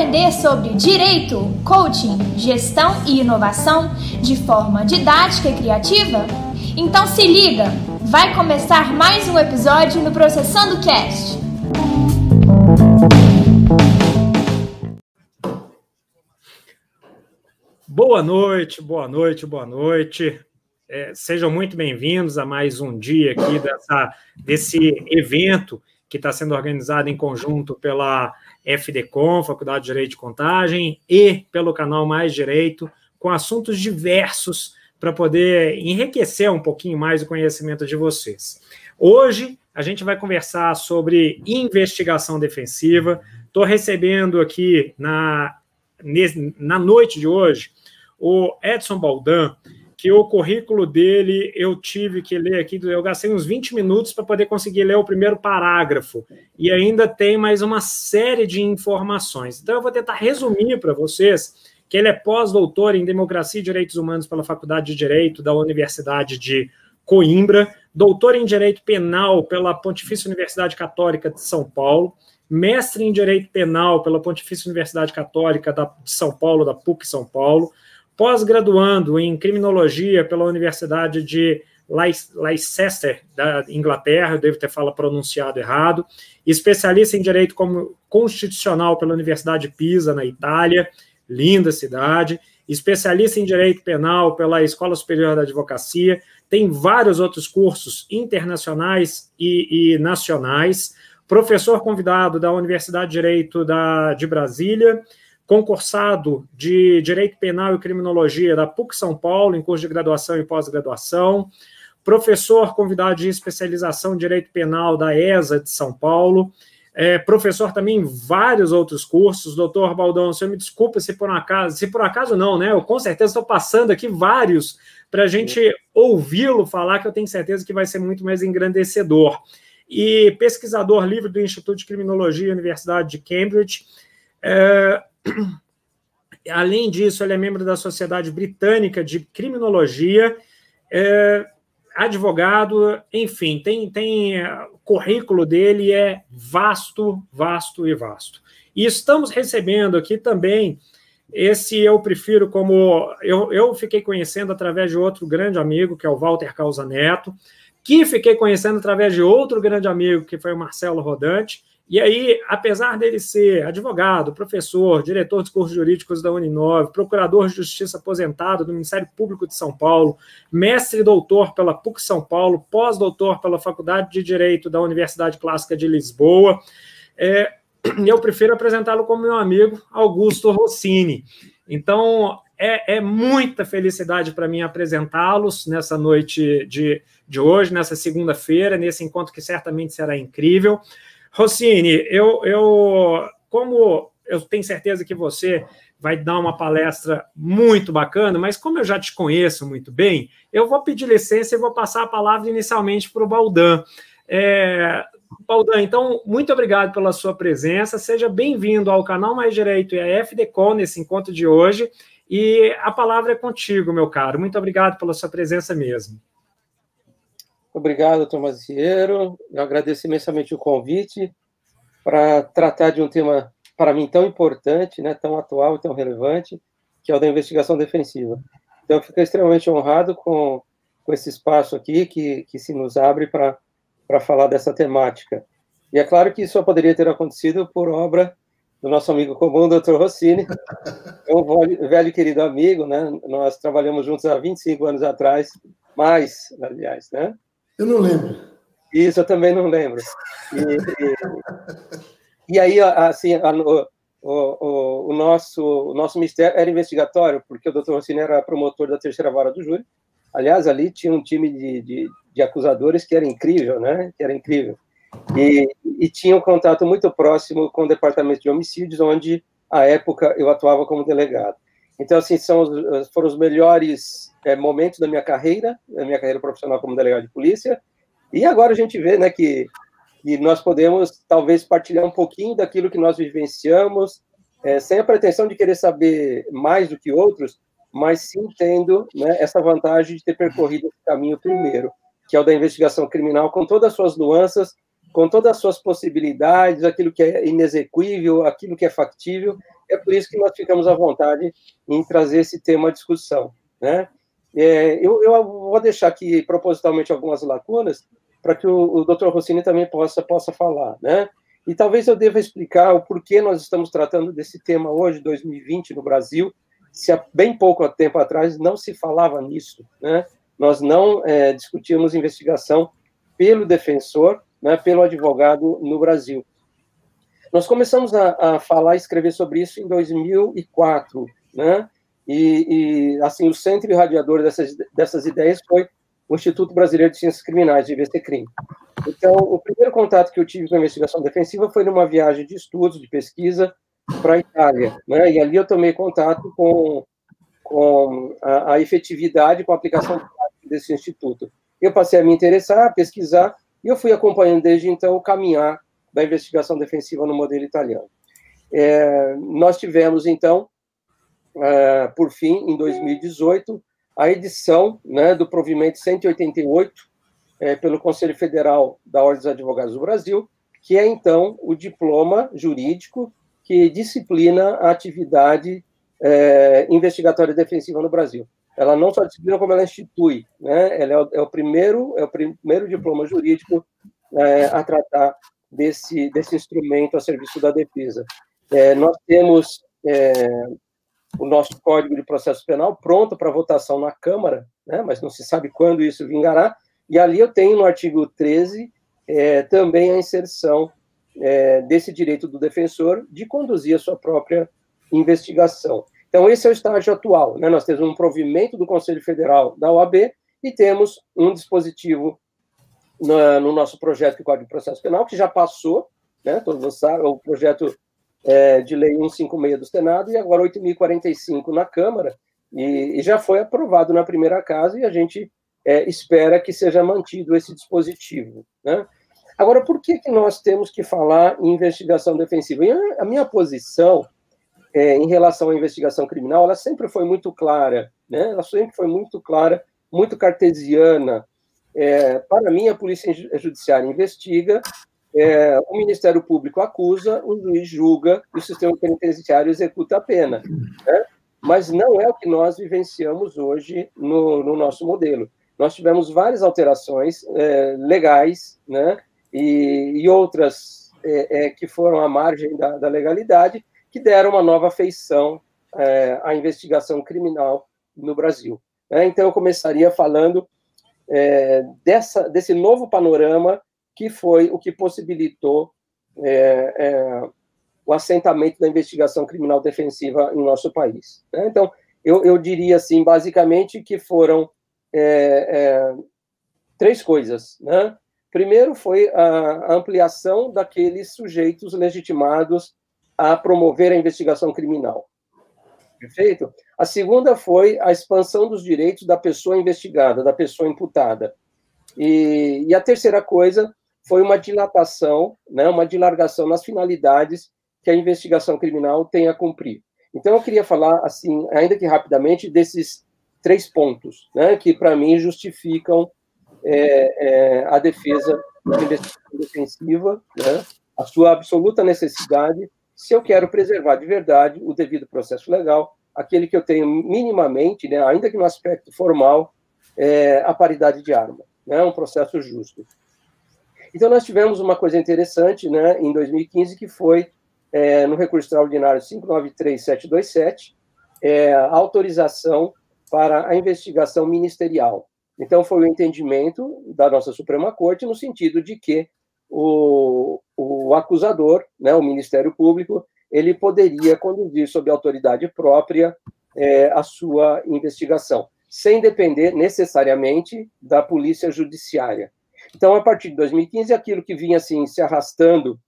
aprender sobre direito, coaching, gestão e inovação de forma didática e criativa? Então se liga, vai começar mais um episódio no Processando Cast. Boa noite, boa noite, boa noite. É, sejam muito bem-vindos a mais um dia aqui dessa, desse evento que está sendo organizado em conjunto pela FDCom, Faculdade de Direito de Contagem, e pelo canal Mais Direito, com assuntos diversos para poder enriquecer um pouquinho mais o conhecimento de vocês. Hoje a gente vai conversar sobre investigação defensiva. Estou recebendo aqui na, na noite de hoje o Edson Baldan, que o currículo dele eu tive que ler aqui, eu gastei uns 20 minutos para poder conseguir ler o primeiro parágrafo, e ainda tem mais uma série de informações. Então eu vou tentar resumir para vocês que ele é pós-doutor em Democracia e Direitos Humanos pela Faculdade de Direito da Universidade de Coimbra, doutor em Direito Penal pela Pontifícia Universidade Católica de São Paulo, mestre em Direito Penal pela Pontifícia Universidade Católica de São Paulo, da PUC São Paulo, pós-graduando em criminologia pela Universidade de Leicester, da Inglaterra, eu devo ter falado pronunciado errado, especialista em direito constitucional pela Universidade de Pisa, na Itália, linda cidade, especialista em direito penal pela Escola Superior da Advocacia, tem vários outros cursos internacionais e, e nacionais, professor convidado da Universidade de Direito da, de Brasília, concursado de Direito Penal e Criminologia da PUC São Paulo, em curso de graduação e pós-graduação, professor convidado de especialização em Direito Penal da ESA de São Paulo, é, professor também em vários outros cursos. Doutor Baldão, você me desculpa se por um acaso, se por acaso não, né? Eu com certeza estou passando aqui vários para a gente ouvi-lo falar, que eu tenho certeza que vai ser muito mais engrandecedor. E pesquisador livre do Instituto de Criminologia, Universidade de Cambridge. É, Além disso, ele é membro da Sociedade Britânica de Criminologia, é, advogado, enfim, tem, tem é, o currículo dele é vasto, vasto e vasto. E estamos recebendo aqui também esse eu prefiro como eu, eu fiquei conhecendo através de outro grande amigo, que é o Walter Causa Neto, que fiquei conhecendo através de outro grande amigo, que foi o Marcelo Rodante, e aí, apesar dele ser advogado, professor, diretor dos cursos jurídicos da Uninove, procurador de justiça aposentado do Ministério Público de São Paulo, mestre e doutor pela PUC São Paulo, pós-doutor pela Faculdade de Direito da Universidade Clássica de Lisboa, é, eu prefiro apresentá-lo como meu amigo Augusto Rossini. Então, é, é muita felicidade para mim apresentá-los nessa noite de, de hoje, nessa segunda-feira, nesse encontro que certamente será incrível. Rossini, eu, eu, como eu tenho certeza que você vai dar uma palestra muito bacana, mas como eu já te conheço muito bem, eu vou pedir licença e vou passar a palavra inicialmente para o Baldan. É, Baldan, então, muito obrigado pela sua presença, seja bem-vindo ao canal Mais Direito e à FDCon nesse encontro de hoje, e a palavra é contigo, meu caro. Muito obrigado pela sua presença mesmo. Obrigado, Tomasiero. Eu agradeço imensamente o convite para tratar de um tema, para mim, tão importante, né, tão atual e tão relevante, que é o da investigação defensiva. Então, eu fico extremamente honrado com, com esse espaço aqui que, que se nos abre para falar dessa temática. E é claro que isso só poderia ter acontecido por obra do nosso amigo comum, Dr. Rossini, um velho querido amigo, né? Nós trabalhamos juntos há 25 anos atrás, mais, aliás, né? Eu não lembro. Isso, eu também não lembro. E, e, e aí, assim, a, o, o, o, nosso, o nosso mistério era investigatório, porque o doutor Rossini era promotor da terceira vara do júri. Aliás, ali tinha um time de, de, de acusadores que era incrível, né? Que era incrível. E, e tinha um contato muito próximo com o departamento de homicídios, onde, à época, eu atuava como delegado. Então, assim, são os, foram os melhores é, momentos da minha carreira, da minha carreira profissional como delegado de polícia, e agora a gente vê né, que, que nós podemos, talvez, partilhar um pouquinho daquilo que nós vivenciamos, é, sem a pretensão de querer saber mais do que outros, mas sim tendo né, essa vantagem de ter percorrido esse caminho primeiro, que é o da investigação criminal, com todas as suas nuances, com todas as suas possibilidades, aquilo que é inexequível, aquilo que é factível. É por isso que nós ficamos à vontade em trazer esse tema à discussão. Né? É, eu, eu, vou deixar aqui propositalmente algumas lacunas para que o, o Dr. Rossini também possa, possa falar. Né? E talvez eu deva explicar o porquê nós estamos tratando desse tema hoje, 2020, no Brasil, se há bem pouco tempo atrás não se falava nisso. Né? Nós não é, discutíamos investigação pelo defensor, né, pelo advogado no Brasil. Nós começamos a, a falar e escrever sobre isso em 2004, né? E, e, assim, o centro irradiador dessas, dessas ideias foi o Instituto Brasileiro de Ciências Criminais, de IBCCRIM. Então, o primeiro contato que eu tive com a investigação defensiva foi numa viagem de estudos, de pesquisa, para a Itália, né? E ali eu tomei contato com, com a, a efetividade, com a aplicação desse instituto. Eu passei a me interessar, a pesquisar, e eu fui acompanhando desde então o caminhar da investigação defensiva no modelo italiano. É, nós tivemos, então, é, por fim, em 2018, a edição né, do provimento 188 é, pelo Conselho Federal da Ordem dos Advogados do Brasil, que é, então, o diploma jurídico que disciplina a atividade é, investigatória defensiva no Brasil. Ela não só disciplina, como ela institui. Né? Ela é o, é o primeiro, é o primeiro diploma jurídico é, a tratar desse, desse instrumento a serviço da defesa. É, nós temos é, o nosso Código de Processo Penal pronto para votação na Câmara, né, mas não se sabe quando isso vingará, e ali eu tenho no artigo 13 é, também a inserção é, desse direito do defensor de conduzir a sua própria investigação. Então, esse é o estágio atual. Né? Nós temos um provimento do Conselho Federal da OAB e temos um dispositivo na, no nosso projeto de Código de Processo Penal, que já passou, né, todos sabem, o projeto é, de lei 156 do Senado e agora 8.045 na Câmara, e, e, já foi aprovado na primeira casa e a gente é, espera que seja mantido esse dispositivo. Né? Agora, por que, que nós temos que falar em investigação defensiva? E a minha posição é, em relação à investigação criminal, ela sempre foi muito clara, né? ela sempre foi muito clara, muito cartesiana, é, para mim, a Polícia Judiciária investiga, é, o Ministério Público acusa, o juiz julga e o sistema penitenciário executa a pena. Né? Mas não é o que nós vivenciamos hoje no, no nosso modelo. Nós tivemos várias alterações é, legais né? e, e outras é, é, que foram à margem da, da, legalidade, que deram uma nova feição é, à investigação criminal no Brasil. Né? Então, eu começaria falando é, dessa, desse novo panorama que foi o que possibilitou é, é, o assentamento da investigação criminal defensiva em nosso país. Né? Então, eu, eu, diria assim, basicamente, que foram é, é, três coisas. Né? Primeiro foi a ampliação daqueles sujeitos legitimados a promover a investigação criminal. Perfeito? A segunda foi a expansão dos direitos da pessoa investigada, da pessoa imputada. E, e a terceira coisa foi uma dilatação, né, uma dilargação nas finalidades que a investigação criminal tem a cumprir. Então, eu queria falar, assim, ainda que rapidamente, desses três pontos, né, que para mim justificam é, é, a defesa defensiva, né, a sua absoluta necessidade se eu quero preservar de verdade o devido processo legal, aquele que eu tenho minimamente, né, ainda que no aspecto formal, é, a paridade de arma, né, um processo justo. Então, nós tivemos uma coisa interessante né, em 2015, que foi, é, no recurso extraordinário 593727, é, autorização para a investigação ministerial. Então, foi o entendimento da nossa Suprema Corte no sentido de que o, o acusador, né, o Ministério Público, ele poderia conduzir sob autoridade própria é, a sua investigação, sem depender necessariamente da polícia judiciária. Então, a partir de 2015, aquilo que vinha assim se arrastando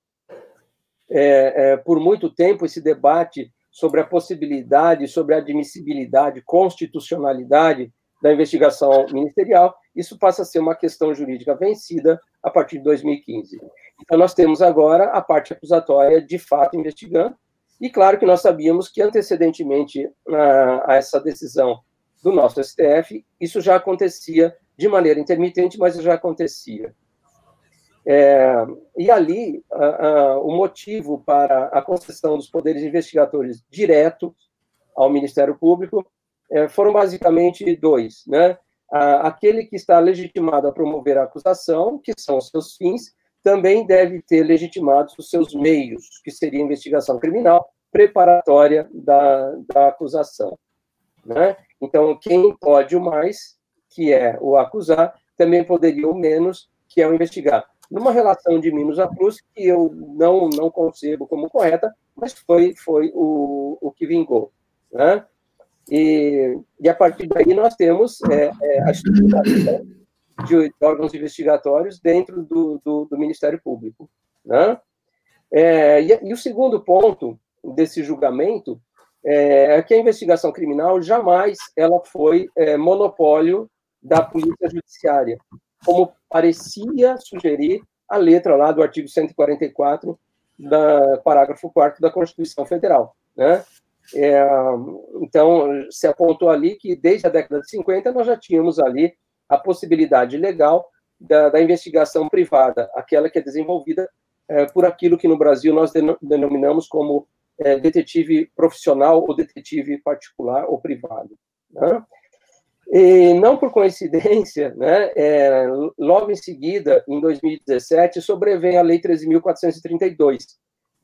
é, é, por muito tempo, esse debate sobre a possibilidade, sobre a admissibilidade, constitucionalidade da investigação ministerial, isso passa a ser uma questão jurídica vencida a partir de 2015. Então, nós temos agora a parte acusatória de fato investigando, e claro que nós sabíamos que antecedentemente a, a essa decisão do nosso STF, isso já acontecia de maneira intermitente, mas já acontecia. É, e ali, a, a, o motivo para a concessão dos poderes investigadores direto ao Ministério Público é, foram basicamente dois, né? aquele que está legitimado a promover a acusação, que são os seus fins, também deve ter legitimados os seus meios, que seria investigação criminal preparatória da, da acusação. Né? Então, quem pode o mais, que é o acusar, também poderia o menos, que é o investigar. Numa relação de Minos a Plus, que eu não, não concebo como correta, mas foi, foi o, o que vingou. Né? E, e a partir daí nós temos é, é, a estruturação de órgãos investigatórios dentro do, do, do Ministério Público. Né? É, e, e, o segundo ponto desse julgamento é, é que a investigação criminal jamais ela foi é, monopólio da polícia judiciária, como parecia sugerir a letra lá do artigo 144 da parágrafo 4 da Constituição Federal, né? É, então, se apontou ali que desde a década de 50 nós já tínhamos ali a possibilidade legal da, da investigação privada, aquela que é desenvolvida é, por aquilo que no Brasil nós denominamos como é, detetive profissional ou detetive particular ou privado. Né? E não por coincidência, né, é, logo em seguida, em 2017, sobrevém a Lei 13.432,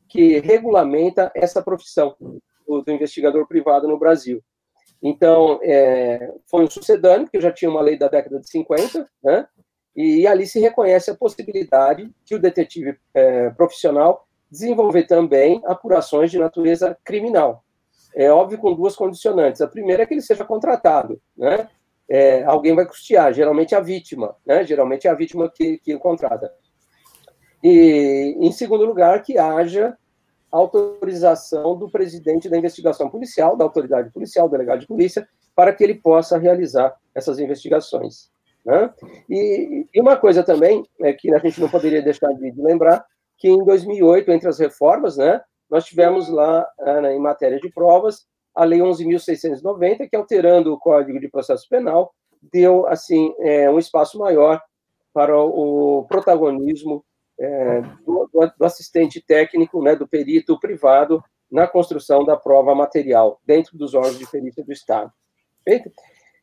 que regulamenta essa profissão do, do investigador privado no Brasil. Então, é, foi um sucedâneo, porque já tinha uma lei da década de 50, né? E ali se reconhece a possibilidade que o detetive é, profissional desenvolver também apurações de natureza criminal. É óbvio com duas condicionantes. A primeira é que ele seja contratado, né? É, alguém vai custear, geralmente a vítima, né? Geralmente é a vítima que, que o contrata. E, em segundo lugar, que haja autorização do presidente da investigação policial, da autoridade policial, delegado de polícia, para que ele possa realizar essas investigações. Né? E, e, uma coisa também é que a gente não poderia deixar de, de lembrar que em 2008, entre as reformas, né, nós tivemos lá, né, em matéria de provas, a Lei 11.690, que alterando o Código de Processo Penal, deu assim é, um espaço maior para o protagonismo é, do, do, assistente técnico, né, do perito privado na construção da prova material dentro dos órgãos de perícia do Estado.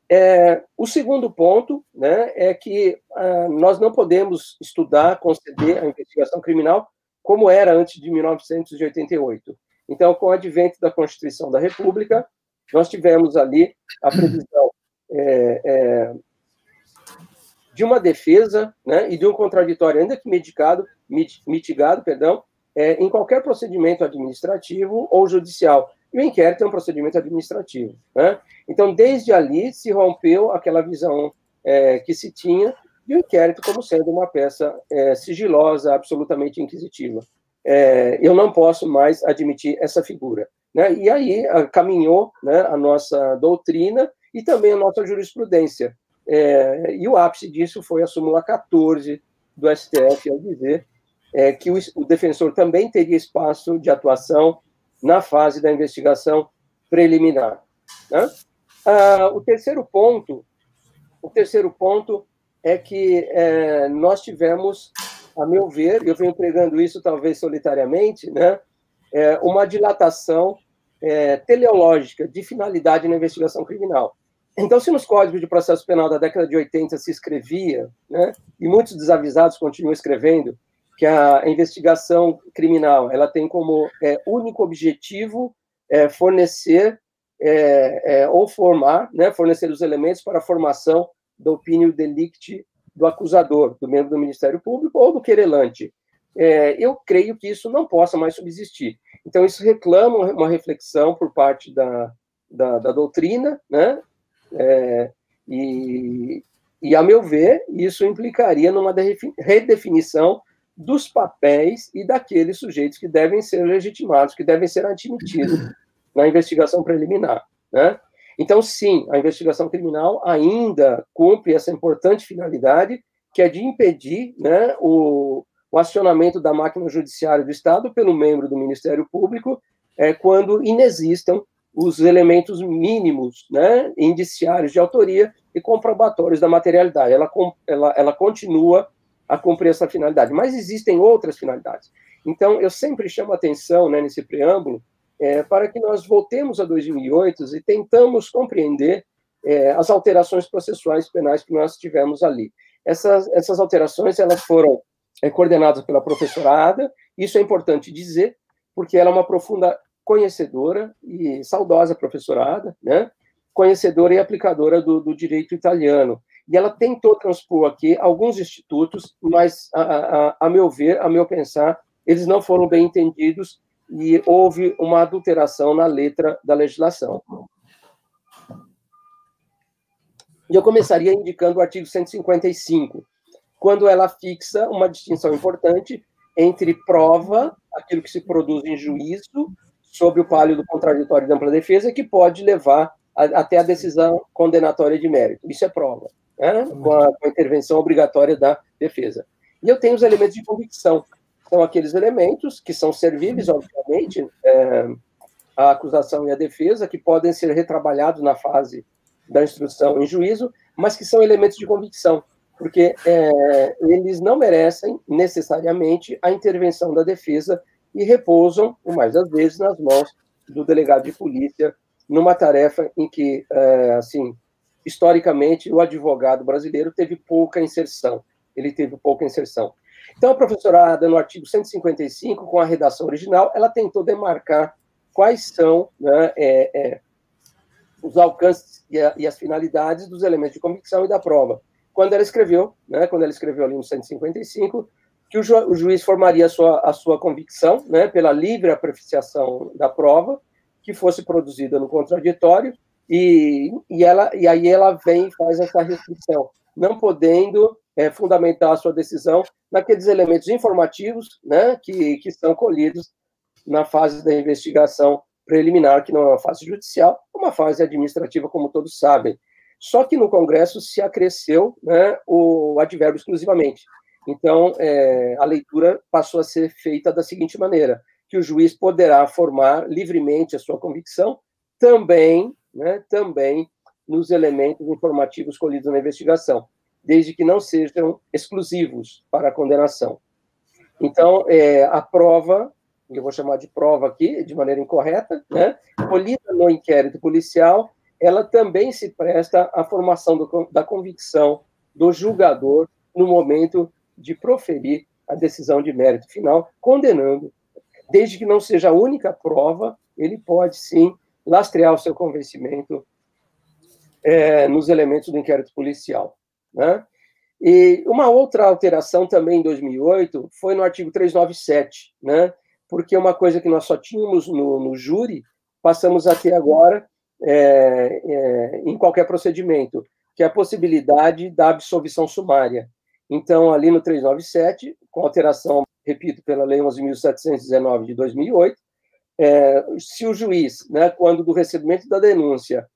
É, o segundo ponto né, é que ah, nós não podemos estudar, conceder a investigação criminal como era antes de 1988. Então, com o advento da Constituição da República, nós tivemos ali a previsão é, é, de uma defesa né, e de um contraditório, ainda que mitigado, mitigado perdão, é, em qualquer procedimento administrativo ou judicial. E o inquérito é um procedimento administrativo. Né? Então, desde ali se rompeu aquela visão é, que se tinha de um inquérito como sendo uma peça é, sigilosa, absolutamente inquisitiva. É, eu não posso mais admitir essa figura. Né? E aí a, caminhou né, a nossa doutrina e também a nossa jurisprudência. É, e o ápice disso foi a súmula 14 do STF, ao dizer é, que o, o, defensor também teria espaço de atuação na fase da investigação preliminar. Né? Ah, o terceiro ponto, o terceiro ponto é que é, nós tivemos, a meu ver, eu venho pregando isso talvez solitariamente, né, é, uma dilatação é, teleológica de finalidade na investigação criminal. Então, se nos códigos de processo penal da década de 80 se escrevia, né, e muitos desavisados continuam escrevendo, que a investigação criminal ela tem como é, único objetivo é, fornecer é, é ou formar, né, fornecer os elementos para a formação do opinião delicti do acusador, do membro do Ministério Público ou do querelante. É, eu creio que isso não possa mais subsistir. Então, isso reclama uma reflexão por parte da, da, da doutrina, né, é, e, e, a meu ver, isso implicaria numa redefinição dos papéis e daqueles sujeitos que devem ser legitimados, que devem ser admitidos na investigação preliminar. Né? Então, sim, a investigação criminal ainda cumpre essa importante finalidade, que é de impedir né, o, o acionamento da máquina judiciária do Estado pelo membro do Ministério Público é, quando inexistam os elementos mínimos, né, indiciários de autoria e comprobatórios da materialidade. Ela, ela, ela continua a cumprir essa finalidade. Mas existem outras finalidades. Então, eu sempre chamo atenção né, nesse preâmbulo é, para que nós voltemos a 2008 e tentamos compreender é, as alterações processuais penais que nós tivemos ali. Essas, essas alterações elas foram é, coordenadas pela professora Ada, isso é importante dizer, porque ela é uma profunda conhecedora e saudosa professora Ada, né? conhecedora e aplicadora do, do direito italiano. E ela tentou transpor aqui alguns institutos, mas, a, a, a meu ver, a meu pensar, eles não foram bem entendidos e houve uma adulteração na letra da legislação. E eu começaria indicando o artigo 155, quando ela fixa uma distinção importante entre prova, aquilo que se produz em juízo, sobre o palio do contraditório de ampla defesa, que pode levar a, até a decisão condenatória de mérito. Isso é prova, né? com, a, com a intervenção obrigatória da defesa. E eu tenho os elementos de convicção, são aqueles elementos que são servíveis, obviamente, é, à acusação e à defesa, que podem ser retrabalhados na fase da instrução em juízo, mas que são elementos de convicção, porque é, eles não merecem necessariamente a intervenção da defesa e repousam, o mais das vezes, nas mãos do delegado de polícia, numa tarefa em que, é, assim, historicamente, o advogado brasileiro teve pouca inserção. Ele teve pouca inserção. Então, a professora Ada, no artigo 155, com a redação original, ela tentou demarcar quais são né, é, é, os alcances e, a, e, as finalidades dos elementos de convicção e da prova. Quando ela escreveu, né, quando ela escreveu ali no 155, que o, ju, o juiz formaria a sua, a sua convicção né, pela livre apreciação da prova, que fosse produzida no contraditório, e, e, ela, e aí ela vem e faz essa restrição, não podendo é, fundamentar a sua decisão naqueles elementos informativos né, que, que são colhidos na fase da investigação preliminar, que não é uma fase judicial, é uma fase administrativa, como todos sabem. Só que no Congresso se acresceu né, o advérbio exclusivamente. Então, é, a leitura passou a ser feita da seguinte maneira: que o juiz poderá formar livremente a sua convicção, também, né, também nos elementos informativos colhidos na investigação desde que não sejam exclusivos para a condenação. Então, é, a prova, eu vou chamar de prova aqui, de maneira incorreta, né, colhida no inquérito policial, ela também se presta à formação do, da convicção do julgador no momento de proferir a decisão de mérito final, condenando. Desde que não seja a única prova, ele pode sim lastrear o seu convencimento é, nos elementos do inquérito policial. Né? E uma outra alteração também em 2008 foi no artigo 397, né? porque uma coisa que nós só tínhamos no, no júri, passamos a ter agora é, é, em qualquer procedimento, que é a possibilidade da absolvição sumária. Então, ali no 397, com alteração, repito, pela Lei 11.719 de 2008, é, se o juiz, né, quando do recebimento da denúncia,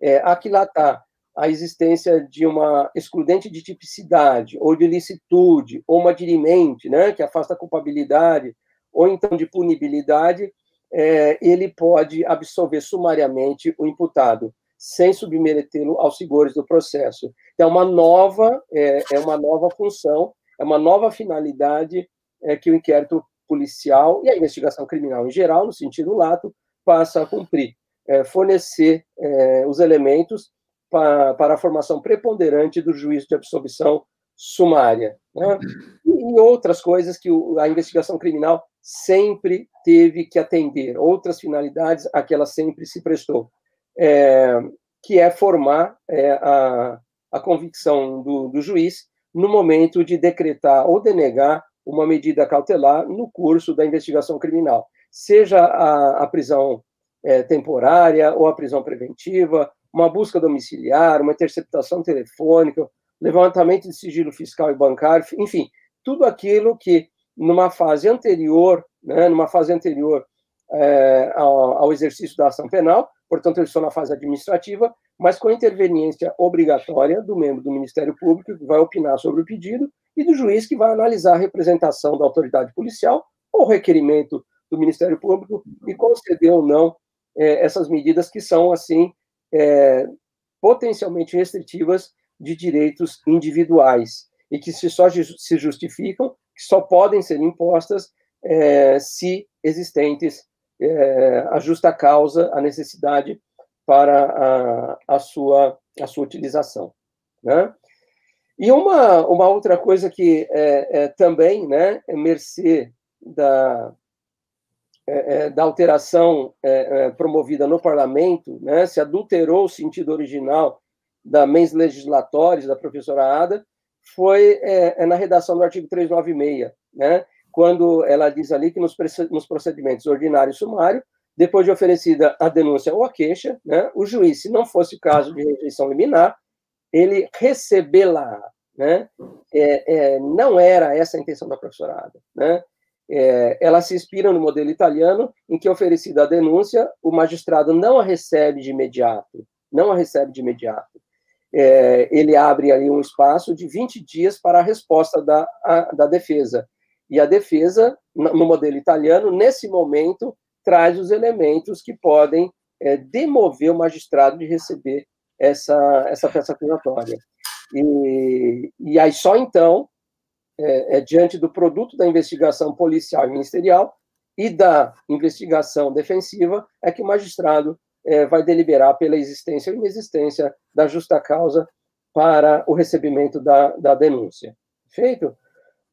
é, aquilatar a existência de uma excludente de tipicidade, ou de licitude, ou uma dirimente, né, que afasta a culpabilidade, ou então de punibilidade, é, ele pode absolver sumariamente o imputado, sem submetê-lo aos rigores do processo. Então, é uma nova, é, é uma nova função, é uma nova finalidade é, que o inquérito policial e a investigação criminal em geral, no sentido lato, passa a cumprir, é, fornecer é, os elementos para, para a formação preponderante do juízo de absolvição sumária. Né? E, outras coisas que a investigação criminal sempre teve que atender, outras finalidades a que ela sempre se prestou, é, que é formar é, a, a convicção do, do juiz no momento de decretar ou denegar uma medida cautelar no curso da investigação criminal, seja a, a prisão é, temporária ou a prisão preventiva, uma busca domiciliar, uma interceptação telefônica, levantamento de sigilo fiscal e bancário, enfim, tudo aquilo que numa fase anterior, né, numa fase anterior é, ao, ao, exercício da ação penal, portanto, eles estão na fase administrativa, mas com interveniência obrigatória do membro do Ministério Público, que vai opinar sobre o pedido, e do juiz, que vai analisar a representação da autoridade policial ou requerimento do Ministério Público e conceder ou não é, essas medidas que são, assim, é, potencialmente restritivas de direitos individuais. e que se só se justificam, que só podem ser impostas é, se existentes é, a justa causa, a necessidade para a, a, sua, a sua utilização. Né? E uma, uma outra coisa que é, é também, né, é mercê da, é, é da alteração é, é, promovida no parlamento, né, se adulterou o sentido original da mens legislatórios da professora Ada, foi na redação do artigo 396, né, quando ela diz ali que nos, procedimentos ordinário e sumário, depois de oferecida a denúncia ou a queixa, né, o juiz, se não fosse o caso de rejeição liminar, ele recebê-la. Né? É, é, não era essa a intenção da professorada. Né? É, ela se inspira no modelo italiano, em que, oferecida a denúncia, o magistrado não a recebe de imediato, não a recebe de imediato. É, ele abre ali um espaço de 20 dias para a resposta da, a, da defesa. E a defesa, no modelo italiano, nesse momento, traz os elementos que podem é, demover o magistrado de receber essa, essa peça acusatória. E, e aí só então, é, é, diante do produto da investigação policial e ministerial e da investigação defensiva, é que o magistrado é, vai deliberar pela existência ou inexistência da justa causa para o recebimento da, da denúncia. Feito?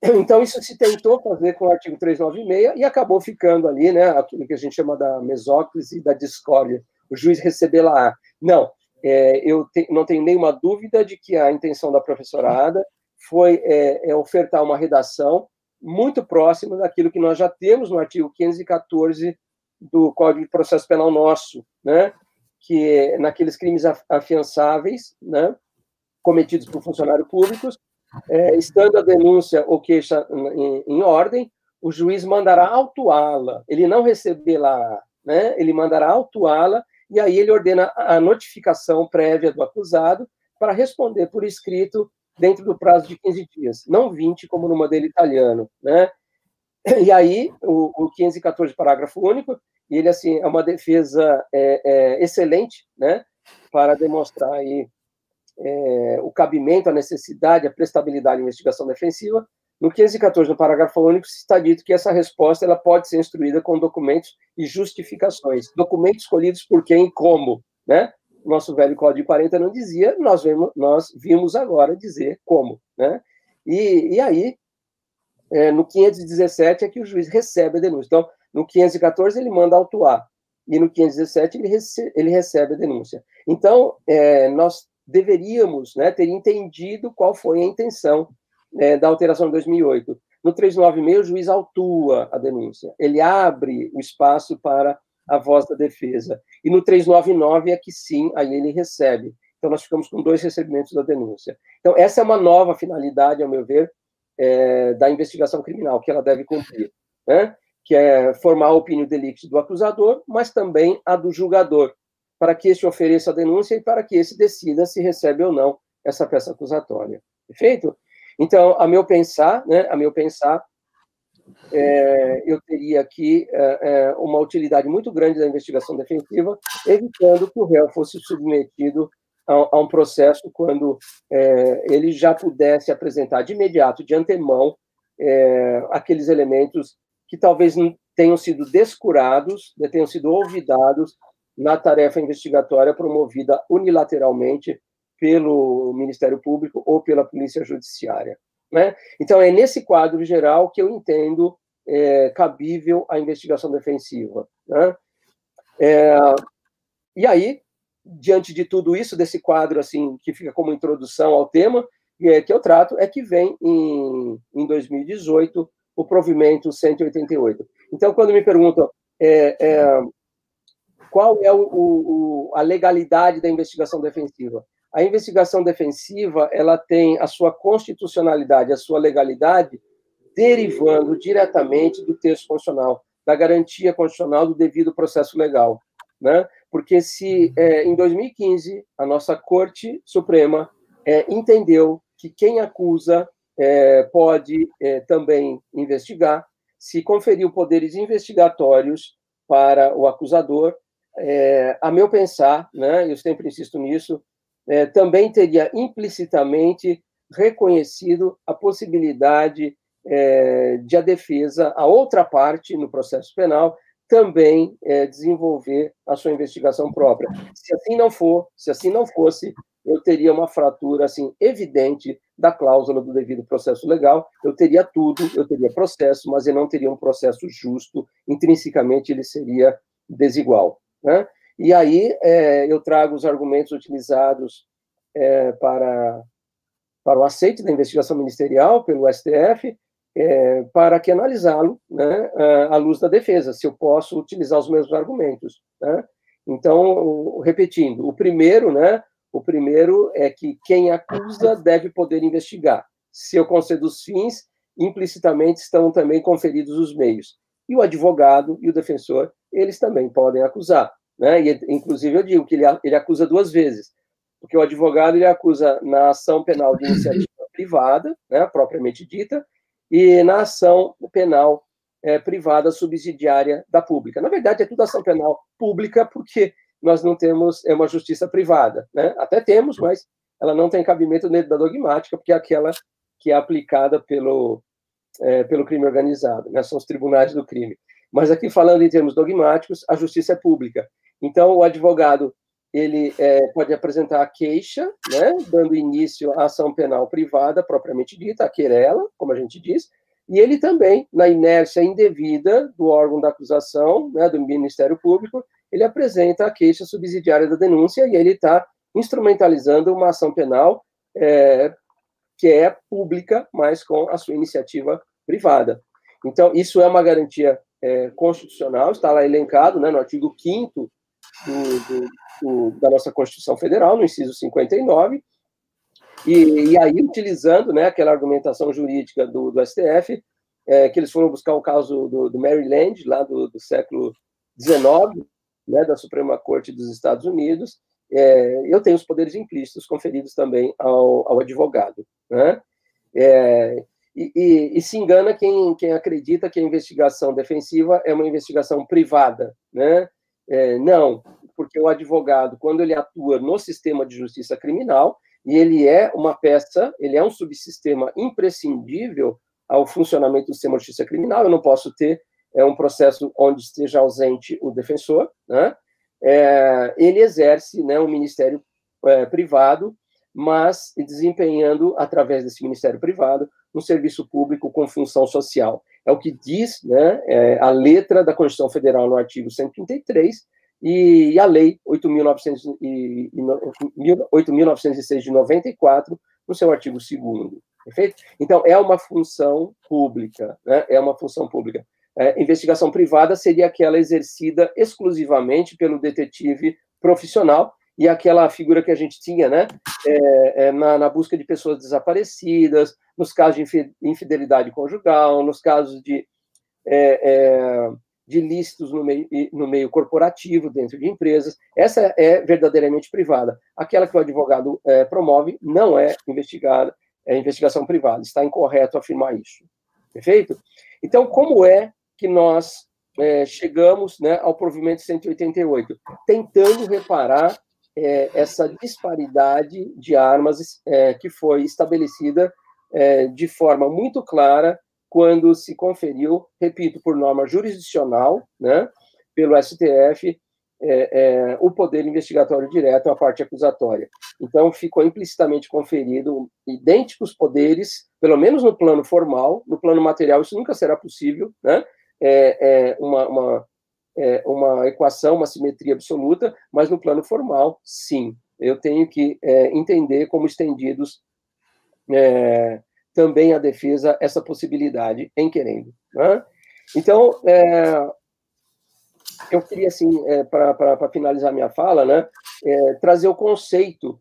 Então, isso se tentou fazer com o artigo 396 e acabou ficando ali, né, aquilo que a gente chama da mesóclise e da discórdia. O juiz receber lá. Não, é, eu te, não tenho nenhuma dúvida de que a intenção da professora Ada foi é, é, ofertar uma redação muito próxima daquilo que nós já temos no artigo 514 do Código de Processo Penal nosso, né? que é naqueles crimes afiançáveis, né? cometidos por funcionários públicos, é, estando a denúncia ou queixa em, em ordem, o juiz mandará autuá-la. Ele não receberá, né? Ele mandará autuá-la e aí ele ordena a notificação prévia do acusado para responder por escrito dentro do prazo de 15 dias, não 20, como no modelo italiano, né? E aí, o, o 514, parágrafo único, ele, assim, é uma defesa é, é, excelente, né, para demonstrar aí é, o cabimento, a necessidade, a prestabilidade da investigação defensiva, no 514, no parágrafo único, está dito que essa resposta ela pode ser instruída com documentos e justificações. Documentos escolhidos por quem e como, né? Nosso velho Código 40 não dizia, nós vimos, nós vimos agora dizer como, né? E, e aí, é, no 517 é que o juiz recebe a denúncia. Então, no 514 ele manda autuar, e no 517 ele, rece ele recebe a denúncia. Então, é, nós deveríamos né, ter entendido qual foi a intenção é, da alteração de 2008. No 396, o juiz autua a denúncia, ele abre o espaço para a voz da defesa. E no 399 é que sim, aí ele recebe. Então, nós ficamos com dois recebimentos da denúncia. Então, essa é uma nova finalidade, ao meu ver, é, da investigação criminal, que ela deve cumprir, né? que é formar a opinião delicti do acusador, mas também a do julgador, para que este ofereça a denúncia e para que esse decida se recebe ou não essa peça acusatória. Perfeito? Então, a meu pensar, né, a meu pensar, é, eu teria aqui é, é, uma utilidade muito grande da investigação defensiva, evitando que o réu fosse submetido a, a um processo quando é, ele já pudesse apresentar de imediato, de antemão, é, aqueles elementos que talvez tenham sido descurados, né, tenham sido olvidados na tarefa investigatória promovida unilateralmente pelo Ministério Público ou pela Polícia Judiciária. Né? Então, é nesse quadro geral que eu entendo é, cabível a investigação defensiva. Né? É, e aí, diante de tudo isso, desse quadro assim que fica como introdução ao tema, é, que eu trato, é que vem em, em 2018 o provimento 188. Então, quando me perguntam é, é, qual é o, o, a legalidade da investigação defensiva, a investigação defensiva ela tem a sua constitucionalidade, a sua legalidade derivando diretamente do texto constitucional, da garantia constitucional do devido processo legal, né? Porque se é, em 2015 a nossa Corte Suprema é, entendeu que quem acusa é, pode é, também investigar, se conferiu poderes investigatórios para o acusador, é, a meu pensar, né? Eu sempre insisto nisso é, também teria implicitamente reconhecido a possibilidade é, de a defesa, a outra parte no processo penal, também é, desenvolver a sua investigação própria. Se assim não for, se assim não fosse, eu teria uma fratura assim evidente da cláusula do devido processo legal. Eu teria tudo, eu teria processo, mas eu não teria um processo justo. Intrinsecamente ele seria desigual. Né? E aí é, eu trago os argumentos utilizados é, para para o aceite da investigação ministerial pelo STF é, para que analisá-lo né, à luz da defesa, se eu posso utilizar os mesmos argumentos. Né? Então, repetindo, o primeiro, né, o primeiro é que quem acusa deve poder investigar. Se eu concedo os fins, implicitamente estão também conferidos os meios. E o advogado e o defensor, eles também podem acusar. Né? E, inclusive, eu digo que ele, ele acusa duas vezes, porque o advogado ele acusa na ação penal de iniciativa privada, né, propriamente dita, e na ação penal é, privada subsidiária da pública. Na verdade, é tudo ação penal pública, porque nós não temos é uma justiça privada. Né? Até temos, mas ela não tem cabimento dentro da dogmática, porque é aquela que é aplicada pelo, é, pelo crime organizado, né? são os tribunais do crime. Mas aqui, falando em termos dogmáticos, a justiça é pública. Então, o advogado ele é, pode apresentar a queixa, né, dando início à ação penal privada, propriamente dita, a querela, como a gente diz, e ele também, na inércia indevida do órgão da acusação, né, do Ministério Público, ele apresenta a queixa subsidiária da denúncia e ele está instrumentalizando uma ação penal é, que é pública, mas com a sua iniciativa privada. Então, isso é uma garantia é, constitucional, está lá elencado né, no artigo 5 do, do, do, da nossa Constituição Federal, no inciso 59, e, e aí utilizando né, aquela argumentação jurídica do, do STF, é, que eles foram buscar o caso do, do Maryland, lá do, do século XIX, né, da Suprema Corte dos Estados Unidos, é, eu tenho os poderes implícitos conferidos também ao, ao advogado. Né? É, e, e, e, se engana quem, quem acredita que a investigação defensiva é uma investigação privada. Né? É, não, porque o advogado, quando ele atua no sistema de justiça criminal, e ele é uma peça, ele é um subsistema imprescindível ao funcionamento do sistema de justiça criminal, eu não posso ter é, um processo onde esteja ausente o defensor, né? É, ele exerce né, um ministério é, privado, mas desempenhando, através desse ministério privado, um serviço público com função social. É o que diz né, é, a letra da Constituição Federal no artigo 133 e a Lei 8.906 de 94, no seu artigo 2 perfeito? Então, é uma função pública, né? é uma função pública. É, investigação privada seria aquela exercida exclusivamente pelo detetive profissional, e aquela figura que a gente tinha, né, é, é, na, na, busca de pessoas desaparecidas, nos casos de infidelidade conjugal, nos casos de é, é de ilícitos no meio, no meio corporativo, dentro de empresas. Essa é verdadeiramente privada. Aquela que o advogado é, promove não é investigada, é investigação privada. Está incorreto afirmar isso. Perfeito? Então, como é que nós é, chegamos né, ao provimento 188? Tentando reparar é, essa disparidade de armas é, que foi estabelecida é, de forma muito clara quando se conferiu, repito, por norma jurisdicional, né, pelo STF, é, é, o poder investigatório direto à parte acusatória. Então, ficou implicitamente conferido idênticos poderes, pelo menos no plano formal, no plano material, isso nunca será possível, né? É, é uma, uma, é uma equação, uma simetria absoluta, mas no plano formal, sim. Eu tenho que é, entender como estendidos é, também a defesa essa possibilidade em querendo. Né? Então, é, eu queria, assim, é, para finalizar minha fala, né, é, trazer o conceito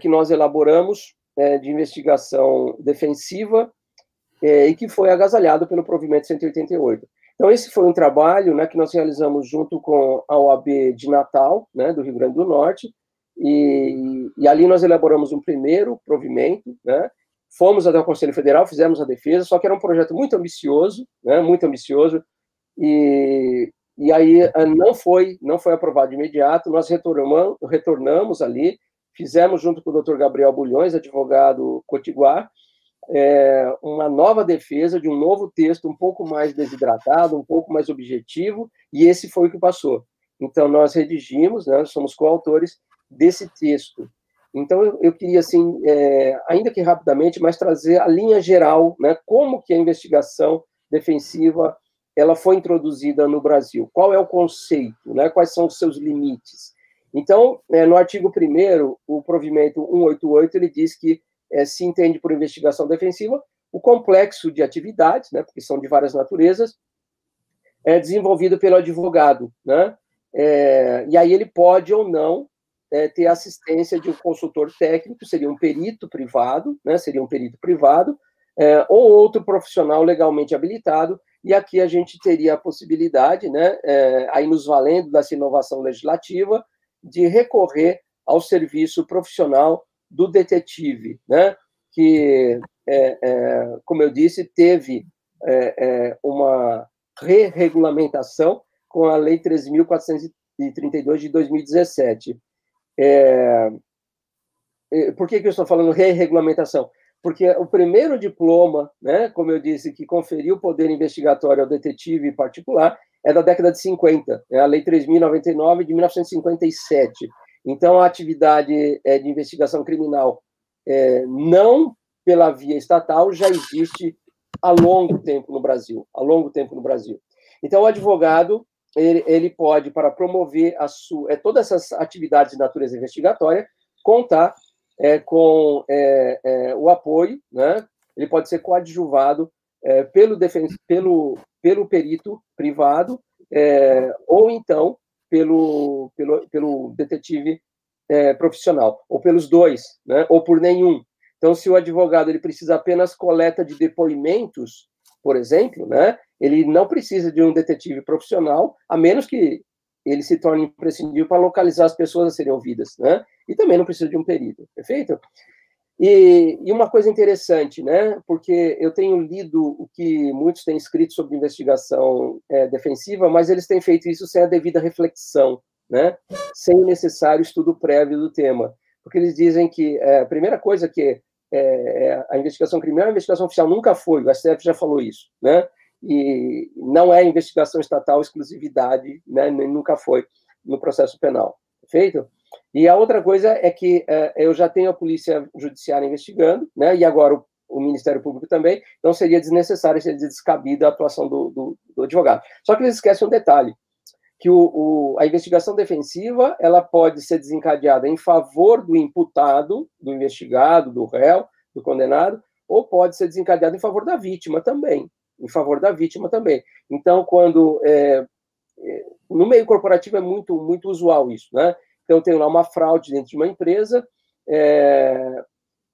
que nós elaboramos de investigação defensiva e que foi agasalhado pelo provimento 188. Então, esse foi um trabalho né, que nós realizamos junto com a OAB de Natal, né, do Rio Grande do Norte, e, e ali nós elaboramos um primeiro provimento, né, Fomos até o Conselho Federal, fizemos a defesa, só que era um projeto muito ambicioso, né, muito ambicioso, e, e aí eh, não foi, não foi aprovado de imediato, nós retornamos, retornamos ali, fizemos, junto com o doutor Gabriel Bulhões, advogado cotiguar, é, uma nova defesa de um novo texto um pouco mais desidratado, um pouco mais objetivo, e esse foi o que passou. Então, nós redigimos, né, somos coautores desse texto. Então, eu, eu queria, assim, é, ainda que rapidamente, mas trazer a linha geral, né, como que a investigação defensiva ela foi introduzida no Brasil. Qual é o conceito, né, quais são os seus limites? Então, é, no artigo 1 o provimento 188, ele diz que é, se entende por investigação defensiva o complexo de atividades, né, porque são de várias naturezas, é desenvolvido pelo advogado, né, é, e aí ele pode ou não é, ter assistência de um consultor técnico, seria um perito privado, né, seria um perito privado, é, ou outro profissional legalmente habilitado, e aqui a gente teria a possibilidade, né, é, aí nos valendo dessa inovação legislativa, de recorrer ao serviço profissional do detetive, né, que, é, é, como eu disse, teve é, é, uma re-regulamentação com a Lei 13.432 de 2017. É, por que, que eu estou falando re-regulamentação? Porque o primeiro diploma, né, como eu disse, que conferiu poder investigatório ao detetive particular, é da década de 50, é a Lei 3.099 de 1957. Então, a atividade é, de investigação criminal, é, não pela via estatal, já existe há longo tempo no Brasil, há longo tempo no Brasil. Então, o advogado ele, ele pode, para promover a sua, é, todas essas atividades de natureza investigatória, contar é, com é, é, o apoio, né? ele pode ser coadjuvado é, pelo, defen pelo, pelo perito privado é, ou então pelo, pelo, pelo detetive é, profissional, ou pelos dois, né? ou por nenhum. Então, se o advogado ele precisa apenas coleta de depoimentos, por exemplo, né? ele não precisa de um detetive profissional, a menos que ele se torne imprescindível para localizar as pessoas a serem ouvidas, né? E também não precisa de um perito, perfeito? E, e, uma coisa interessante, né? Porque eu tenho lido o que muitos têm escrito sobre investigação é, defensiva, mas eles têm feito isso sem a devida reflexão, né? Sem o necessário estudo prévio do tema, porque eles dizem que é, a primeira coisa que é, é a investigação criminal, a investigação oficial nunca foi, o STF já falou isso, né? e não é investigação estatal exclusividade, né, nunca foi no processo penal, feito? E a outra coisa é que é, eu já tenho a polícia judiciária investigando, né, e agora o, o Ministério Público também, então seria desnecessário, seria descabida a atuação do, do, do, advogado. Só que eles esquecem um detalhe, que o, o, a investigação defensiva ela pode ser desencadeada em favor do imputado, do investigado, do réu, do condenado, ou pode ser desencadeada em favor da vítima também, em favor da vítima também. Então, quando é, é, no meio corporativo é muito muito usual isso, né? Então tem lá uma fraude dentro de uma empresa é,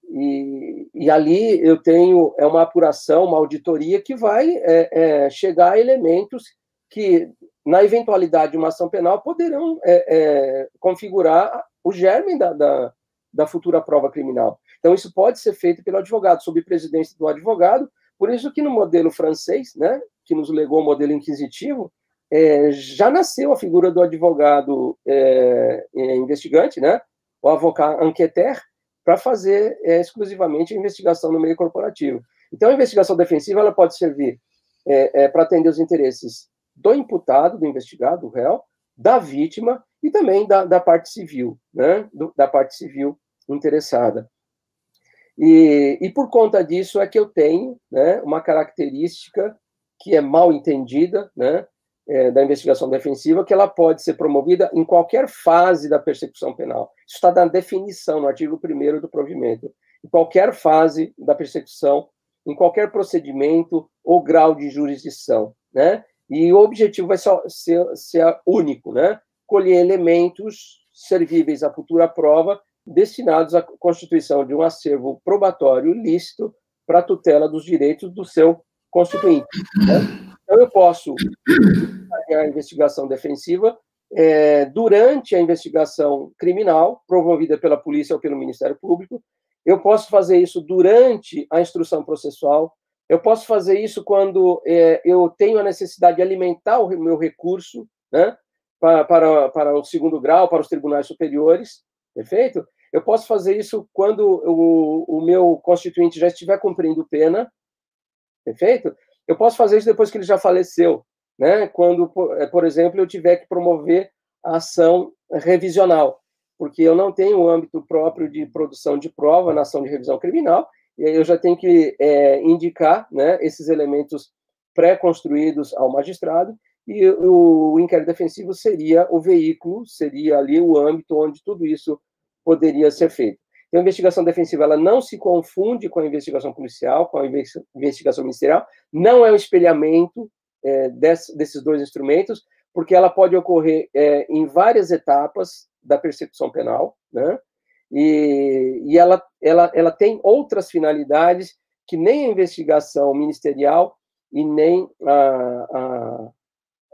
e, e, ali eu tenho é uma apuração, uma auditoria que vai é, é chegar a elementos que na eventualidade de uma ação penal poderão é, configurar o germe da, da, da futura prova criminal. Então isso pode ser feito pelo advogado, sob presidência do advogado, por isso que no modelo francês, né, que nos legou o modelo inquisitivo, é, já nasceu a figura do advogado é, é investigante, né, o avocat enquêteur, para fazer é, exclusivamente a investigação no meio corporativo. Então, a investigação defensiva ela pode servir é, é, para atender os interesses do imputado, do investigado, do réu, da vítima e também da, da parte civil, né, do, da parte civil interessada. E, e por conta disso é que eu tenho né, uma característica que é mal entendida né, é, da investigação defensiva, que ela pode ser promovida em qualquer fase da persecução penal. Isso está na definição, no artigo 1 do provimento. Em qualquer fase da persecução, em qualquer procedimento ou grau de jurisdição. Né? E o objetivo vai ser, ser único, né? colher elementos servíveis à futura prova destinados à constituição de um acervo probatório lícito para a tutela dos direitos do seu constituinte. Né? Então, eu posso a investigação defensiva é, durante a investigação criminal, promovida pela polícia ou pelo Ministério Público, eu posso fazer isso durante a instrução processual, eu posso fazer isso quando é, eu tenho a necessidade de alimentar o meu recurso né, para, para, para o segundo grau, para os tribunais superiores, perfeito? Eu posso fazer isso quando o, o meu constituinte já estiver cumprindo pena, perfeito? Eu posso fazer isso depois que ele já faleceu, né? Quando, por, por exemplo, eu tiver que promover a ação revisional, porque eu não tenho o âmbito próprio de produção de prova na ação de revisão criminal, e aí eu já tenho que é, indicar né, esses elementos pré-construídos ao magistrado, e o, o inquérito defensivo seria o veículo, seria ali o âmbito onde tudo isso poderia ser feito. Então, a investigação defensiva ela não se confunde com a investigação policial, com a investigação ministerial, não é um espelhamento é, desse, desses dois instrumentos, porque ela pode ocorrer é, em várias etapas da persecução penal, né? E, e ela, ela, ela tem outras finalidades que nem a investigação ministerial e nem a, a,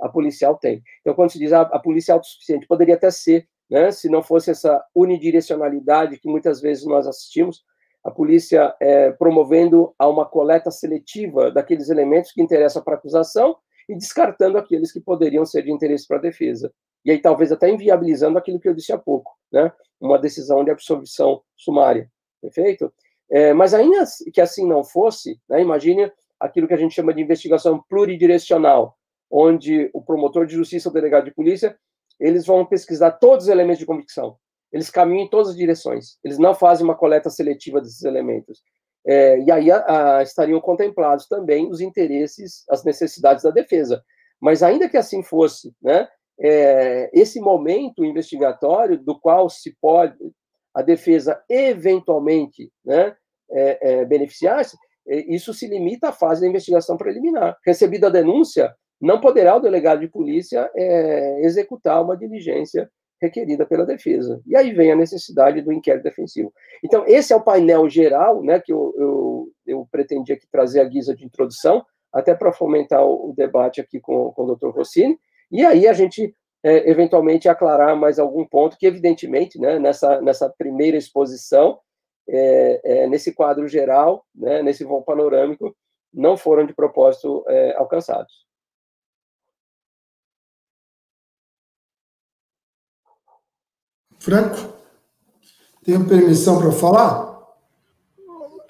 a policial tem. Então, quando se diz a, a polícia é autossuficiente, poderia até ser, né? Se não fosse essa unidirecionalidade que muitas vezes nós assistimos, a polícia é, promovendo a uma coleta seletiva daqueles elementos que interessam para a acusação e descartando aqueles que poderiam ser de interesse para a defesa. E aí talvez até inviabilizando aquilo que eu disse há pouco, né? Uma decisão de absolvição sumária, perfeito? É, mas ainda que assim não fosse, né, imagine aquilo que a gente chama de investigação pluridirecional, onde o promotor de justiça o delegado de polícia, eles vão pesquisar todos os elementos de convicção. Eles caminham em todas as direções. Eles não fazem uma coleta seletiva desses elementos. É, e aí a, a, estariam contemplados também os interesses, as necessidades da defesa. Mas ainda que assim fosse, né, é, esse momento investigatório do qual se pode a defesa eventualmente né, é, é beneficiar-se, é, isso se limita à fase da investigação preliminar. Recebida a denúncia, não poderá o delegado de polícia é, executar uma diligência requerida pela defesa. E aí vem a necessidade do inquérito defensivo. Então, esse é o painel geral né, que eu, eu, eu aqui trazer a guisa de introdução, até para fomentar o, o, debate aqui com, com o doutor Rossini, e aí a gente, é, eventualmente, aclarar mais algum ponto que, evidentemente, né, nessa, nessa primeira exposição, é, é, nesse quadro geral, né, nesse voo panorâmico, não foram de propósito é, alcançados. Franco, tenho permissão para falar?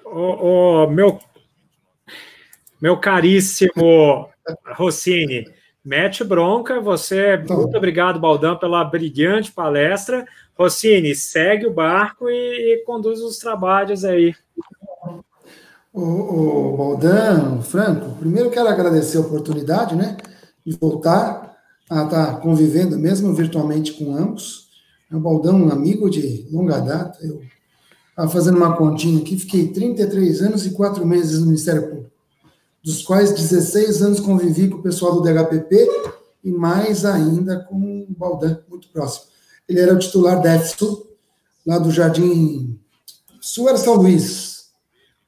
O, o, meu, meu caríssimo Rossini, mete bronca. Você, então, muito obrigado, Baldão, pela brilhante palestra. Rossini, segue o barco e, e conduz os trabalhos aí. O, o Baldan, Franco, primeiro quero agradecer a oportunidade, né, de voltar a estar convivendo, mesmo virtualmente, com ambos. É o Baldão, um amigo de longa data. Eu estava fazendo uma continha aqui, fiquei 33 anos e 4 meses no Ministério Público, dos quais 16 anos convivi com o pessoal do DHPP e mais ainda com o Baldan, muito próximo. Ele era o titular da FSU, lá do Jardim Sul era São Luís,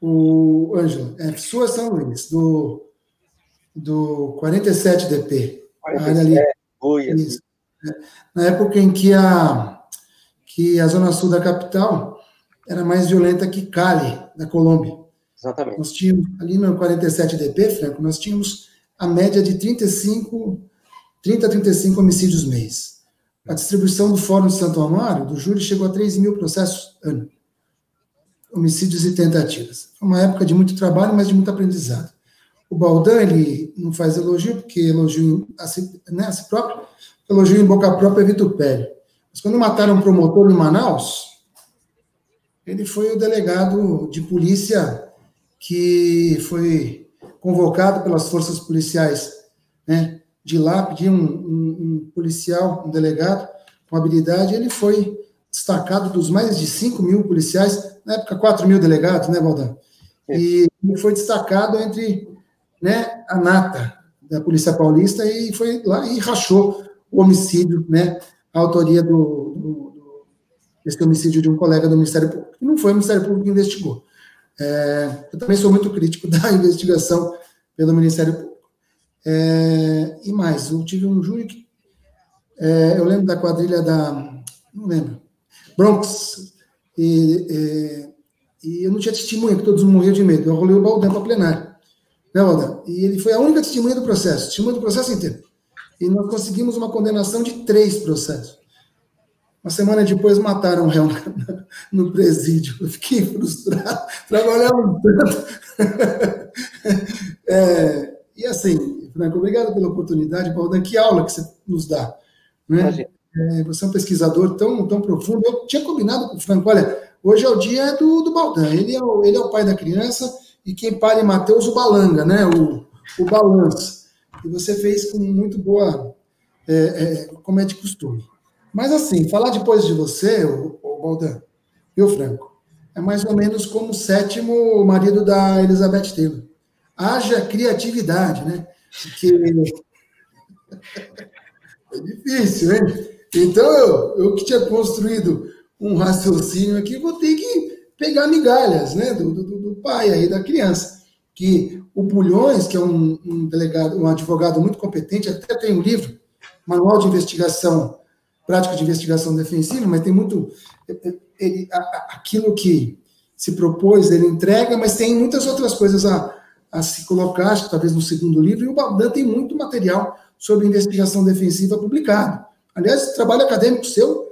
o Ângelo, FSU é São Luís, do, do 47DP. 47, ali, Isso na época em que a, que a zona sul da capital era mais violenta que Cali, da Colômbia. Exatamente. Nós tínhamos, ali no 47DP, Franco, nós tínhamos a média de 35, 30 a 35 homicídios mês. A distribuição do Fórum de Santo Amaro, do júri, chegou a 3 mil processos ano. Homicídios e tentativas. Foi uma época de muito trabalho, mas de muito aprendizado. O Baldan, ele não faz elogio, porque elogio a si, né, a si próprio, elogio em boca própria é vitupério. Mas quando mataram um promotor em Manaus, ele foi o delegado de polícia que foi convocado pelas forças policiais né, de lá, pedir um, um, um, policial, um delegado com habilidade, ele foi destacado dos mais de 5 mil policiais, na época 4 mil delegados, né, Valdan? E ele foi destacado entre né, a nata da Polícia Paulista e foi lá e rachou o homicídio, né, a autoria do, do, desse homicídio de um colega do Ministério Público. E não foi o Ministério Público que investigou. É, eu também sou muito crítico da investigação pelo Ministério Público. É, e mais, eu tive um júri que. É, eu lembro da quadrilha da. Não lembro. Bronx. E, e, e eu não tinha testemunha, que todos morriam de medo. Eu rolei o Baldan para plenário. Né, Baldan? E ele foi a única testemunha do processo, testemunha do processo inteiro e nós conseguimos uma condenação de três processos. Uma semana depois mataram o réu no presídio. Eu fiquei frustrado. Trabalhamos tanto. É, e assim, Franco, obrigado pela oportunidade, Baldan. Que aula que você nos dá. Né? É, você é um pesquisador tão, tão profundo. Eu tinha combinado com o Franco, olha, hoje é o dia do, do Baldan. Ele é, o, ele é o pai da criança e quem para em Mateus, o Balanga, né? o, o balanço. E você fez com muito boa, é, é, como é de costume. Mas assim, falar depois de você, o, o Baldan, viu, Franco? É mais ou menos como o sétimo marido da Elizabeth Taylor. Haja criatividade, né? Porque é difícil, hein? Então, eu, eu que tinha construído um raciocínio aqui, vou ter que pegar migalhas, né, do, do, do pai aí da criança. Que o Bulhões, que é um, um, delegado, um advogado muito competente, até tem um livro, Manual de Investigação prática de investigação defensiva, mas tem muito. Ele, aquilo que se propôs, ele entrega, mas tem muitas outras coisas a, a se colocar, acho que talvez no segundo livro, e o Baldan tem muito material sobre investigação defensiva publicado. Aliás, trabalho acadêmico seu,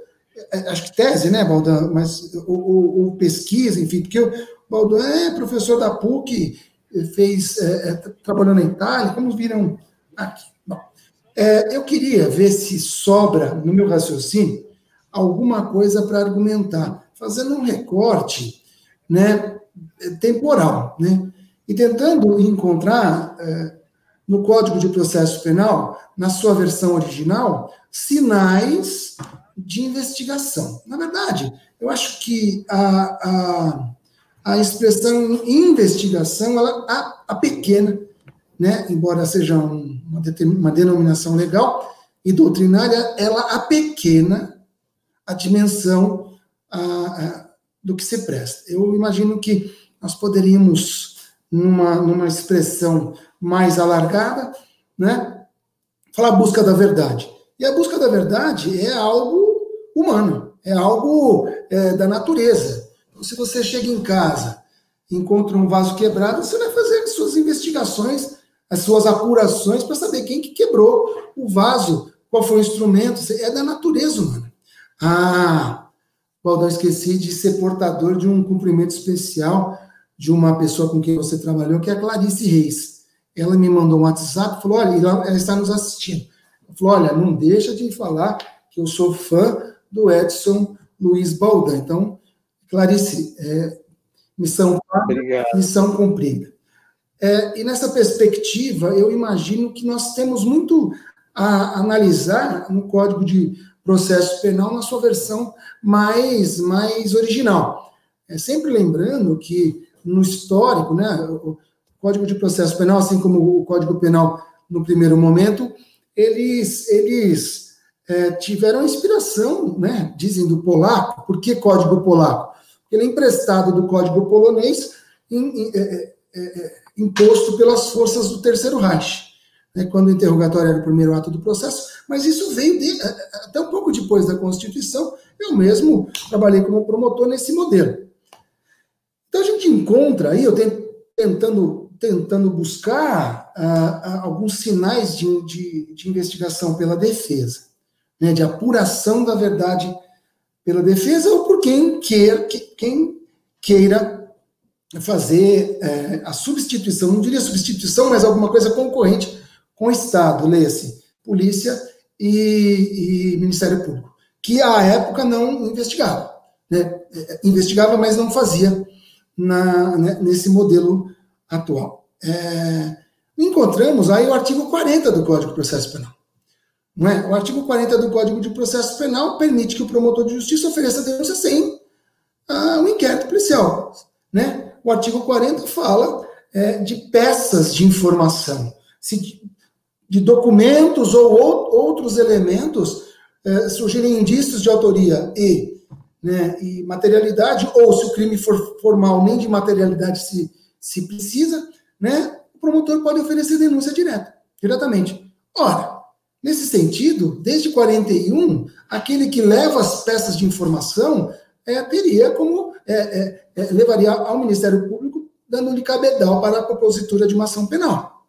é, acho que tese, né, Baldan, mas o, o, o pesquisa, enfim, porque o Baldan é professor da PUC, fez, é, é, trabalhou na Itália, como viram aqui. É, eu queria ver se sobra no meu raciocínio alguma coisa para argumentar, fazendo um recorte né, temporal, né, e tentando encontrar é, no Código de Processo Penal, na sua versão original, sinais de investigação. Na verdade, eu acho que a, a, a expressão investigação, ela, a, a pequena, né, embora seja um, uma, uma denominação legal e doutrinária, ela apequena a dimensão a, a, do que se presta. Eu imagino que nós poderíamos, numa, numa expressão mais alargada, né, falar busca da verdade. E a busca da verdade é algo humano, é algo é, da natureza. Se você chega em casa encontra um vaso quebrado, você vai fazer suas investigações as suas apurações para saber quem que quebrou o vaso, qual foi o instrumento, é da natureza humana. Ah, Baldão, esqueci de ser portador de um cumprimento especial de uma pessoa com quem você trabalhou, que é a Clarice Reis. Ela me mandou um WhatsApp, falou, olha, ela está nos assistindo. Falou, olha, não deixa de falar que eu sou fã do Edson Luiz Baldan. Então, Clarice, é, missão, missão cumprida. É, e nessa perspectiva, eu imagino que nós temos muito a analisar no Código de Processo Penal na sua versão mais, mais original. É, sempre lembrando que no histórico, né, o Código de Processo Penal, assim como o Código Penal no primeiro momento, eles, eles é, tiveram inspiração, né, dizem do polaco. Por que Código Polaco? Ele é emprestado do Código Polonês em, em, é, é, é, imposto pelas forças do Terceiro Reich, né, quando o interrogatório era o primeiro ato do processo, mas isso veio de, até um pouco depois da Constituição, eu mesmo trabalhei como promotor nesse modelo. Então a gente encontra aí, eu tentando, tentando buscar ah, ah, alguns sinais de, de, de, investigação pela defesa, né, de apuração da verdade pela defesa ou por quem, queira, quem queira fazer é, a substituição, não diria substituição, mas alguma coisa concorrente com o Estado, leia-se, polícia e, e, Ministério Público, que à época não investigava. Né? É, investigava, mas não fazia na, né, nesse modelo atual. É, encontramos aí o artigo 40 do Código de Processo Penal. É? O artigo 40 do Código de Processo Penal permite que o promotor de justiça ofereça denúncia sem ah, um inquérito policial. Né? o artigo 40 fala é, de peças de informação, se de documentos ou outros elementos é, surgirem indícios de autoria e, né, e materialidade, ou se o crime for formal, nem de materialidade se, se precisa, né, o promotor pode oferecer denúncia direta, diretamente. Ora, nesse sentido, desde 41, aquele que leva as peças de informação é, teria como é, é, é, levaria ao Ministério Público dando-lhe cabedal para a propositura de uma ação penal,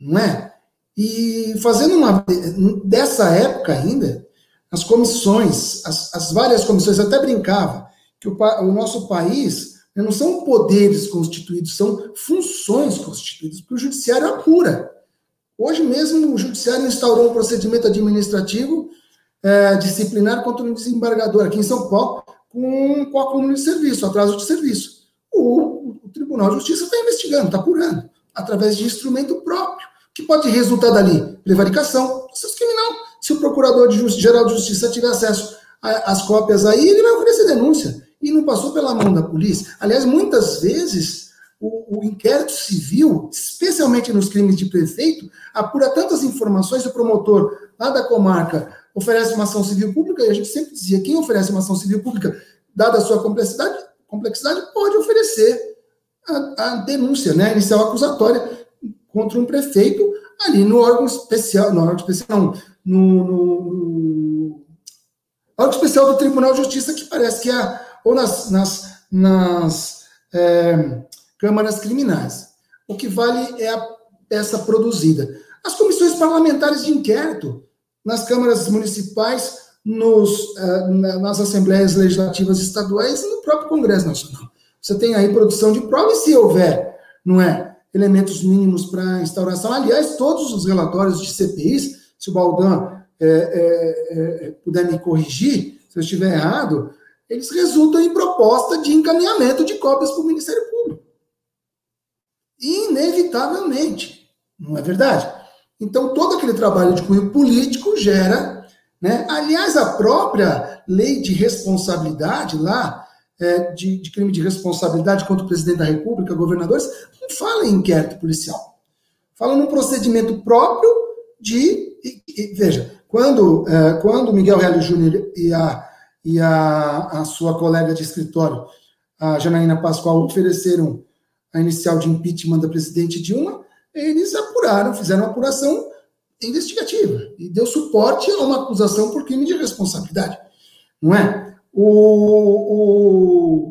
não é? E fazendo uma dessa época ainda, as comissões, as, as várias comissões, até brincava que o, o nosso país né, não são poderes constituídos, são funções constituídas, porque o judiciário apura. Hoje mesmo o judiciário instaurou um procedimento administrativo é, disciplinar contra um desembargador aqui em São Paulo com, com acúmulo de serviço, atraso de serviço. O, o Tribunal de Justiça está investigando, está apurando, através de instrumento próprio, que pode resultar dali prevaricação, processo criminal. Se o Procurador-Geral de, de Justiça tiver acesso às cópias aí, ele vai oferecer denúncia. E não passou pela mão da polícia. Aliás, muitas vezes o, o, inquérito civil, especialmente nos crimes de prefeito, apura tantas informações, o promotor lá da comarca oferece uma ação civil pública, e a gente sempre dizia, quem oferece uma ação civil pública, dada a sua complexidade, complexidade pode oferecer a, a denúncia, né, inicial acusatória contra um prefeito ali no órgão especial, no órgão especial, não, no, no, órgão especial do Tribunal de Justiça, que parece que é, ou nas, nas, nas é, câmaras criminais. O que vale é a peça produzida. As comissões parlamentares de inquérito nas câmaras municipais, nos, uh, nas assembleias legislativas estaduais e no próprio Congresso Nacional. Você tem aí produção de prova e se houver, não é, elementos mínimos para instauração. Aliás, todos os relatórios de CPIs, se o Baldan é, é, é, puder me corrigir, se eu estiver errado, eles resultam em proposta de encaminhamento de cópias para o Ministério Público. Inevitavelmente, não é verdade? Então, todo aquele trabalho de cunho político gera. Né? Aliás, a própria lei de responsabilidade lá, é, de, de, crime de responsabilidade contra o presidente da República, governadores, não fala em inquérito policial. Fala num procedimento próprio de. E, e, veja, quando, é, quando Miguel Reale Júnior e, a, e a, a sua colega de escritório, a Janaína Pascoal, ofereceram a inicial de impeachment da presidente Dilma, eles apuraram, fizeram uma apuração investigativa e deu suporte a uma acusação por crime de responsabilidade, não é? O,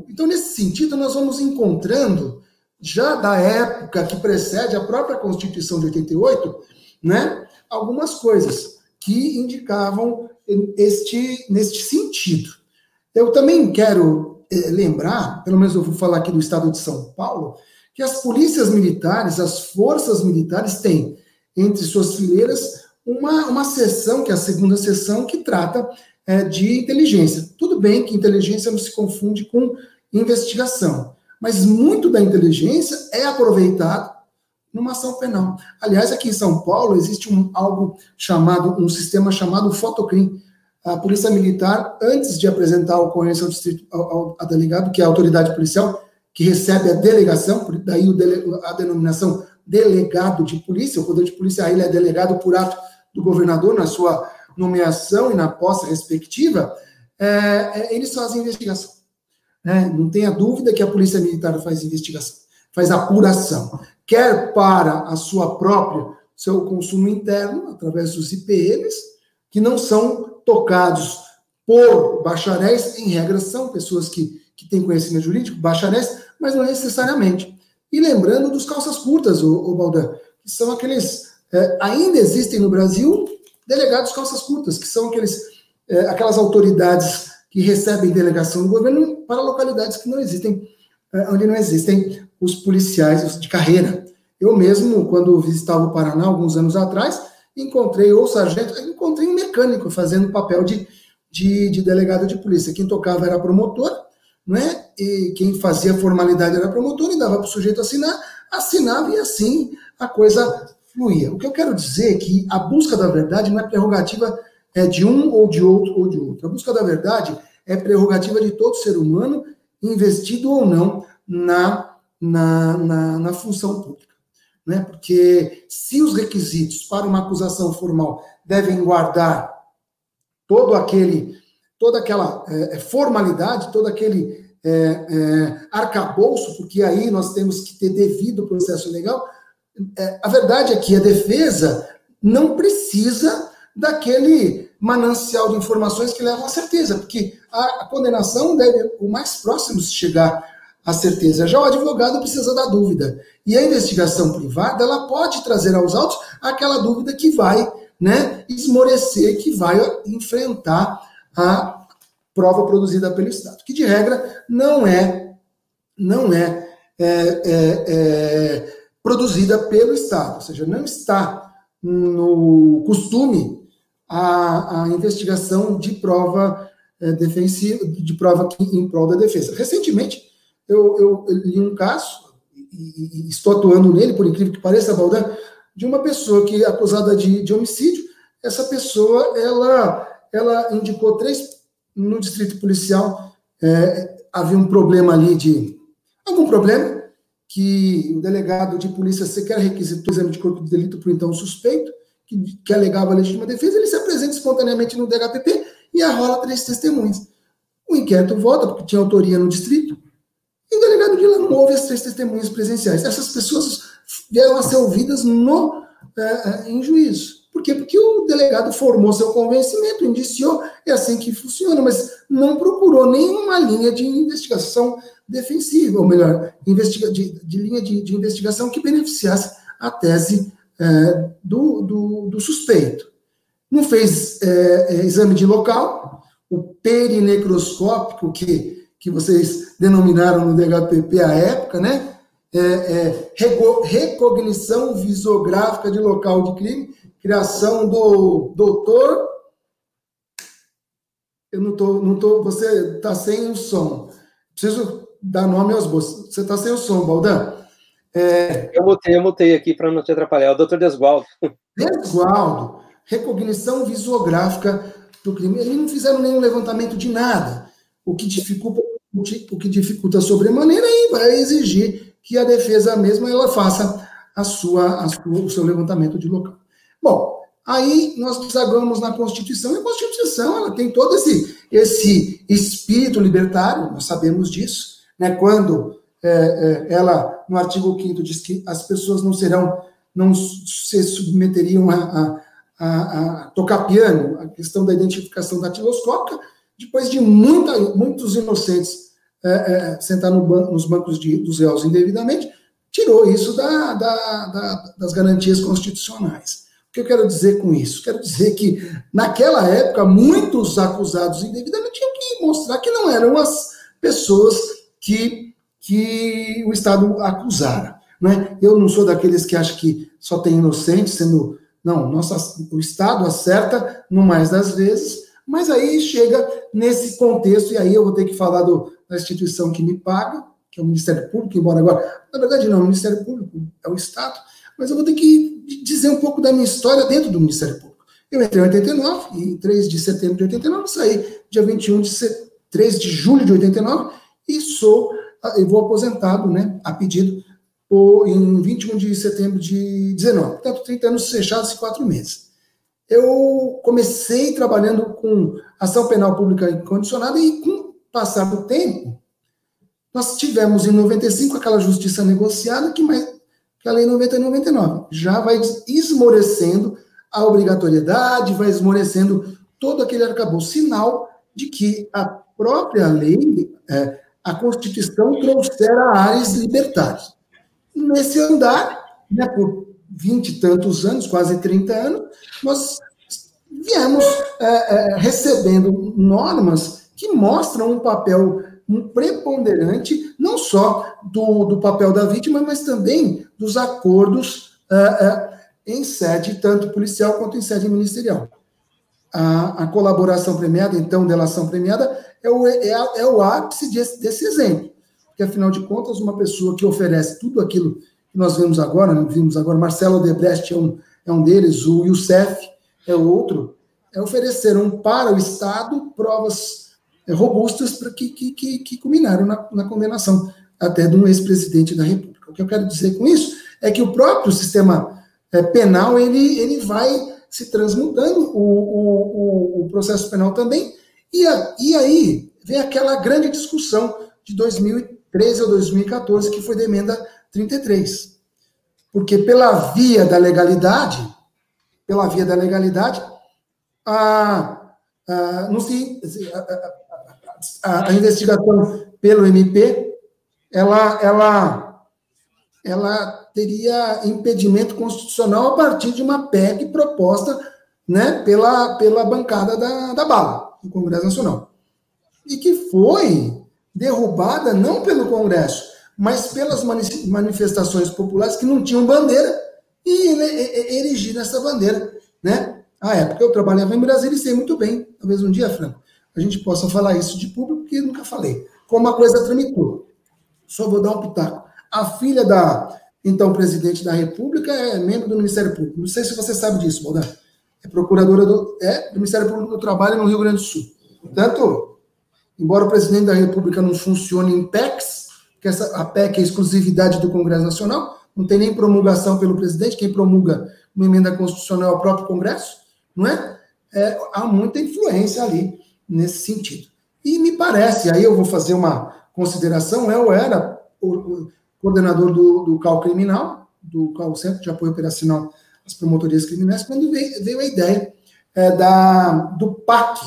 o, então, nesse sentido, nós vamos encontrando, já da época que precede a própria Constituição de 88, né, algumas coisas que indicavam este, neste sentido. Eu também quero eh, lembrar, pelo menos eu vou falar aqui do estado de São Paulo, que as polícias militares, as forças militares têm entre suas fileiras uma, uma seção, que é a segunda seção, que trata é, de inteligência. Tudo bem que inteligência não se confunde com investigação, mas muito da inteligência é aproveitado numa ação penal. Aliás, aqui em São Paulo existe um algo chamado, um sistema chamado Fotocrim. A Polícia Militar, antes de apresentar a ocorrência ao, distrito, ao, ao, ao delegado, que é a autoridade policial, que recebe a delegação, daí a denominação delegado de polícia, o poder de polícia ele é delegado por ato do governador na sua nomeação e na posse respectiva, é, é, eles fazem investigação. Né? Não tenha dúvida que a polícia militar faz investigação, faz apuração, quer para a sua própria, seu consumo interno, através dos IPMs, que não são tocados por bacharéis, em regra são pessoas que, que têm conhecimento jurídico, bacharéis, mas não necessariamente. E lembrando dos calças curtas, o, o Baldan, que são aqueles. É, ainda existem no Brasil delegados calças curtas, que são aqueles, é, aquelas autoridades que recebem delegação do governo para localidades que não existem, é, onde não existem os policiais de carreira. Eu mesmo, quando visitava o Paraná alguns anos atrás, encontrei ou sargento, encontrei um mecânico fazendo papel de, de, de delegado de polícia. Quem tocava era promotor, né? E quem fazia formalidade era promotor e dava para o sujeito assinar, assinava e assim a coisa fluía. O que eu quero dizer é que a busca da verdade não é prerrogativa é, de um ou de outro ou de outro. A busca da verdade é prerrogativa de todo ser humano, investido ou não na, na, na, na função pública. Né? Porque se os requisitos para uma acusação formal devem guardar todo aquele toda aquela é, formalidade, todo aquele é, é, arcabouço, porque aí nós temos que ter devido processo legal. É, a verdade é que a defesa não precisa daquele manancial de informações que levam à certeza, porque a, a condenação deve o mais próximo se chegar à certeza. Já o advogado precisa da dúvida. E a investigação privada, ela pode trazer aos autos aquela dúvida que vai né, esmorecer que vai enfrentar a prova produzida pelo Estado, que de regra não é, não é, é, é, é produzida pelo Estado, ou seja, não está no costume a, a investigação de prova é, defensiva, de prova em prol da defesa. Recentemente, eu, eu, eu li um caso, e, e, estou atuando nele, por incrível que pareça, Baldan, de uma pessoa que acusada de, de homicídio. Essa pessoa, ela, ela indicou três no distrito policial. É, havia um problema ali de algum problema que o delegado de polícia sequer requisitou o exame de corpo de delito para então suspeito, que, que alegava a legítima defesa, ele se apresenta espontaneamente no DHPP e arrola três testemunhas. O inquérito volta, porque tinha autoria no distrito, e o delegado de lá não ouve as três testemunhas presenciais. Essas pessoas vieram a ser ouvidas no, é, em juízo. Quê? Porque o delegado formou seu convencimento, indiciou, é assim que funciona, mas não procurou nenhuma linha de investigação defensiva, ou melhor, investiga de, de linha de, de, investigação que beneficiasse a tese é, do, do, do, suspeito. Não fez é, é exame de local, o perinecroscópico, que, que vocês denominaram no DHPP à época, né? É, é, recognição visográfica de local de crime, criação do doutor. Eu não tô, não tô, você está sem o som. Preciso dar nome aos bois. Você está sem o som, Baldan. É... Eu mutei, eu mutei aqui para não te atrapalhar. É o doutor Desgualdo. Desgualdo. Recognição visográfica do crime. Eles não fizeram nenhum levantamento de nada, o que dificulta, o que dificulta sobremaneira e vai exigir que a defesa mesma ela faça a sua, a sua, o seu levantamento de local. Bom, aí nós desagamos na Constituição, e a Constituição ela tem todo esse, esse espírito libertário, nós sabemos disso, né? quando é, é, ela, no artigo 5 diz que as pessoas não serão, não se submeteriam a, a, a, a tocar piano, a questão da identificação datiloscópica, depois de muita, muitos inocentes é, é, sentar no ban nos bancos de, dos réus indevidamente, tirou isso da, da, da, das garantias constitucionais. Que eu quero dizer com isso? Quero dizer que, naquela época, muitos acusados indevidamente tinham que mostrar que não eram as pessoas que, que o Estado acusara. Né? Eu não sou daqueles que acham que só tem inocente sendo. Não, nossa, o Estado acerta no mais das vezes, mas aí chega nesse contexto, e aí eu vou ter que falar do, da instituição que me paga, que é o Ministério Público, embora agora, na verdade não, o Ministério Público é o Estado, mas eu vou ter que dizer um pouco da minha história dentro do Ministério Público. Eu entrei em 89, e em 3 de setembro de 89, saí dia 21 de 3 de julho de 89, e sou, eu vou aposentado, né, a pedido, por, em 21 de setembro de 19. Portanto, 30 anos fechados e 4 meses. Eu comecei trabalhando com ação penal pública incondicionada e com passar do tempo, nós tivemos em 95 aquela justiça negociada que, mais, que a lei 90 e 99 já vai esmorecendo a obrigatoriedade, vai esmorecendo todo aquele arcabouço, sinal de que a própria lei, é, a Constituição trouxera áreas libertárias. Nesse andar, né, por 20 e tantos anos, quase 30 anos, nós viemos é, é, recebendo normas que mostram um papel preponderante, não só do, do papel da vítima, mas também dos acordos uh, uh, em sede tanto policial quanto em sede ministerial. A, a colaboração premiada, então, delação premiada, é o, é, é o ápice desse, desse exemplo. Porque, afinal de contas, uma pessoa que oferece tudo aquilo que nós vemos agora, né, vimos agora, Marcelo Debrecht é um, é um deles, o Youssef é outro, é ofereceram para o Estado provas é, robustas para que, que, que, que, culminaram na, na condenação até de um ex-presidente da República. O que eu quero dizer com isso é que o próprio sistema é, penal ele, ele vai se transmutando, o, o, o, processo penal também, e, a, e aí vem aquela grande discussão de 2013 ou 2014, que foi da emenda 33. Porque pela via da legalidade, pela via da legalidade, a, a, não se, a, a, a investigação pelo MP, ela, ela, ela teria impedimento constitucional a partir de uma PEC proposta né, pela, pela bancada da, da bala, do Congresso Nacional. E que foi derrubada não pelo Congresso, mas pelas manifestações populares que não tinham bandeira e erigiram essa bandeira, né? À época eu trabalhava em Brasília e sei muito bem, talvez um dia, Franco, a gente possa falar isso de público, porque nunca falei. Como a coisa tramitou. Só vou dar um pitaco. A filha da então presidente da República é membro do Ministério Público. Não sei se você sabe disso, Baldan. É procuradora do, é, do Ministério Público do Trabalho no Rio Grande do Sul. Portanto, embora o presidente da República não funcione em PECs, que essa, a PEC é exclusividade do Congresso Nacional, não tem nem promulgação pelo presidente, quem promulga uma emenda constitucional é o próprio Congresso, não é? é há muita influência ali nesse sentido. E me parece, aí eu vou fazer uma consideração, eu era o, coordenador do, do CAL Criminal, do CAL Centro de Apoio Operacional às Promotorias Criminais, quando veio, veio a ideia é, da, do PAC,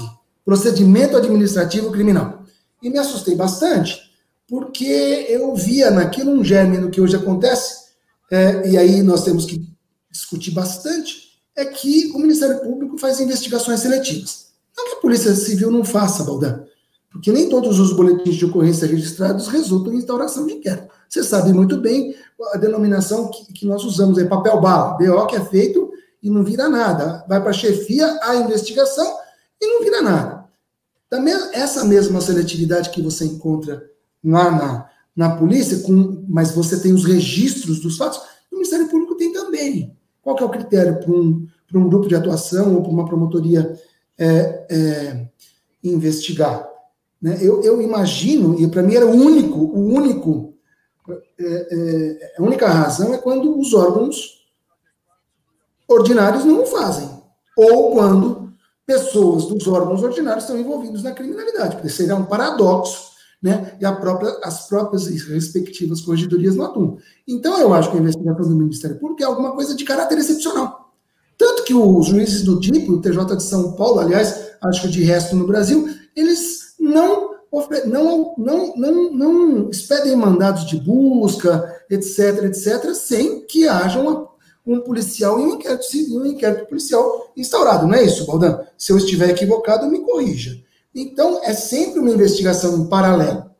Procedimento Administrativo Criminal. E me assustei bastante, porque eu via naquilo um germe do que hoje acontece, é, e aí nós temos que discutir bastante, é que o Ministério Público faz investigações seletivas. Não que a Polícia Civil não faça, Baldan, porque nem todos os boletins de ocorrência registrados resultam em instauração de inquérito. Você sabe muito bem a denominação que, que nós usamos, é papel bala, BO que é feito e não vira nada. Vai para a chefia a investigação e não vira nada. Também essa mesma seletividade que você encontra lá na, na polícia, com, mas você tem os registros dos fatos, o Ministério Público tem também. Qual é o critério para um, um grupo de atuação ou para uma promotoria é, é, investigar? Né? Eu, eu imagino, e para mim era o único, o único, é, é, a única razão é quando os órgãos ordinários não o fazem, ou quando pessoas dos órgãos ordinários estão envolvidos na criminalidade, porque seria um paradoxo, né? E própria, as próprias respectivas corregedorias não atuam. Então, eu acho que a investigação do Ministério Público é alguma coisa de caráter excepcional. Tanto que os juízes do tipo, o TJ de São Paulo, aliás, acho que de resto no Brasil, eles não, não, não, não, não expedem mandados de busca, etc., etc., sem que haja uma, um policial e um inquérito, um inquérito policial instaurado. Não é isso, Baldan? Se eu estiver equivocado, me corrija. Então, é sempre uma investigação em paralelo.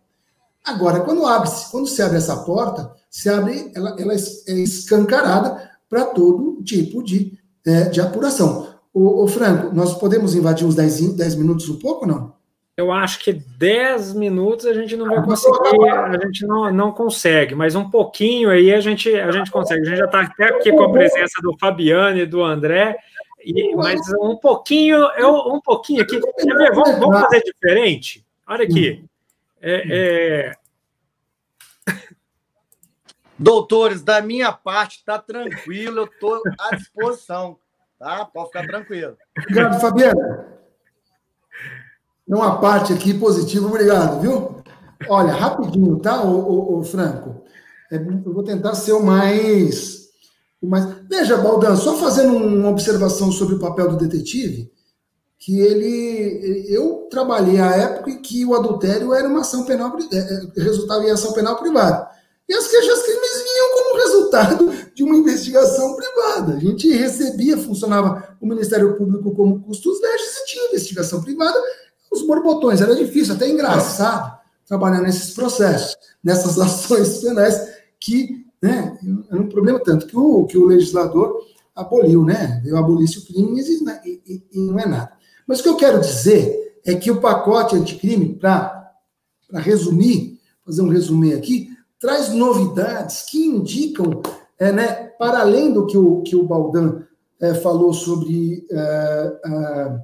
Agora, quando abre quando se abre essa porta, se abre, ela, ela é escancarada para todo tipo de, é, de apuração. O, Franco, nós podemos invadir 10, 10 minutos um pouco, não? Eu acho que 10 minutos a gente não vai conseguir, a gente não, não consegue, mas um pouquinho aí a gente, a gente consegue. A gente já está até aqui com a presença do Fabiano e do André, e, mas um pouquinho, eu, um pouquinho aqui. Ver? Vamos, vamos fazer diferente? Olha aqui. É, é... Doutores, da minha parte, está tranquilo, eu estou à disposição. Tá? Pode ficar tranquilo. Obrigado, Fabiano. Não uma parte aqui positiva, obrigado, viu? Olha, rapidinho, tá, ô Franco? É, eu vou tentar ser o mais, o mais. Veja, Baldan, só fazendo uma observação sobre o papel do detetive, que ele. Eu trabalhei a época em que o adultério era uma ação penal, é, é, resultava em ação penal privada. E as queixas crimes vinham como resultado de uma investigação privada. A gente recebia, funcionava o Ministério Público como custos verdes e tinha investigação privada os borbotões. Era difícil, até engraçado, trabalhar nesses processos, nessas ações penais, que né, era um problema tanto que o, que o legislador aboliu, né? Veio abolir o crime e, e, e, não é nada. Mas o que eu quero dizer é que o pacote anticrime, para resumir, fazer um resumê aqui, traz novidades que indicam, é, né, para além do que o, que o Baldan é, falou sobre é,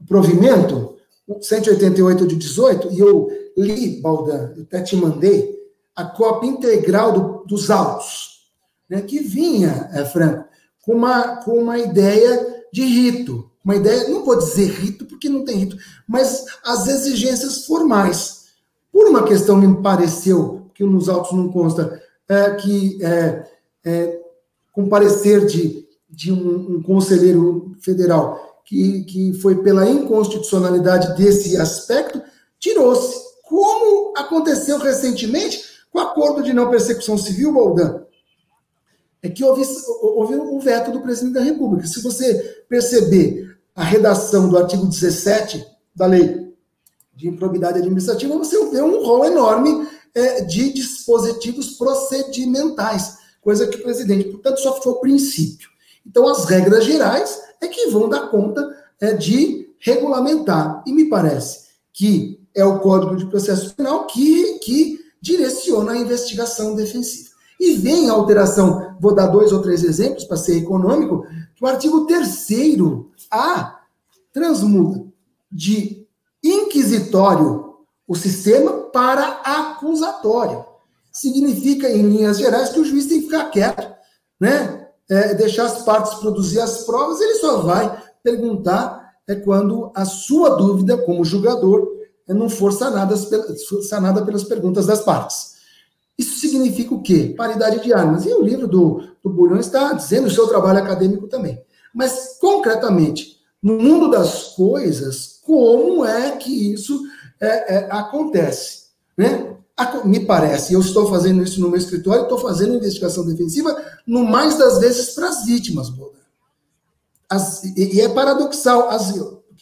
o provimento, 188 de 18, e eu li, Baldan, eu até te mandei, a cópia integral do, dos autos, né, que vinha, é, Franco, com uma, com uma ideia de rito. Uma ideia, não vou dizer rito, porque não tem rito, mas as exigências formais. Por uma questão, me pareceu, que nos autos não consta, é, que é, é, com parecer de, de um, um conselheiro federal que, que foi pela inconstitucionalidade desse aspecto, tirou-se. Como aconteceu recentemente com o acordo de não persecução civil, Baldan? é que houve, houve o veto do presidente da República. Se você perceber a redação do artigo 17 da lei de improbidade administrativa, você vê um rol enorme é, de dispositivos procedimentais, coisa que o presidente, portanto, só o princípio. Então, as regras gerais é que vão dar conta é, de regulamentar. E me parece que é o Código de Processo Penal que, que direciona a investigação defensiva. E vem a alteração, vou dar dois ou três exemplos para ser econômico, que o artigo 3 A transmuda de inquisitório o sistema para acusatório. Significa, em linhas gerais, que o juiz tem que ficar quieto, né? É, deixar as partes produzir as provas, ele só vai perguntar é quando a sua dúvida, como julgador, é não for sanada, sanada pelas perguntas das partes. Isso significa o quê? Paridade de armas. E o livro do, do Bulhão está dizendo o seu trabalho acadêmico também. Mas, concretamente, no mundo das coisas, como é que isso é, é, acontece? Né? Me parece, eu estou fazendo isso no meu escritório, estou fazendo investigação defensiva, no mais das vezes para as vítimas, Boda. As, e, e, é paradoxal, as,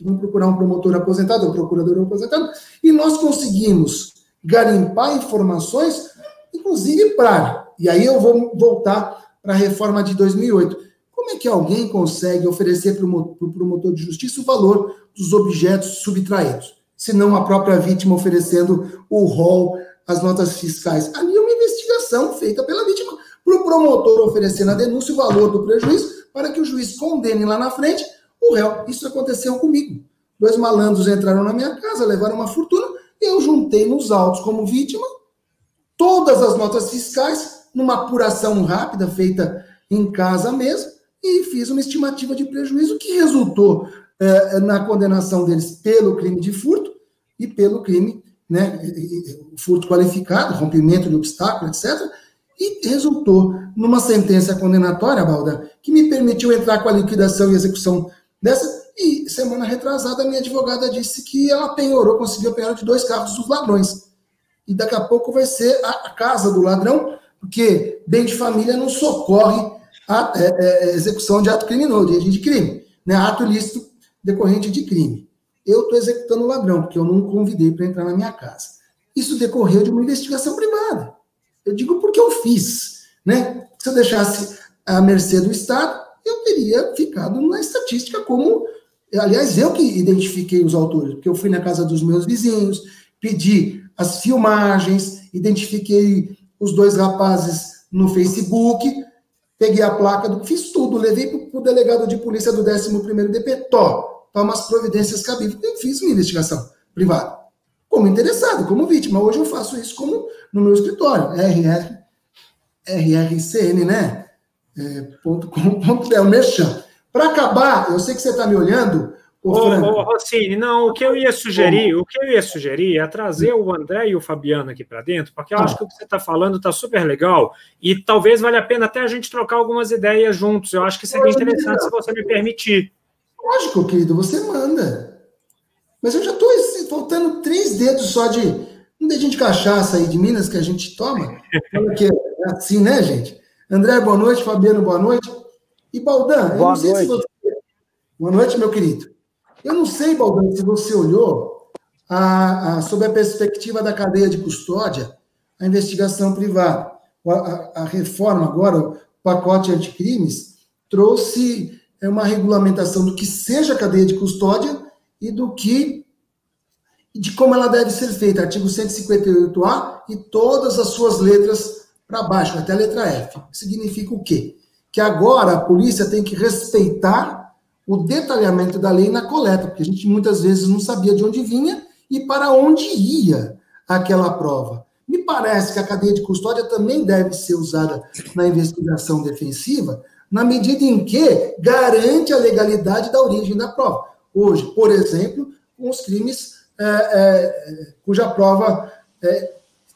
vão procurar um promotor aposentado, um procurador aposentado, e nós conseguimos garimpar informações, inclusive para. E aí eu vou voltar para a reforma de 2008. Como é que alguém consegue oferecer para o promotor de justiça o valor dos objetos subtraídos? Se não a própria vítima oferecendo o rol, as notas fiscais. Ali é uma investigação feita pela vítima, para o promotor oferecendo a denúncia o valor do prejuízo, para que o juiz condene lá na frente o réu. Isso aconteceu comigo. Dois malandros entraram na minha casa, levaram uma fortuna, e eu juntei nos autos como vítima todas as notas fiscais, numa apuração rápida feita em casa mesmo, e fiz uma estimativa de prejuízo que resultou é, na condenação deles pelo crime de furto e pelo crime, né, furto qualificado, rompimento de obstáculo, etc., e resultou numa sentença condenatória, Balda, que me permitiu entrar com a liquidação e execução dessa. E semana retrasada, minha advogada disse que ela penhorou, conseguiu penhorar de dois carros dos ladrões. E daqui a pouco vai ser a, casa do ladrão, porque bem de família não socorre a é, é, execução de ato criminoso, de, crime, né? ato ilícito decorrente de crime. Eu estou executando o ladrão, porque eu não convidei para entrar na minha casa. Isso decorreu de uma investigação privada. Eu digo porque eu fiz. Né? Se eu deixasse a mercê do Estado, eu teria ficado na estatística como. Aliás, eu que identifiquei os autores, porque eu fui na casa dos meus vizinhos, pedi as filmagens, identifiquei os dois rapazes no Facebook, peguei a placa, do, fiz tudo, levei para o delegado de polícia do 11º DP, Tó, toma as providências cabíveis. Eu fiz uma investigação privada, como interessado, como vítima. Hoje eu faço isso como no meu escritório, RR, RRCN, né? é, ponto com, ponto, é o Merchan. Para acabar, eu sei que você está me olhando. Ô, ô, Rossini, não, o que eu ia sugerir, o que eu ia sugerir é trazer o André e o Fabiano aqui para dentro, porque eu ah. acho que o que você está falando está super legal e talvez valha a pena até a gente trocar algumas ideias juntos. Eu acho que seria interessante se você me permitir. Lógico, querido, você manda. Mas eu já estou faltando três dedos só de um dedinho de cachaça aí de Minas que a gente toma. que é assim, né, gente? André, boa noite. Fabiano, boa noite. E Baldan, boa noite. Você... Boa noite, meu querido. Eu não sei, Baldan, se você olhou a, a, sob a perspectiva da cadeia de custódia, a investigação privada. A, a, a reforma agora, o pacote anticrimes, trouxe é, uma regulamentação do que seja cadeia de custódia e do que de como ela deve ser feita, artigo 158A e todas as suas letras para baixo, até a letra F. Significa o quê? Que agora a polícia tem que respeitar o detalhamento da lei na coleta, porque a gente muitas vezes não sabia de onde vinha e para onde ia aquela prova. Me parece que a cadeia de custódia também deve ser usada na investigação defensiva, na medida em que garante a legalidade da origem da prova. Hoje, por exemplo, com os crimes é, é, cuja prova é,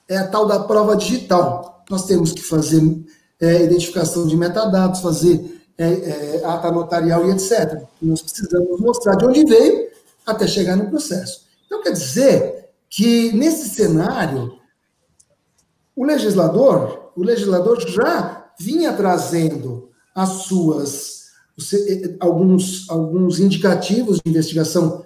é a tal da prova digital nós temos que fazer é, identificação de metadados, fazer é, é, ata notarial e etc. Nós precisamos mostrar de onde veio até chegar no processo. Então, quer dizer que nesse cenário, o legislador, o legislador já vinha trazendo as suas alguns, alguns indicativos de investigação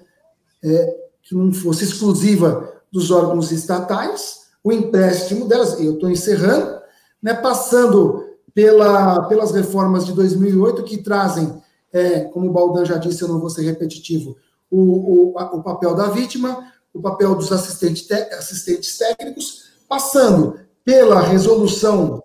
é, que não fosse exclusiva dos órgãos estatais, o empréstimo delas, eu estou encerrando, né, passando pela, pelas reformas de 2008, que trazem, é, como o Baldan já disse, eu não vou ser repetitivo, o, o, o papel da vítima, o papel dos assistentes, te, assistentes técnicos, passando pela resolução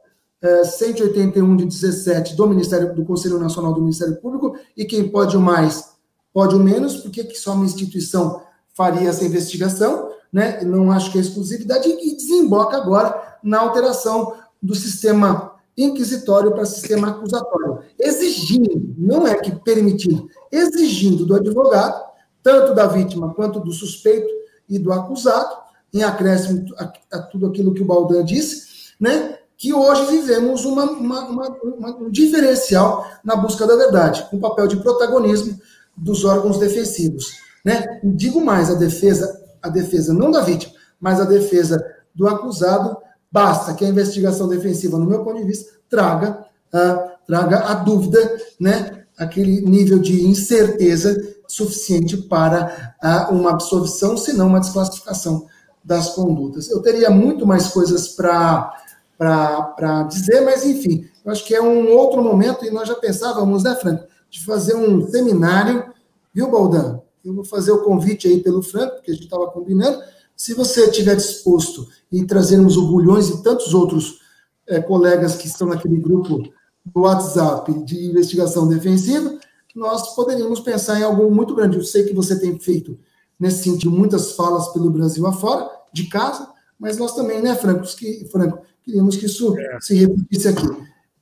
181 de 17 do Ministério do Conselho Nacional do Ministério Público, e quem pode o mais, pode o menos, porque que só uma instituição faria essa investigação, né? Não acho que é exclusividade, e desemboca agora na alteração do sistema inquisitório para sistema acusatório, exigindo, não é que permitindo, exigindo do advogado, tanto da vítima quanto do suspeito e do acusado, em acréscimo a, a tudo aquilo que o Baldan disse, né? Que hoje vivemos uma, uma, uma, um diferencial na busca da verdade, com o papel de protagonismo dos órgãos defensivos. Né? Digo mais, a defesa, a defesa não da vítima, mas a defesa do acusado, basta que a investigação defensiva, no meu ponto de vista, traga, uh, traga a dúvida, né? aquele nível de incerteza suficiente para uh, uma absolvição, se não uma desclassificação das condutas. Eu teria muito mais coisas para para dizer, mas enfim, eu acho que é um outro momento e nós já pensávamos, né, Franco, de fazer um seminário, viu, Baldan? Eu vou fazer o convite aí pelo Franco, que a gente estava combinando. Se você estiver disposto em trazermos o Bulhões e tantos outros é, colegas que estão naquele grupo do WhatsApp de investigação defensiva, nós poderíamos pensar em algo muito grande. Eu sei que você tem feito, nesse sentido, muitas falas pelo Brasil afora, de casa, mas nós também, né, Franco, que, Franco queríamos que isso é. se repetisse aqui.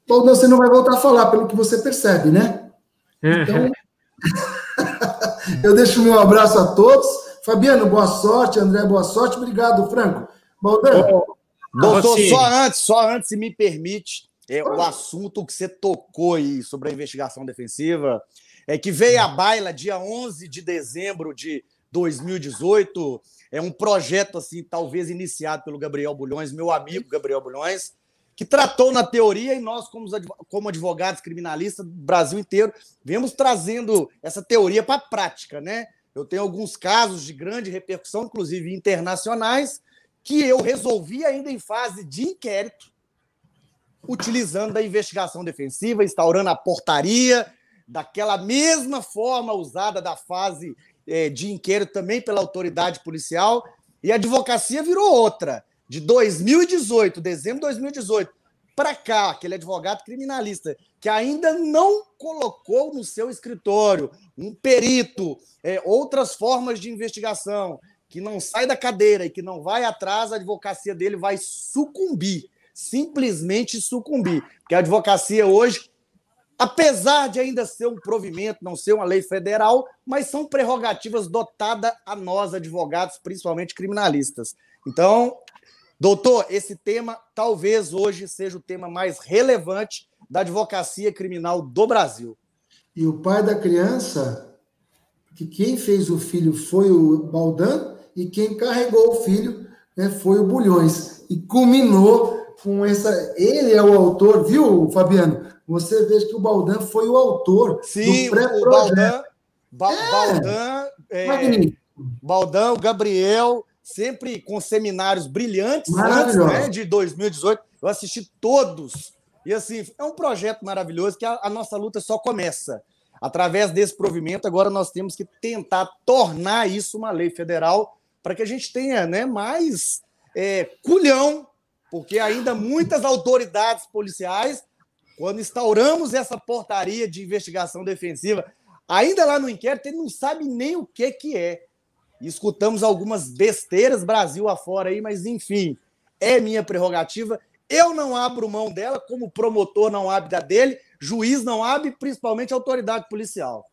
Bom, você não vai voltar a falar, pelo que você percebe, né? Então, eu deixo meu abraço a todos. Fabiano, boa sorte. André, boa sorte. Obrigado, Franco. Baldan. Doutor, só antes, só antes, se me permite, é, o assunto que você tocou aí sobre a investigação defensiva, é que veio à baila dia 11 de dezembro de 2018, é um projeto assim, talvez iniciado pelo Gabriel Bulhões, meu amigo Gabriel Bulhões, que tratou na teoria e nós, como advogados criminalistas do Brasil inteiro, vemos trazendo essa teoria para a prática, né? Eu tenho alguns casos de grande repercussão, inclusive internacionais, que eu resolvi ainda em fase de inquérito, utilizando a investigação defensiva, instaurando a portaria, daquela mesma forma usada da fase é, de inquérito também pela autoridade policial, e a advocacia virou outra. De 2018, dezembro de 2018, para cá, aquele advogado criminalista que ainda não colocou no seu escritório um perito, é, outras formas de investigação, que não sai da cadeira e que não vai atrás, a advocacia dele vai sucumbir, simplesmente sucumbir. Porque a advocacia hoje apesar de ainda ser um provimento, não ser uma lei federal, mas são prerrogativas dotadas a nós, advogados, principalmente criminalistas. Então, doutor, esse tema talvez hoje seja o tema mais relevante da advocacia criminal do Brasil. E o pai da criança, que quem fez o filho foi o Baldan e quem carregou o filho né, foi o Bulhões. E culminou com essa. Ele é o autor, viu, Fabiano? Você vê que o Baldan foi o autor Sim, do pré-projeto. O Baldan, ba é, Baldan, é, Baldan, o Gabriel, sempre com seminários brilhantes antes né, de 2018. Eu assisti todos. E assim, é um projeto maravilhoso que a, a nossa luta só começa. Através desse provimento, agora nós temos que tentar tornar isso uma lei federal para que a gente tenha né, mais é, culhão, porque ainda muitas autoridades policiais quando instauramos essa portaria de investigação defensiva, ainda lá no inquérito, ele não sabe nem o que, que é. escutamos algumas besteiras Brasil afora aí, mas enfim, é minha prerrogativa. Eu não abro mão dela, como promotor não abre da dele, juiz não abre, principalmente autoridade policial.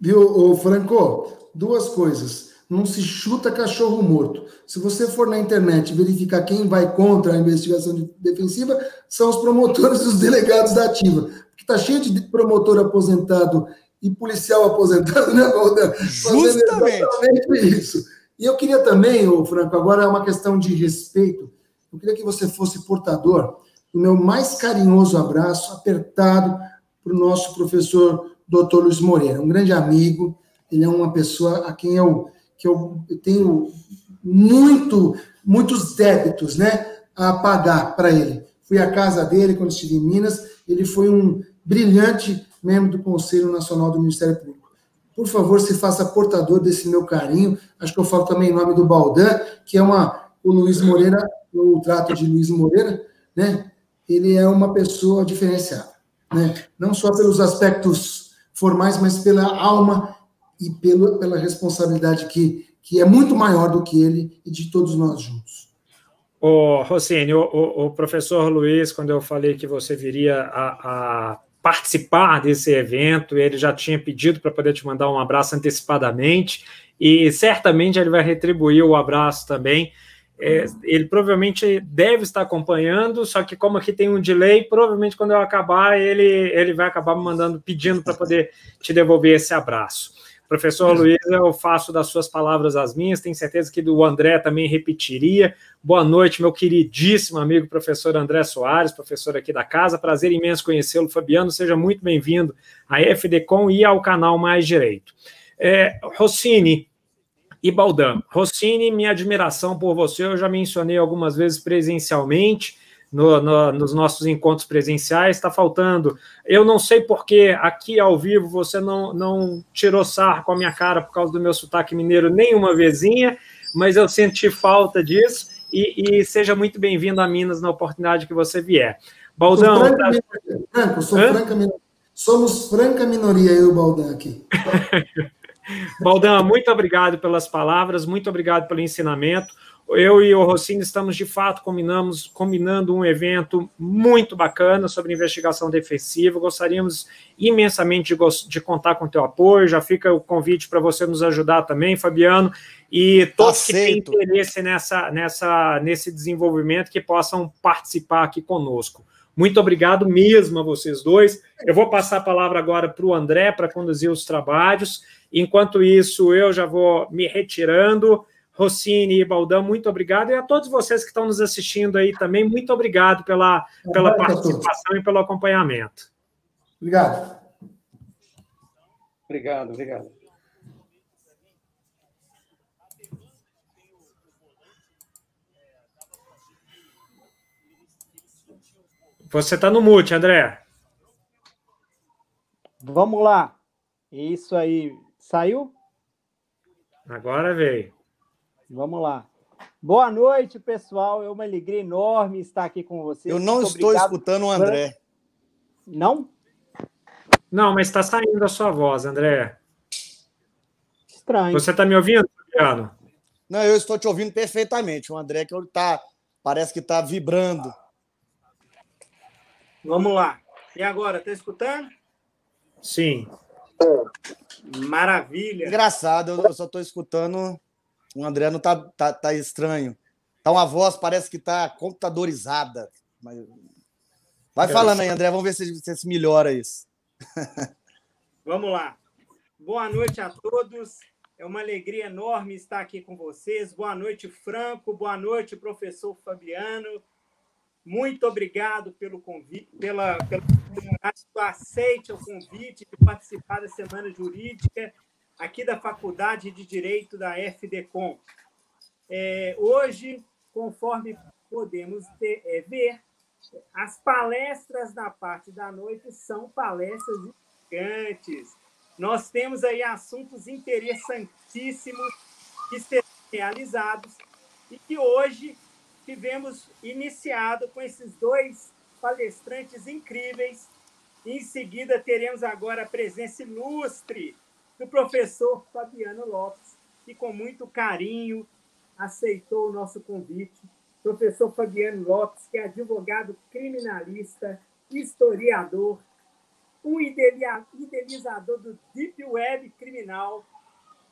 Viu, Franco? Duas coisas não se chuta cachorro morto. Se você for na internet verificar quem vai contra a investigação defensiva, são os promotores e os delegados da ativa. Porque está cheio de promotor aposentado e policial aposentado, né, Valdan? Justamente. Exatamente isso. E eu queria também, ô Franco, agora é uma questão de respeito, eu queria que você fosse portador o meu mais carinhoso abraço, apertado, para o nosso professor Dr. Luiz Moreira, um grande amigo, ele é uma pessoa a quem eu, que eu tenho muito, muitos débitos né, a pagar para ele. Fui à casa dele quando estive em Minas, ele foi um brilhante membro do Conselho Nacional do Ministério Público. Por favor, se faça portador desse meu carinho. Acho que eu falo também em nome do Baldan, que é uma. O Luiz Moreira, o trato de Luiz Moreira, né? Ele é uma pessoa diferenciada, né? Não só pelos aspectos formais, mas pela alma e pelo, pela responsabilidade que, que é muito maior do que ele e de todos nós juntos. Ô, Rossini, o, o, o professor Luiz, quando eu falei que você viria a, a participar desse evento, ele já tinha pedido para poder te mandar um abraço antecipadamente, e certamente ele vai retribuir o abraço também. É, ele provavelmente deve estar acompanhando, só que como aqui tem um delay, provavelmente quando eu acabar, ele, ele vai acabar me mandando, pedindo para poder te devolver esse abraço. Professor Luiz, eu faço das suas palavras as minhas, tenho certeza que do André também repetiria. Boa noite, meu queridíssimo amigo professor André Soares, professor aqui da casa. Prazer imenso conhecê-lo, Fabiano. Seja muito bem-vindo à FDCom e ao canal Mais Direito. É, Rossini e Baldan. Rossini, minha admiração por você, eu já mencionei algumas vezes presencialmente no, no, nos nossos encontros presenciais. Está faltando. Eu não sei porque aqui ao vivo você não, não tirou sarro com a minha cara por causa do meu sotaque mineiro nenhuma vezinha, mas eu senti falta disso. E, e seja muito bem-vindo a Minas na oportunidade que você vier. Baldão. Franca, tá... Franco, sou franca minoria. Somos franca minoria, eu e o Baldan aqui. Baldão, muito obrigado pelas palavras, muito obrigado pelo ensinamento eu e o Rossini estamos de fato combinamos, combinando um evento muito bacana sobre investigação defensiva. Gostaríamos imensamente de, de contar com o teu apoio. Já fica o convite para você nos ajudar também, Fabiano, e todos Aceito. que têm interesse nessa, nessa, nesse desenvolvimento que possam participar aqui conosco. Muito obrigado mesmo a vocês dois. Eu vou passar a palavra agora para o André para conduzir os trabalhos. Enquanto isso, eu já vou me retirando. Rossini e Baldão, muito obrigado. E a todos vocês que estão nos assistindo aí também, muito obrigado pela, pela participação e pelo acompanhamento. Obrigado. Obrigado, obrigado. Você está no mute, André. Vamos lá. Isso aí. Saiu? Agora veio. Vamos lá. Boa noite, pessoal. É uma alegria enorme estar aqui com vocês. Eu não Muito estou obrigado. escutando o André. Não? Não, mas está saindo a sua voz, André. Estranho. Você está me ouvindo, Fabiano? Não, eu estou te ouvindo perfeitamente. O André que está, parece que está vibrando. Vamos lá. E agora, está escutando? Sim. Maravilha. Engraçado, eu só estou escutando o André não tá, tá, tá estranho. Tá uma voz, parece que tá computadorizada. Mas... Vai falando aí, André, vamos ver se, se, se melhora isso. vamos lá. Boa noite a todos. É uma alegria enorme estar aqui com vocês. Boa noite, Franco. Boa noite, professor Fabiano. Muito obrigado pelo convite, pela, pela aceite o convite de participar da Semana Jurídica aqui da Faculdade de Direito da FDCom. É, hoje, conforme podemos ter, é, ver, as palestras na parte da noite são palestras gigantes. Nós temos aí assuntos interessantíssimos que serão realizados e que hoje tivemos iniciado com esses dois palestrantes incríveis. Em seguida, teremos agora a presença ilustre do professor Fabiano Lopes, que com muito carinho aceitou o nosso convite. Professor Fabiano Lopes, que é advogado criminalista, historiador, um idealizador do Deep Web criminal.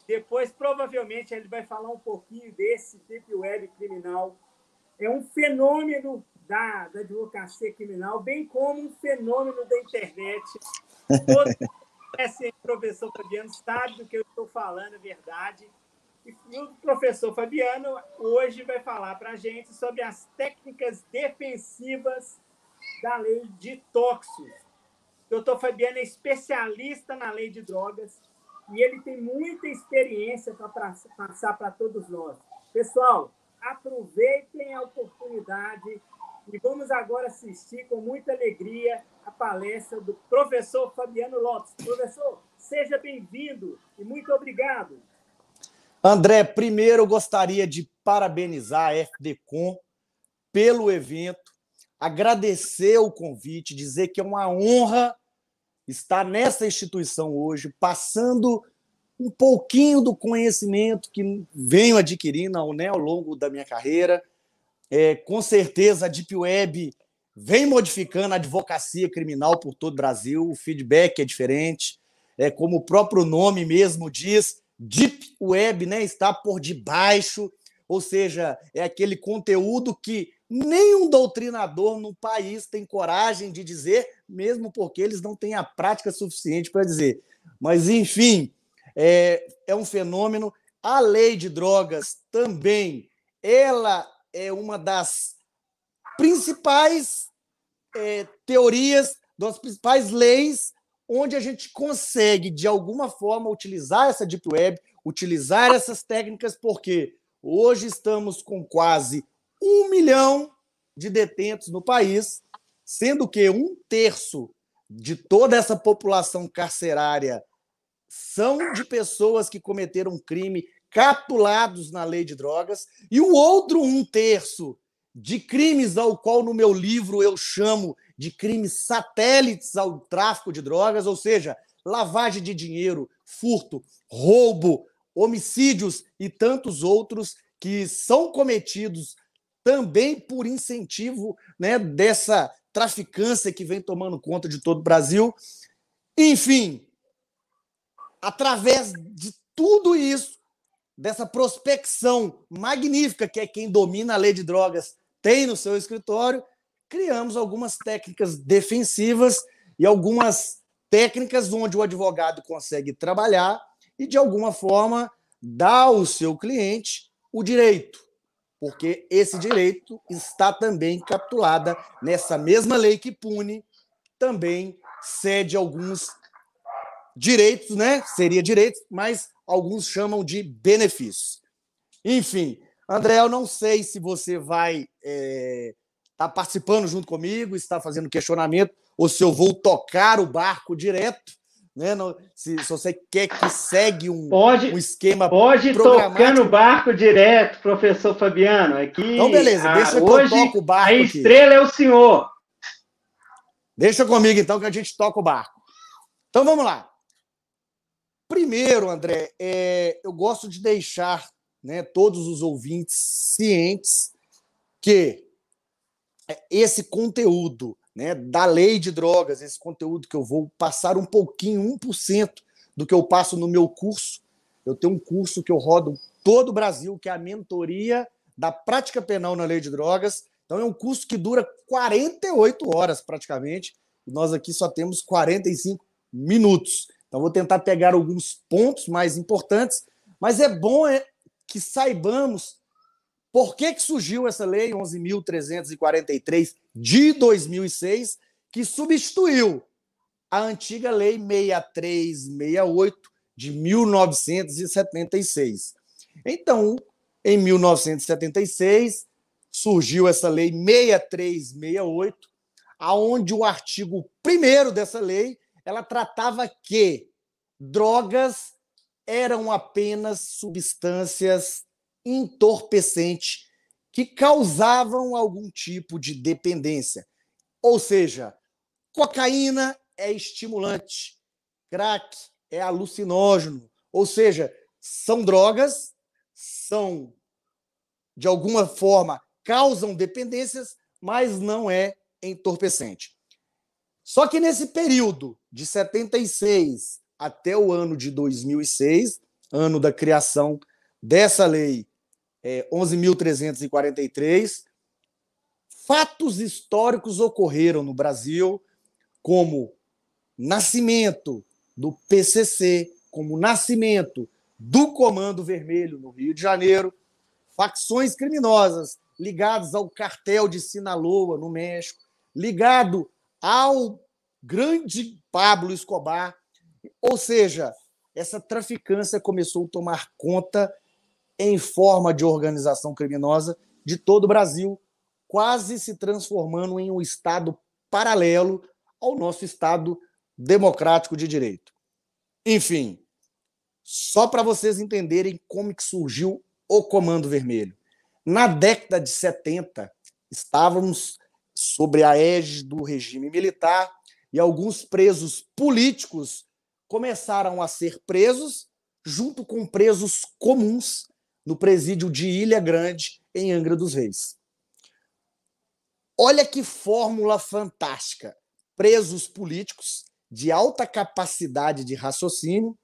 Depois, provavelmente, ele vai falar um pouquinho desse Deep Web criminal. É um fenômeno da, da advocacia criminal, bem como um fenômeno da internet. conhecem o professor Fabiano sabe do que eu estou falando, é verdade. E o professor Fabiano hoje vai falar para a gente sobre as técnicas defensivas da lei de tóxicos. O doutor Fabiano é especialista na lei de drogas e ele tem muita experiência para passar para todos nós. Pessoal, aproveitem a oportunidade e vamos agora assistir com muita alegria a palestra do professor Fabiano Lopes. Professor, seja bem-vindo e muito obrigado. André, primeiro gostaria de parabenizar a FDCom pelo evento, agradecer o convite, dizer que é uma honra estar nessa instituição hoje, passando um pouquinho do conhecimento que venho adquirindo né, ao longo da minha carreira. É, com certeza a Deep Web vem modificando a advocacia criminal por todo o Brasil, o feedback é diferente. É, como o próprio nome mesmo diz, Deep Web né, está por debaixo, ou seja, é aquele conteúdo que nenhum doutrinador no país tem coragem de dizer, mesmo porque eles não têm a prática suficiente para dizer. Mas, enfim, é, é um fenômeno. A lei de drogas também, ela é uma das principais é, teorias, das principais leis onde a gente consegue, de alguma forma, utilizar essa Deep Web, utilizar essas técnicas, porque hoje estamos com quase um milhão de detentos no país, sendo que um terço de toda essa população carcerária são de pessoas que cometeram crime capturados na lei de drogas, e o outro um terço de crimes ao qual no meu livro eu chamo de crimes satélites ao tráfico de drogas, ou seja, lavagem de dinheiro, furto, roubo, homicídios e tantos outros que são cometidos também por incentivo né, dessa traficância que vem tomando conta de todo o Brasil. Enfim, através de tudo isso, dessa prospecção magnífica que é quem domina a lei de drogas tem no seu escritório, criamos algumas técnicas defensivas e algumas técnicas onde o advogado consegue trabalhar e, de alguma forma, dar ao seu cliente o direito, porque esse direito está também capturada nessa mesma lei que pune, também cede alguns direitos, né? Seria direitos, mas alguns chamam de benefícios. Enfim, André, eu não sei se você vai estar é, tá participando junto comigo, está fazendo questionamento, ou se eu vou tocar o barco direto. Né? No, se, se, você quer que segue um, pode, um esquema Pode tocar no barco direto, professor Fabiano. Aqui, então, beleza, deixa que hoje, eu toco o barco. A estrela aqui. é o senhor. Deixa comigo, então, que a gente toca o barco. Então, vamos lá. Primeiro, André, é, eu gosto de deixar né, todos os ouvintes cientes que esse conteúdo né, da lei de drogas, esse conteúdo que eu vou passar um pouquinho, 1% do que eu passo no meu curso. Eu tenho um curso que eu rodo todo o Brasil, que é a mentoria da prática penal na lei de drogas. Então é um curso que dura 48 horas praticamente, e nós aqui só temos 45 minutos. Então vou tentar pegar alguns pontos mais importantes, mas é bom é, que saibamos por que, que surgiu essa lei 11.343 de 2006, que substituiu a antiga lei 6368 de 1976. Então, em 1976, surgiu essa lei 6368, aonde o artigo 1 dessa lei, ela tratava que drogas eram apenas substâncias entorpecentes que causavam algum tipo de dependência. Ou seja, cocaína é estimulante, crack é alucinógeno, ou seja, são drogas, são de alguma forma causam dependências, mas não é entorpecente. Só que nesse período de 76 até o ano de 2006, ano da criação dessa lei é, 11.343, fatos históricos ocorreram no Brasil, como nascimento do PCC, como nascimento do Comando Vermelho no Rio de Janeiro, facções criminosas ligadas ao cartel de Sinaloa, no México, ligado ao grande Pablo Escobar. Ou seja, essa traficância começou a tomar conta em forma de organização criminosa de todo o Brasil, quase se transformando em um Estado paralelo ao nosso Estado democrático de direito. Enfim, só para vocês entenderem como que surgiu o Comando Vermelho. Na década de 70, estávamos sobre a égide do regime militar e alguns presos políticos começaram a ser presos junto com presos comuns no presídio de Ilha Grande, em Angra dos Reis. Olha que fórmula fantástica. Presos políticos de alta capacidade de raciocínio,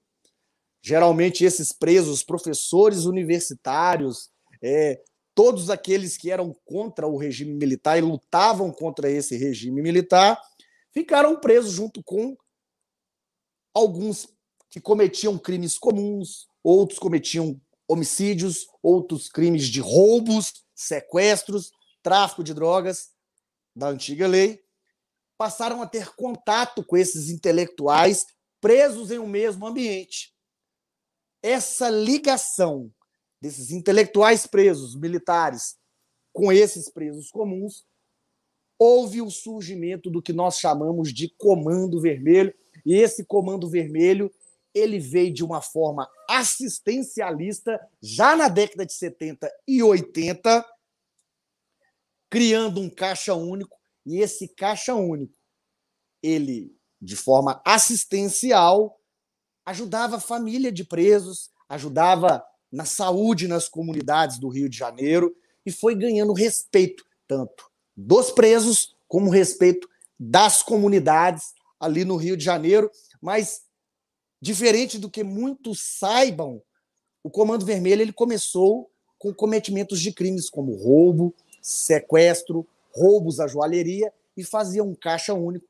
geralmente esses presos, professores universitários, é, todos aqueles que eram contra o regime militar e lutavam contra esse regime militar, ficaram presos junto com alguns que cometiam crimes comuns, outros cometiam homicídios, outros crimes de roubos, sequestros, tráfico de drogas da antiga lei, passaram a ter contato com esses intelectuais presos em um mesmo ambiente. Essa ligação desses intelectuais presos, militares, com esses presos comuns, houve o surgimento do que nós chamamos de Comando Vermelho, e esse Comando Vermelho ele veio de uma forma assistencialista já na década de 70 e 80, criando um caixa único, e esse caixa único, ele, de forma assistencial, ajudava a família de presos, ajudava na saúde nas comunidades do Rio de Janeiro e foi ganhando respeito, tanto dos presos como respeito das comunidades ali no Rio de Janeiro, mas Diferente do que muitos saibam, o Comando Vermelho ele começou com cometimentos de crimes como roubo, sequestro, roubos à joalheria e fazia um caixa único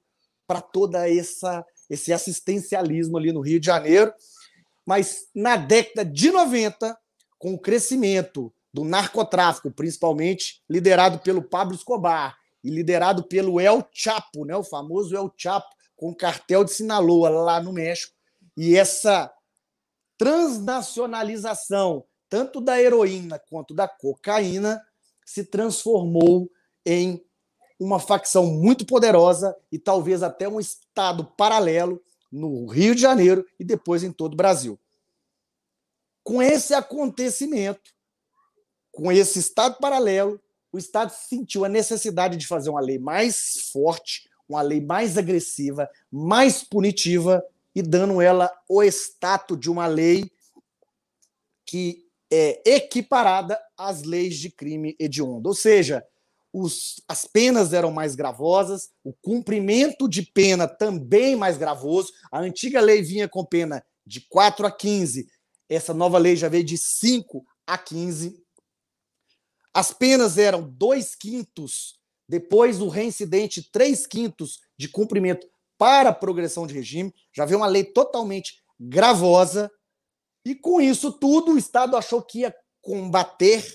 para toda essa esse assistencialismo ali no Rio de Janeiro. Mas na década de 90, com o crescimento do narcotráfico, principalmente liderado pelo Pablo Escobar e liderado pelo El Chapo, né, o famoso El Chapo, com o cartel de Sinaloa lá no México, e essa transnacionalização, tanto da heroína quanto da cocaína, se transformou em uma facção muito poderosa e talvez até um estado paralelo no Rio de Janeiro e depois em todo o Brasil. Com esse acontecimento, com esse estado paralelo, o Estado sentiu a necessidade de fazer uma lei mais forte, uma lei mais agressiva, mais punitiva e dando ela o status de uma lei que é equiparada às leis de crime hediondo. Ou seja, os, as penas eram mais gravosas, o cumprimento de pena também mais gravoso. A antiga lei vinha com pena de 4 a 15, essa nova lei já veio de 5 a 15. As penas eram 2 quintos, depois do reincidente, 3 quintos de cumprimento para progressão de regime, já veio uma lei totalmente gravosa, e com isso tudo o Estado achou que ia combater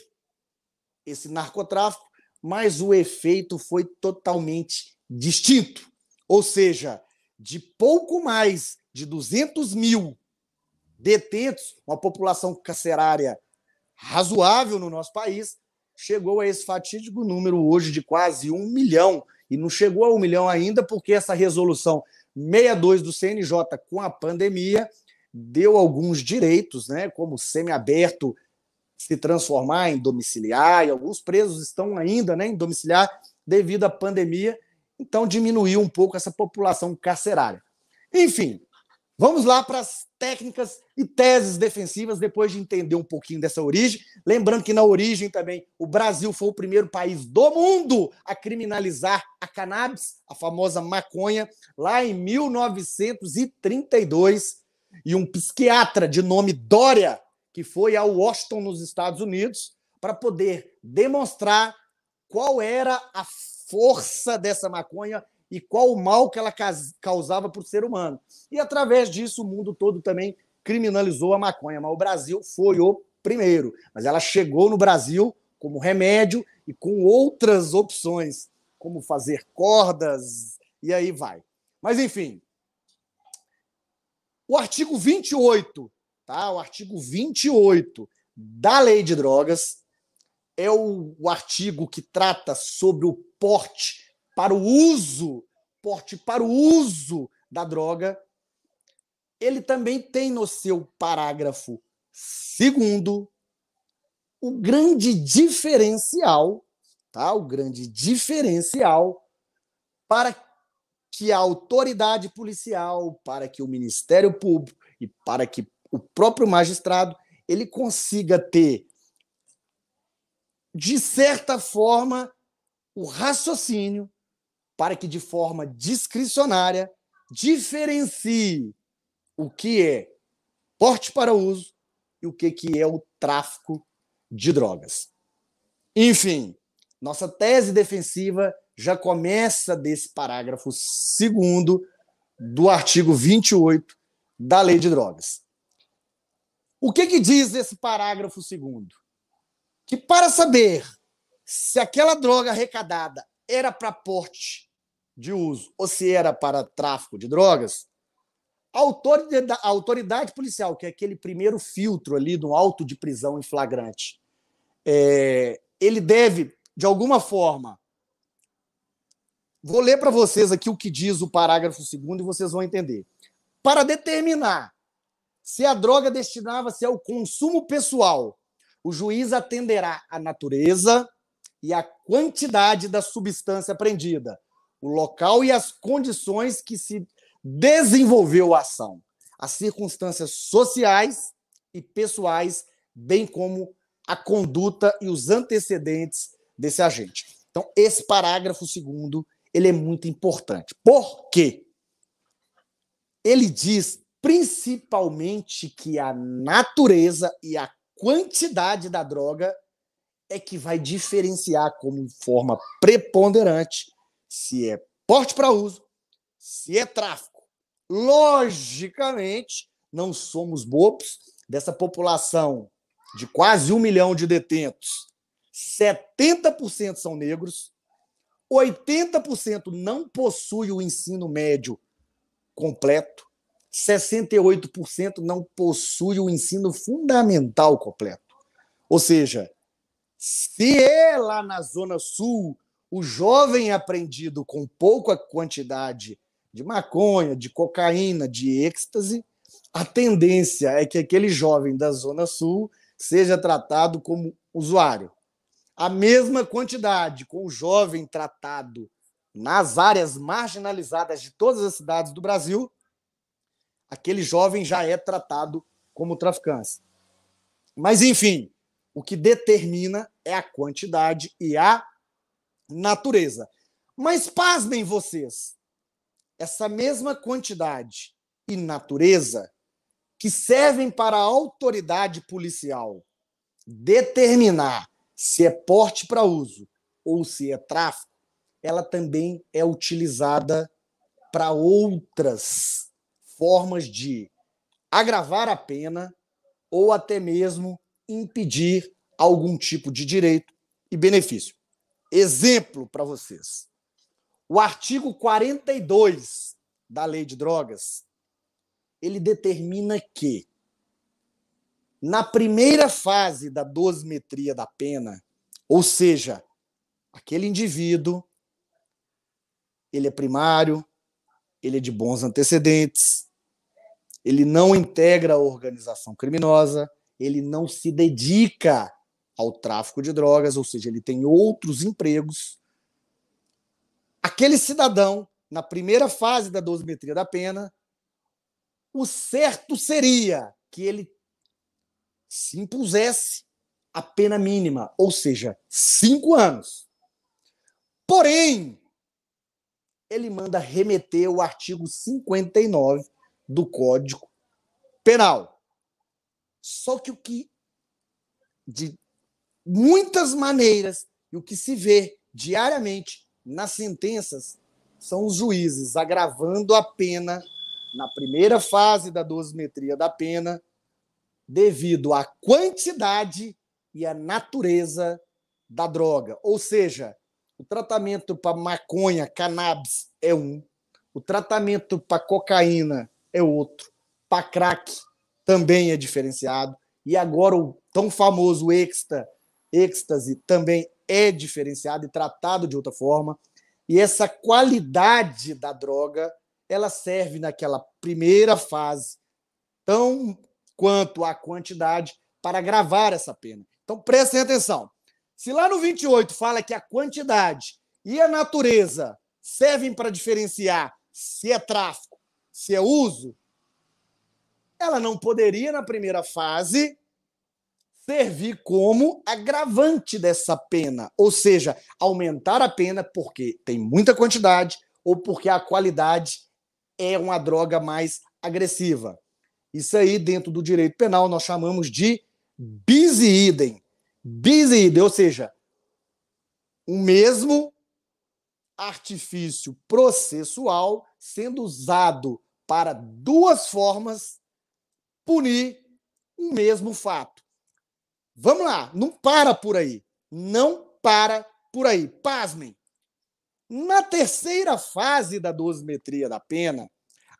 esse narcotráfico, mas o efeito foi totalmente distinto. Ou seja, de pouco mais de 200 mil detentos, uma população carcerária razoável no nosso país, chegou a esse fatídico número hoje de quase um milhão e não chegou a um milhão ainda, porque essa resolução 62 do CNJ com a pandemia deu alguns direitos, né, como semiaberto se transformar em domiciliar, e alguns presos estão ainda né, em domiciliar devido à pandemia, então diminuiu um pouco essa população carcerária. Enfim, Vamos lá para as técnicas e teses defensivas, depois de entender um pouquinho dessa origem. Lembrando que na origem também o Brasil foi o primeiro país do mundo a criminalizar a cannabis, a famosa maconha, lá em 1932. E um psiquiatra de nome Dória, que foi a Washington, nos Estados Unidos, para poder demonstrar qual era a força dessa maconha e qual o mal que ela causava para o ser humano. E através disso, o mundo todo também criminalizou a maconha, mas o Brasil foi o primeiro. Mas ela chegou no Brasil como remédio e com outras opções. como fazer cordas, e aí vai. Mas, enfim. O artigo 28, tá? O artigo 28 da Lei de Drogas é o, o artigo que trata sobre o porte para o uso, porte para o uso da droga. Ele também tem no seu parágrafo segundo o grande diferencial, tá? O grande diferencial para que a autoridade policial, para que o Ministério Público e para que o próprio magistrado ele consiga ter de certa forma o raciocínio para que de forma discricionária diferencie o que é porte para uso e o que que é o tráfico de drogas. Enfim, nossa tese defensiva já começa desse parágrafo segundo do artigo 28 da Lei de Drogas. O que, que diz esse parágrafo segundo? Que para saber se aquela droga arrecadada era para porte de uso ou se era para tráfico de drogas, a autoridade, policial, que é aquele primeiro filtro ali do auto de prisão em flagrante, é, ele deve, de alguma forma, Vou ler para vocês aqui o que diz o parágrafo segundo e vocês vão entender. Para determinar se a droga destinava-se ao consumo pessoal, o juiz atenderá à natureza e à quantidade da substância apreendida, o local e as condições que se desenvolveu a ação, as circunstâncias sociais e pessoais, bem como a conduta e os antecedentes desse agente. Então, esse parágrafo segundo ele é muito importante. Por quê? Ele diz principalmente que a natureza e a quantidade da droga é que vai diferenciar como forma preponderante se é porte para uso, se é tráfico. Logicamente, não somos bobos dessa população de quase um milhão de detentos. 70% são negros, 80% não possui o ensino médio completo, 68% não possui o ensino fundamental completo. Ou seja, se é lá na Zona Sul o jovem aprendido com pouca quantidade de maconha, de cocaína, de êxtase, a tendência é que aquele jovem da Zona Sul seja tratado como usuário a mesma quantidade com o jovem tratado nas áreas marginalizadas de todas as cidades do Brasil, aquele jovem já é tratado como traficante. Mas, enfim, o que determina é a quantidade e a natureza. Mas pasmem vocês, essa mesma quantidade e natureza que servem para a autoridade policial determinar se é porte para uso ou se é tráfico, ela também é utilizada para outras formas de agravar a pena ou até mesmo impedir algum tipo de direito e benefício. Exemplo para vocês. O artigo 42 da Lei de Drogas, ele determina que na primeira fase da dosimetria da pena, ou seja, aquele indivíduo, ele é primário, ele é de bons antecedentes, ele não integra a organização criminosa, ele não se dedica ao tráfico de drogas, ou seja, ele tem outros empregos. Aquele cidadão, na primeira fase da dosimetria da pena, o certo seria que ele se impusesse a pena mínima, ou seja, cinco anos. Porém, ele manda remeter o artigo 59 do Código Penal. Só que o que, de muitas maneiras, e o que se vê diariamente nas sentenças, são os juízes agravando a pena na primeira fase da dosimetria da pena devido à quantidade e à natureza da droga. Ou seja, O tratamento para maconha, cannabis, é um. O tratamento para cocaína é outro. Para crack também é diferenciado. E agora o tão famoso êxtase, êxtase também é diferenciado e tratado de outra forma. E essa qualidade da droga, ela serve naquela primeira fase, tão quanto a quantidade, para gravar essa pena. Então prestem atenção. Se lá no 28 fala que a quantidade e a natureza servem para diferenciar se é tráfico, se é uso, ela não poderia, na primeira fase, servir como agravante dessa pena, ou seja, aumentar a pena porque tem muita quantidade ou porque a qualidade é uma droga mais agressiva. Isso aí, dentro do direito penal, nós chamamos de bis idem. Bis idem, ou seja, o mesmo artifício processual sendo usado para duas formas punir o mesmo fato. Vamos lá, não para por aí. Não para por aí. Pasmem. Na terceira fase da dosimetria da pena,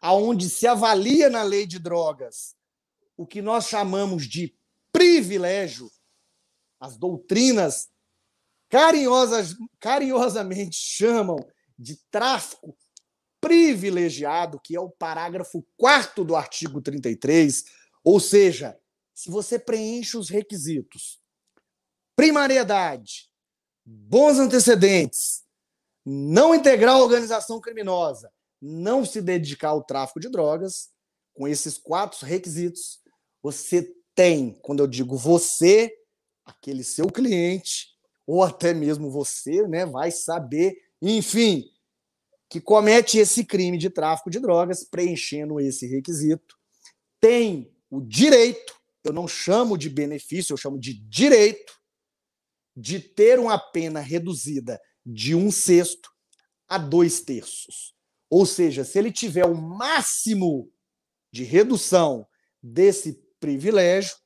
aonde se avalia na lei de drogas o que nós chamamos de privilégio, as doutrinas carinhosas, carinhosamente chamam de tráfico privilegiado, que é o parágrafo 4 do artigo 33, ou seja, se você preenche os requisitos, primariedade, bons antecedentes, não integrar a organização criminosa, não se dedicar ao tráfico de drogas, com esses quatro requisitos, você tem, quando eu digo você, aquele seu cliente, ou até mesmo você, né, vai saber, enfim, que comete esse crime de tráfico de drogas, preenchendo esse requisito, tem o direito, eu não chamo de benefício, eu chamo de direito, de ter uma pena reduzida de um sexto a dois terços. Ou seja, se ele tiver o máximo de redução desse privilégio,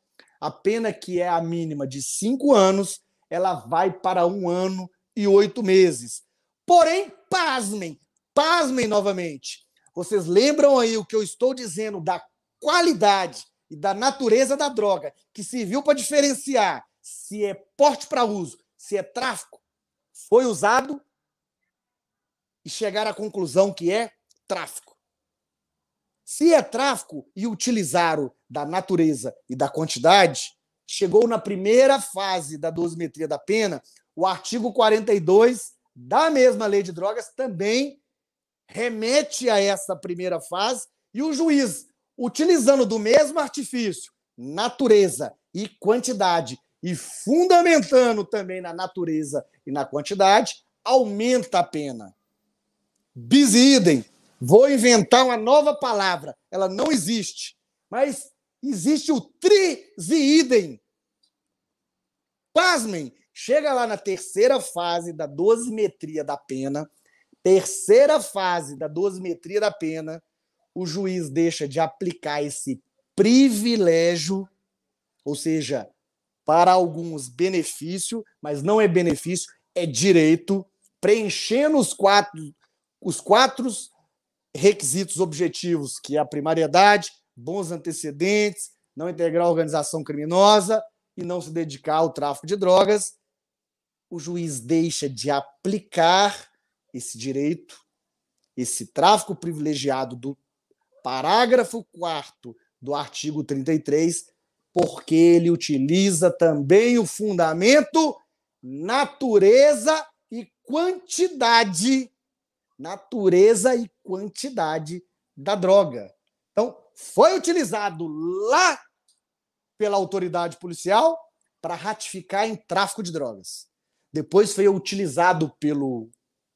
a pena que é a mínima de cinco anos, ela vai para um ano e oito meses. Porém, pasmem, pasmem novamente. Vocês lembram aí o que eu estou dizendo da qualidade e da natureza da droga, que serviu para diferenciar se é porte para uso, se é tráfico, foi usado e chegar à conclusão que é tráfico. Se é tráfico e utilizaram da natureza e da quantidade, chegou na primeira fase da dosimetria da pena, o artigo 42 da mesma lei de drogas também remete a essa primeira fase e o juiz, utilizando do mesmo artifício, natureza e quantidade, e fundamentando também na natureza e na quantidade, aumenta a pena. Bis idem. Vou inventar uma nova palavra. Ela não existe. Mas existe o idem. Pasmem, chega lá na terceira fase da dosimetria da pena, terceira fase da dosimetria da pena, o juiz deixa de aplicar esse privilégio, ou seja, para alguns benefício, mas não é benefício, é direito, preenchendo os quatro os quatro requisitos objetivos, que é a primariedade, bons antecedentes, não integrar a organização criminosa e não se dedicar ao tráfico de drogas, o juiz deixa de aplicar esse direito, esse tráfico privilegiado do parágrafo 4 do artigo 33, porque ele utiliza também o fundamento natureza e quantidade natureza e quantidade da droga. Então, foi utilizado lá pela autoridade policial para ratificar em tráfico de drogas. Depois foi utilizado pelo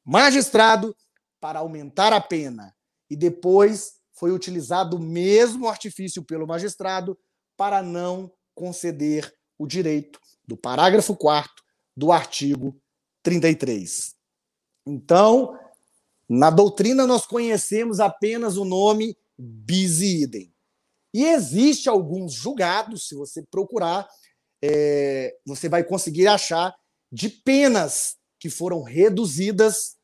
magistrado para aumentar a pena. E depois foi utilizado o mesmo artifício pelo magistrado para não conceder o direito do parágrafo 4 do artigo 33. Então, na doutrina, nós conhecemos apenas o nome bis idem. E existe alguns julgados, se você procurar, é, você vai conseguir achar de penas que foram reduzidas,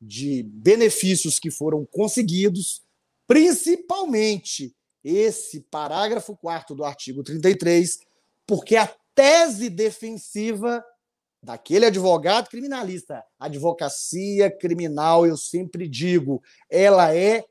de benefícios que foram conseguidos, principalmente esse parágrafo 4 do artigo 33, porque a tese defensiva daquele advogado criminalista, advocacia criminal, eu sempre digo, ela é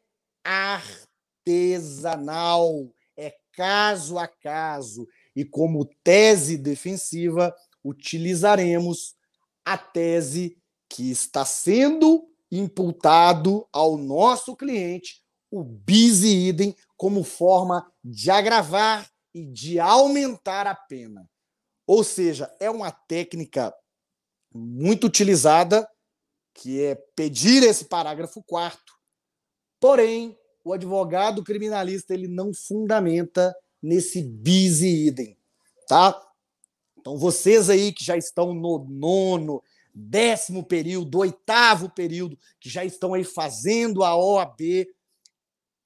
artesanal, é caso a caso. E como tese defensiva, utilizaremos a tese que está sendo imputado ao nosso cliente, o bis idem, como forma de agravar e de aumentar a pena. Ou seja, é uma técnica muito utilizada, que é pedir esse parágrafo quarto. Porém, o advogado criminalista ele não fundamenta nesse bis idem, tá? Então, vocês aí que já estão no nono, décimo período, oitavo período, que já estão aí fazendo a OAB,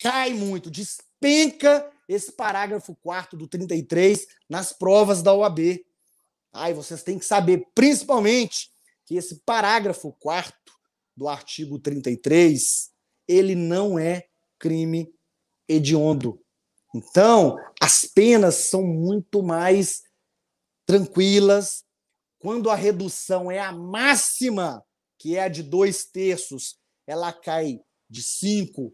cai muito, despenca esse parágrafo 4 do 33 nas provas da OAB. Aí vocês têm que saber, principalmente, que esse parágrafo 4 do artigo 33, ele não é crime hediondo. Então, as penas são muito mais tranquilas. Quando a redução é a máxima, que é a de dois terços, ela cai de cinco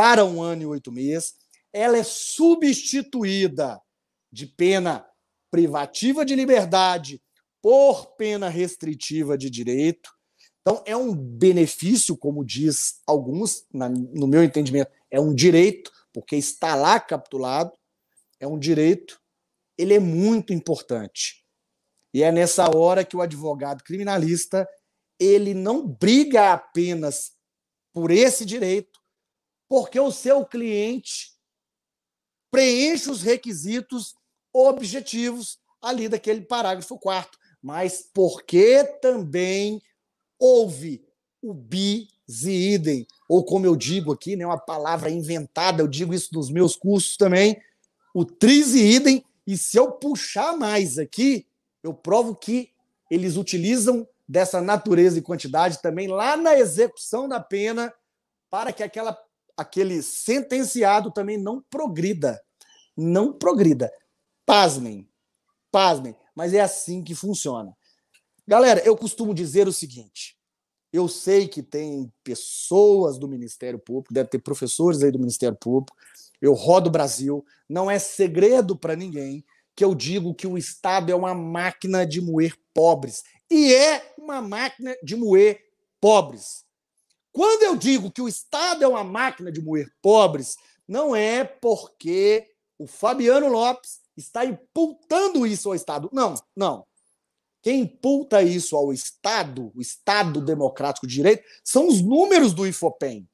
para um ano e oito meses. Ela é substituída de pena privativa de liberdade por pena restritiva de direito. Então, é um benefício, como diz alguns, no meu entendimento, é um direito, porque está lá capitulado, é um direito, ele é muito importante. E é nessa hora que o advogado criminalista, ele não briga apenas por esse direito, porque o seu cliente preenche os requisitos objetivos ali daquele parágrafo quarto, mas porque também houve o bis e idem, ou como eu digo aqui, né, uma palavra inventada, eu digo isso nos meus cursos também, o tris e idem, e se eu puxar mais aqui, eu provo que eles utilizam dessa natureza e quantidade também lá na execução da pena para que aquela, aquele sentenciado também não progrida. Não progrida. Pasmem, pasmem, mas é assim que funciona. Galera, eu costumo dizer o seguinte: eu sei que tem pessoas do Ministério Público, deve ter professores aí do Ministério Público, eu rodo o Brasil, não é segredo para ninguém que eu digo que o Estado é uma máquina de moer pobres. E é uma máquina de moer pobres. Quando eu digo que o Estado é uma máquina de moer pobres, não é porque o Fabiano Lopes está imputando isso ao Estado. Não, não. Quem imputa isso ao Estado, o Estado Democrático de Direito, são os números do IFOPEM.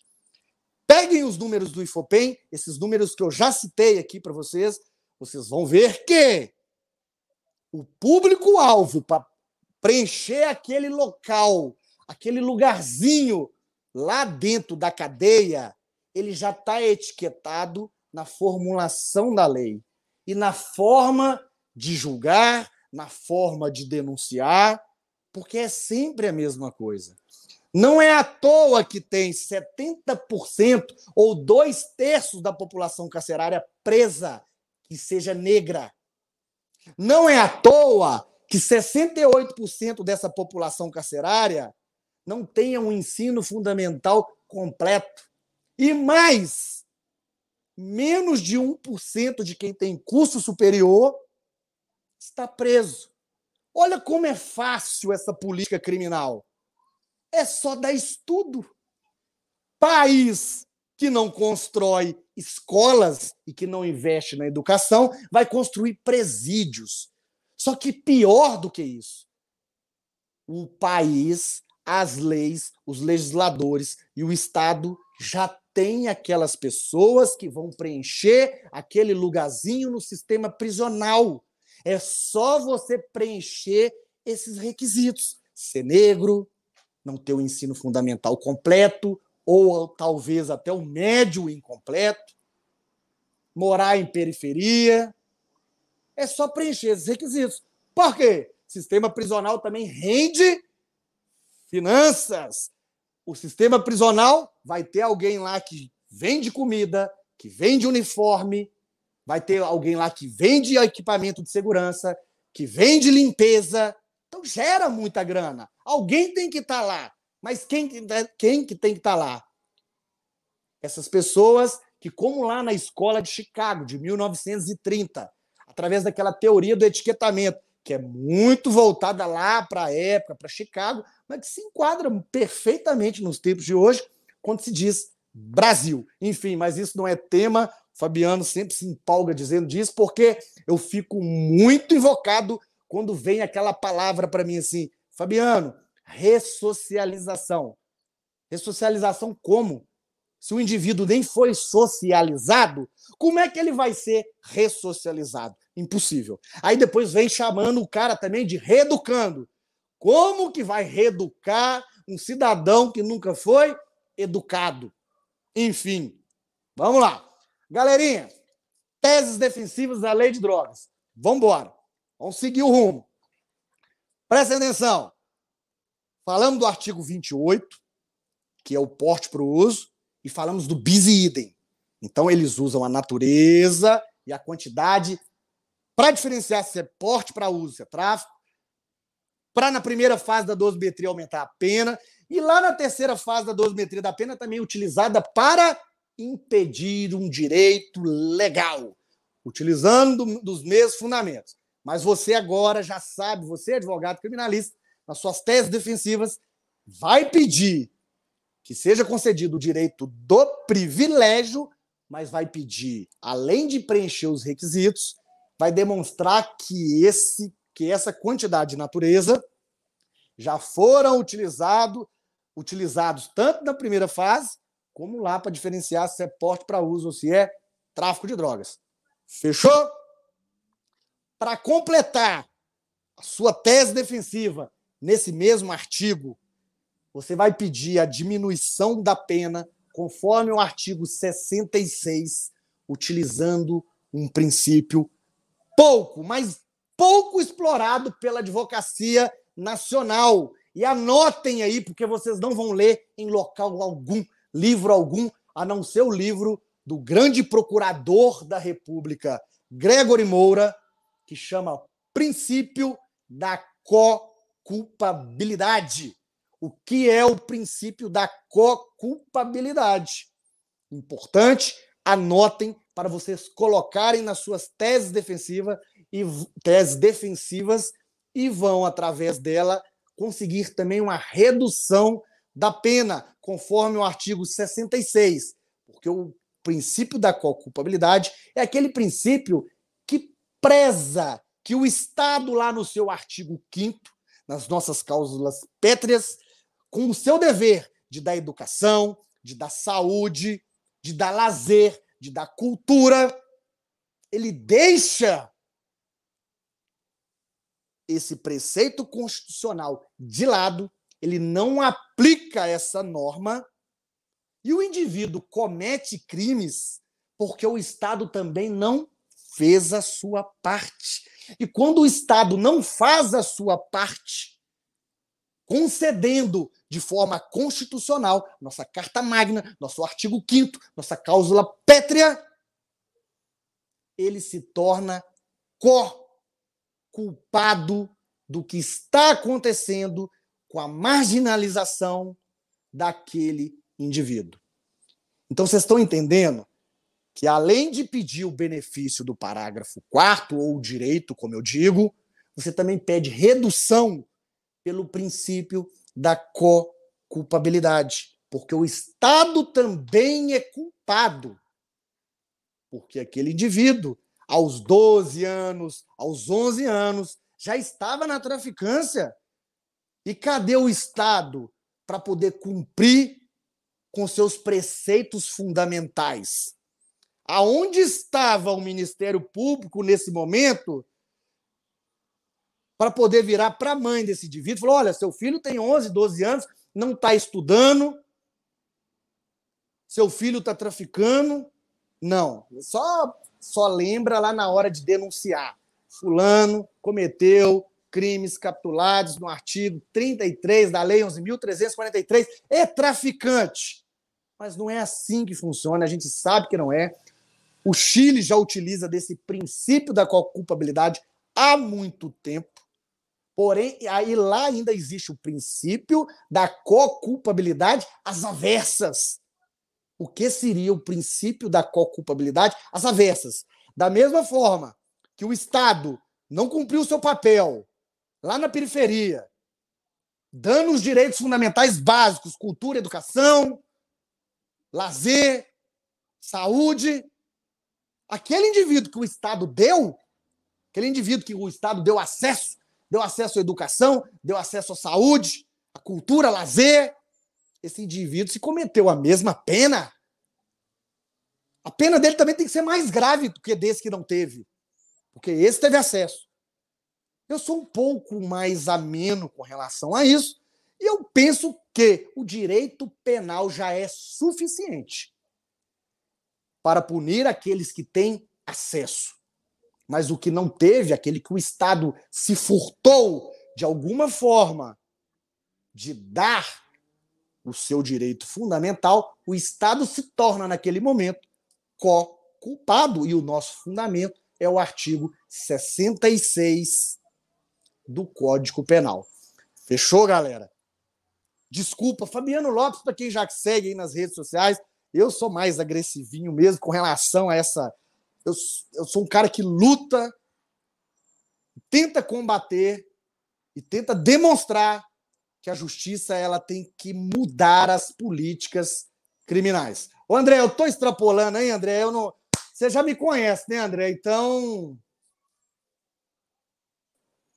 Peguem os números do IFOPEM, esses números que eu já citei aqui para vocês, vocês vão ver que o público-alvo para preencher aquele local, aquele lugarzinho lá dentro da cadeia, ele já está etiquetado na formulação da lei e na forma de julgar, na forma de denunciar, porque é sempre a mesma coisa. Não é à toa que tem 70% ou dois terços da população carcerária presa que seja negra. Não é à toa que 68% dessa população carcerária não tenha um ensino fundamental completo. E mais, menos de 1% de quem tem curso superior está preso. Olha como é fácil essa política criminal. É só dar estudo. País que não constrói escolas e que não investe na educação vai construir presídios. Só que pior do que isso, o país, as leis, os legisladores e o Estado já tem aquelas pessoas que vão preencher aquele lugarzinho no sistema prisional. É só você preencher esses requisitos. Ser negro, não ter o ensino fundamental completo, ou talvez até o médio incompleto, morar em periferia. É só preencher esses requisitos. Por quê? Sistema prisional também rende finanças. O sistema prisional vai ter alguém lá que vende comida, que vende uniforme, vai ter alguém lá que vende equipamento de segurança, que vende limpeza. Então gera muita grana. Alguém tem que estar tá lá. Mas quem, quem que tem que estar tá lá? Essas pessoas que, como lá na escola de Chicago, de 1930, através daquela teoria do etiquetamento, que é muito voltada lá para a época, para Chicago, mas que se enquadra perfeitamente nos tempos de hoje, quando se diz Brasil. Enfim, mas isso não é tema. Fabiano sempre se empolga dizendo disso, porque eu fico muito invocado quando vem aquela palavra para mim assim, Fabiano, ressocialização. Ressocialização como? Se o indivíduo nem foi socializado, como é que ele vai ser ressocializado? Impossível. Aí depois vem chamando o cara também de reeducando. Como que vai reeducar um cidadão que nunca foi educado? Enfim, vamos lá. Galerinha, teses defensivas da lei de drogas. Vamos embora. Vamos seguir o rumo. Presta atenção. Falamos do artigo 28, que é o porte para o uso, e falamos do bis idem. Então, eles usam a natureza e a quantidade para diferenciar se é porte para uso, se é tráfico, para na primeira fase da dosimetria aumentar a pena, e lá na terceira fase da dosimetria da pena também utilizada para impedir um direito legal, utilizando dos mesmos fundamentos. Mas você agora já sabe, você é advogado criminalista, nas suas teses defensivas, vai pedir que seja concedido o direito do privilégio, mas vai pedir, além de preencher os requisitos, vai demonstrar que esse que essa quantidade de natureza já foram utilizado, utilizados tanto na primeira fase, como lá para diferenciar se é porte para uso ou se é tráfico de drogas. Fechou? Para completar a sua tese defensiva nesse mesmo artigo, você vai pedir a diminuição da pena conforme o artigo 66, utilizando um princípio pouco, mas pouco explorado pela advocacia nacional. E anotem aí, porque vocês não vão ler em local algum, livro algum, a não ser o livro do grande procurador da República, Gregory Moura, que chama Princípio da Co-Culpabilidade. O que é o princípio da co-culpabilidade? Importante, anotem para vocês colocarem nas suas teses defensivas e teses defensivas e vão através dela conseguir também uma redução da pena, conforme o artigo 66, porque o princípio da culpabilidade é aquele princípio que preza que o Estado lá no seu artigo 5 nas nossas cláusulas pétreas, com o seu dever de dar educação, de dar saúde, de dar lazer, de dar cultura, ele deixa esse preceito constitucional de lado, ele não aplica essa norma e o indivíduo comete crimes porque o Estado também não fez a sua parte. E quando o Estado não faz a sua parte, concedendo de forma constitucional, nossa Carta Magna, nosso artigo 5, nossa cláusula pétrea, ele se torna co-culpado do que está acontecendo com a marginalização daquele indivíduo. Então, vocês estão entendendo que, além de pedir o benefício do parágrafo 4 ou o direito, como eu digo, você também pede redução pelo princípio da co-culpabilidade, porque o Estado também é culpado. Porque aquele indivíduo, aos 12 anos, aos 11 anos, já estava na traficância. E cadê o Estado para poder cumprir com seus preceitos fundamentais? Aonde estava o Ministério Público nesse momento para poder virar para a mãe desse indivíduo. Falou: olha, seu filho tem 11, 12 anos, não está estudando, seu filho está traficando. Não, só, só lembra lá na hora de denunciar. Fulano cometeu crimes capitulados no artigo 33 da Lei 11.343 é traficante. Mas não é assim que funciona, a gente sabe que não é. O Chile já utiliza desse princípio da culpabilidade há muito tempo. Porém, aí lá ainda existe o princípio da co-culpabilidade às avessas. O que seria o princípio da co-culpabilidade às avessas? Da mesma forma que o Estado não cumpriu o seu papel lá na periferia, dando os direitos fundamentais básicos, cultura, educação, lazer, saúde, aquele indivíduo que o Estado deu, aquele indivíduo que o Estado deu acesso, deu acesso à educação, deu acesso à saúde, à cultura, lazer, esse indivíduo se cometeu a mesma pena, a pena dele também tem que ser mais grave do que desse que não teve. Porque esse teve acesso. Eu sou um pouco mais ameno com relação a isso, e eu penso que o direito penal já é suficiente para punir aqueles que têm acesso. Mas o que não teve, aquele que o Estado se furtou de alguma forma de dar o seu direito fundamental, o Estado se torna, naquele momento, co-culpado. E o nosso fundamento é o artigo 66 do Código Penal. Fechou, galera? Desculpa, Fabiano Lopes, para quem já segue aí nas redes sociais, eu sou mais agressivinho mesmo com relação a essa. Eu, eu sou um cara que luta, tenta combater e tenta demonstrar que a justiça ela tem que mudar as políticas criminais. Ô, André, eu estou extrapolando, hein, André? Eu não, você já me conhece, né, André? Então.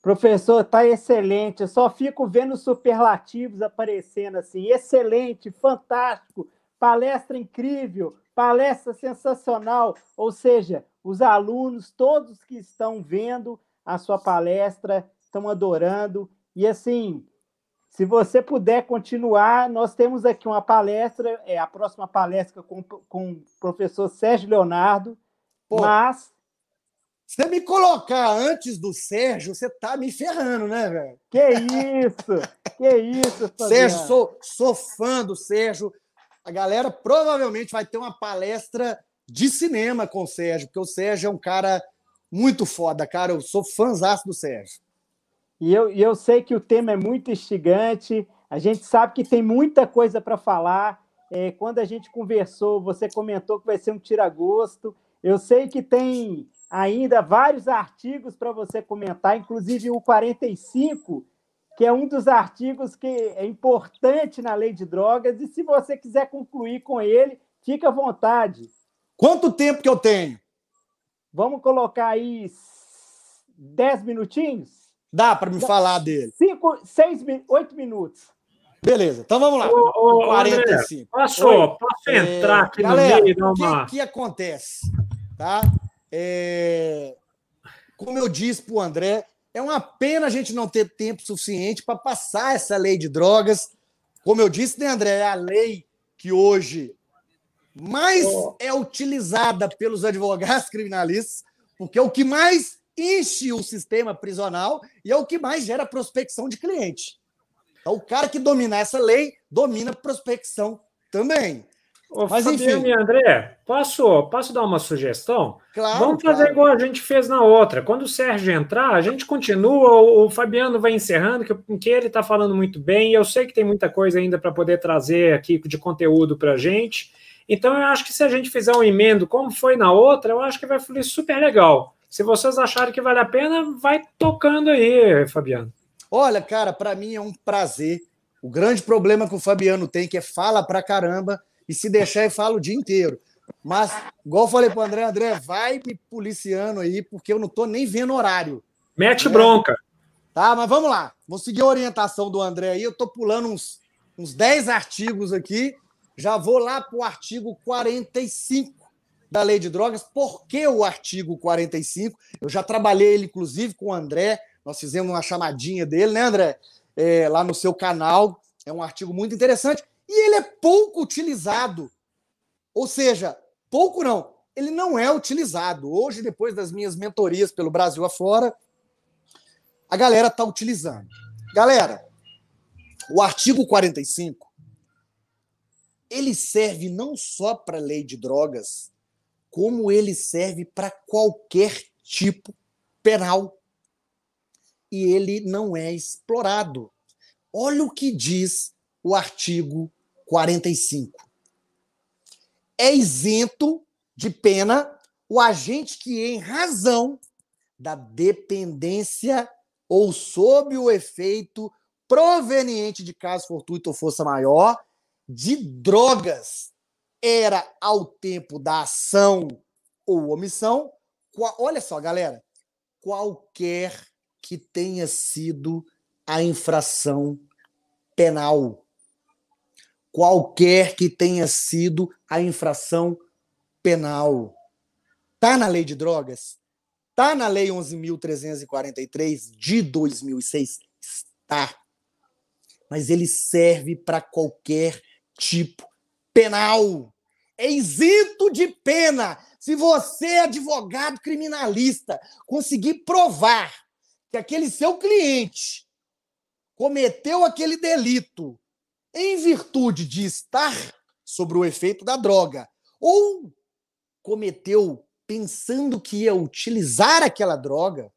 Professor, tá excelente. Eu só fico vendo superlativos aparecendo assim. Excelente, fantástico, palestra incrível, palestra sensacional. Ou seja, os alunos, todos que estão vendo a sua palestra, estão adorando. E assim, se você puder continuar, nós temos aqui uma palestra, é a próxima palestra com, com o professor Sérgio Leonardo, Pô, mas... Você me colocar antes do Sérgio, você tá me ferrando, né, velho? Que isso! que isso, Fabiano. Sérgio, sou, sou fã do Sérgio. A galera provavelmente vai ter uma palestra de cinema com o Sérgio, porque o Sérgio é um cara muito foda, cara. Eu sou fãzaço do Sérgio. E eu, eu sei que o tema é muito instigante, a gente sabe que tem muita coisa para falar. É, quando a gente conversou, você comentou que vai ser um tira-gosto. Eu sei que tem ainda vários artigos para você comentar, inclusive o 45, que é um dos artigos que é importante na lei de drogas. E se você quiser concluir com ele, fica à vontade. Quanto tempo que eu tenho? Vamos colocar aí 10 minutinhos? Dá para me falar dele? Cinco, seis, oito minutos. Beleza, então vamos lá. Ô, ô, 45. André, posso, posso entrar é, aqui galera, no meio? O que, que acontece? Tá? É, como eu disse para o André, é uma pena a gente não ter tempo suficiente para passar essa lei de drogas. Como eu disse, né, André? É a lei que hoje mais oh. é utilizada pelos advogados criminalistas, porque é o que mais enche o sistema prisional e é o que mais gera prospecção de cliente. Então, o cara que domina essa lei domina prospecção também. Ô, Mas, Fabiano enfim. e André, posso, posso dar uma sugestão? Claro, Vamos fazer claro. igual a gente fez na outra. Quando o Sérgio entrar, a gente continua, o Fabiano vai encerrando, que, que ele está falando muito bem, e eu sei que tem muita coisa ainda para poder trazer aqui de conteúdo para a gente. Então, eu acho que se a gente fizer um emendo como foi na outra, eu acho que vai fluir super legal. Se vocês acharem que vale a pena, vai tocando aí, Fabiano. Olha, cara, para mim é um prazer. O grande problema que o Fabiano tem que é fala pra caramba e se deixar ele fala o dia inteiro. Mas, igual eu falei pro André, André, vai me policiando aí, porque eu não tô nem vendo horário. Mete né? bronca. Tá, mas vamos lá. Vou seguir a orientação do André aí. Eu tô pulando uns, uns 10 artigos aqui. Já vou lá pro artigo 45 da lei de drogas. Por que o artigo 45? Eu já trabalhei ele, inclusive, com o André. Nós fizemos uma chamadinha dele, né, André? É, lá no seu canal. É um artigo muito interessante. E ele é pouco utilizado. Ou seja, pouco não. Ele não é utilizado. Hoje, depois das minhas mentorias pelo Brasil afora, a galera está utilizando. Galera, o artigo 45 ele serve não só para a lei de drogas, como ele serve para qualquer tipo penal. E ele não é explorado. Olha o que diz o artigo 45. É isento de pena o agente que, em razão da dependência ou sob o efeito proveniente de caso fortuito ou força maior de drogas, era ao tempo da ação ou omissão. Olha só, galera, qualquer que tenha sido a infração penal. Qualquer que tenha sido a infração penal. Está na lei de drogas? Está na lei 11.343 de 2006? Está. Mas ele serve para qualquer tipo penal. É isento de pena. Se você é advogado criminalista, conseguir provar que aquele seu cliente cometeu aquele delito em virtude de estar sobre o efeito da droga ou cometeu pensando que ia utilizar aquela droga,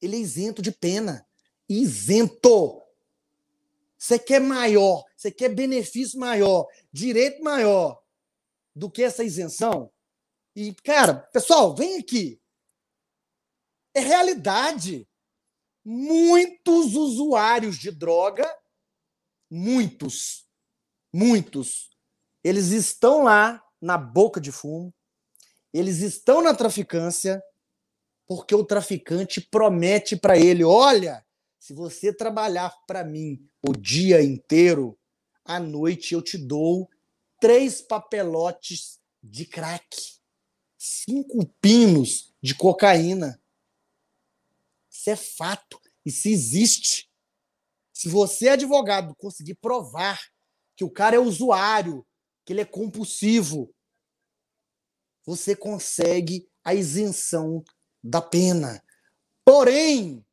ele é isento de pena. Isento. Você quer maior, você quer benefício maior, direito maior do que essa isenção? E, cara, pessoal, vem aqui. É realidade muitos usuários de droga, muitos, muitos, eles estão lá na boca de fumo, eles estão na traficância, porque o traficante promete para ele: olha, se você trabalhar para mim o dia inteiro, à noite eu te dou três papelotes de crack, cinco pinos de cocaína. Isso é fato. Isso existe. Se você, advogado, conseguir provar que o cara é usuário, que ele é compulsivo, você consegue a isenção da pena. Porém,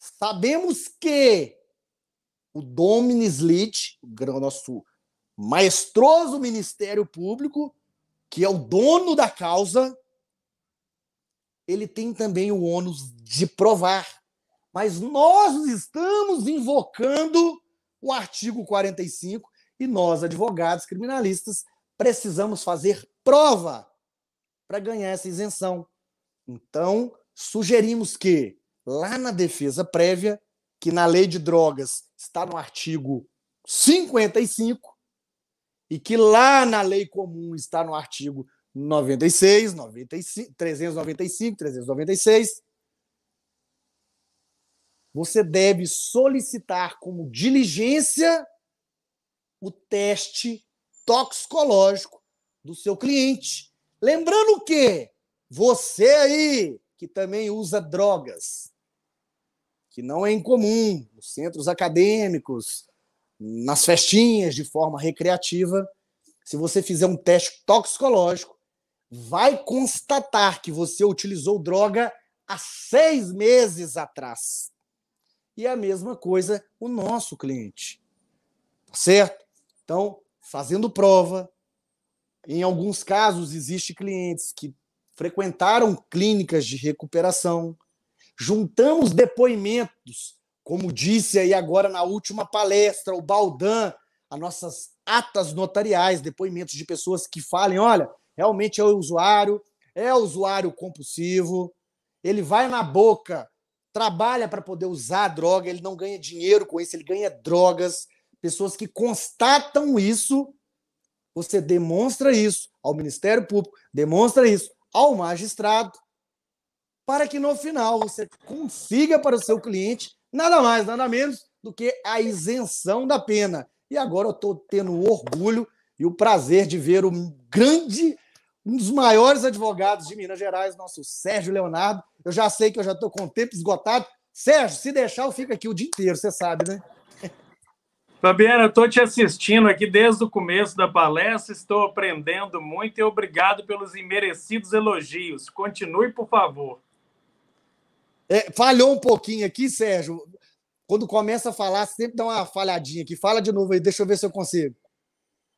sabemos que o Dominis Lit, o nosso maestroso Ministério Público, que é o dono da causa, ele tem também o ônus de provar. Mas nós estamos invocando o artigo 45 e nós, advogados criminalistas, precisamos fazer prova para ganhar essa isenção. Então, sugerimos que, lá na defesa prévia, que na lei de drogas está no artigo 55, e que lá na lei comum está no artigo 96, 95, 395, 396. Você deve solicitar como diligência o teste toxicológico do seu cliente. Lembrando que você aí que também usa drogas, que não é incomum nos centros acadêmicos, nas festinhas de forma recreativa, se você fizer um teste toxicológico, vai constatar que você utilizou droga há seis meses atrás. E a mesma coisa o nosso cliente. Tá certo? Então, fazendo prova, em alguns casos, existe clientes que frequentaram clínicas de recuperação. Juntamos depoimentos, como disse aí agora na última palestra, o Baldan, as nossas atas notariais, depoimentos de pessoas que falem: olha, realmente é o usuário, é usuário compulsivo, ele vai na boca, trabalha para poder usar a droga, ele não ganha dinheiro com isso, ele ganha drogas. Pessoas que constatam isso, você demonstra isso ao Ministério Público, demonstra isso ao magistrado, para que no final você consiga para o seu cliente nada mais, nada menos do que a isenção da pena. E agora eu estou tendo o orgulho e o prazer de ver o grande um dos maiores advogados de Minas Gerais, nosso Sérgio Leonardo. Eu já sei que eu já estou com o tempo esgotado. Sérgio, se deixar, eu fico aqui o dia inteiro, você sabe, né? Fabiana, eu estou te assistindo aqui desde o começo da palestra, estou aprendendo muito e obrigado pelos imerecidos elogios. Continue, por favor. É, falhou um pouquinho aqui, Sérgio. Quando começa a falar, sempre dá uma falhadinha aqui. Fala de novo aí, deixa eu ver se eu consigo.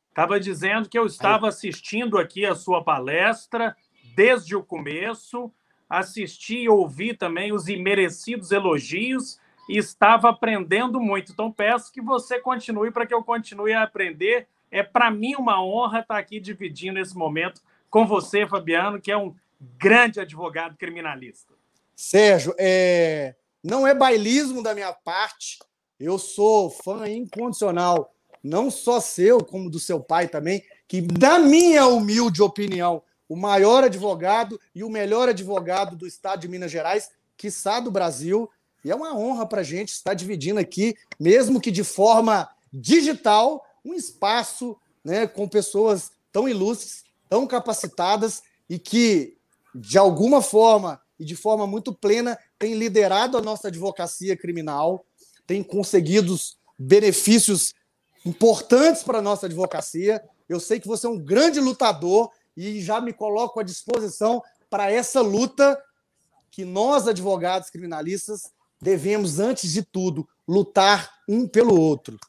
Estava dizendo que eu estava assistindo aqui a sua palestra desde o começo, assisti e ouvi também os imerecidos elogios e estava aprendendo muito. Então, peço que você continue para que eu continue a aprender. É para mim uma honra estar aqui dividindo esse momento com você, Fabiano, que é um grande advogado criminalista. Sérgio, é... não é bailismo da minha parte. Eu sou fã incondicional, não só seu, como do seu pai também, que, na minha humilde opinião, o maior advogado e o melhor advogado do estado de Minas Gerais, quiçá do Brasil. E é uma honra para a gente estar dividindo aqui, mesmo que de forma digital, um espaço né, com pessoas tão ilustres, tão capacitadas e que, de alguma forma e de forma muito plena, têm liderado a nossa advocacia criminal, têm conseguido benefícios importantes para a nossa advocacia. Eu sei que você é um grande lutador e já me coloco à disposição para essa luta que nós, advogados criminalistas, devemos, antes de tudo, lutar um pelo outro.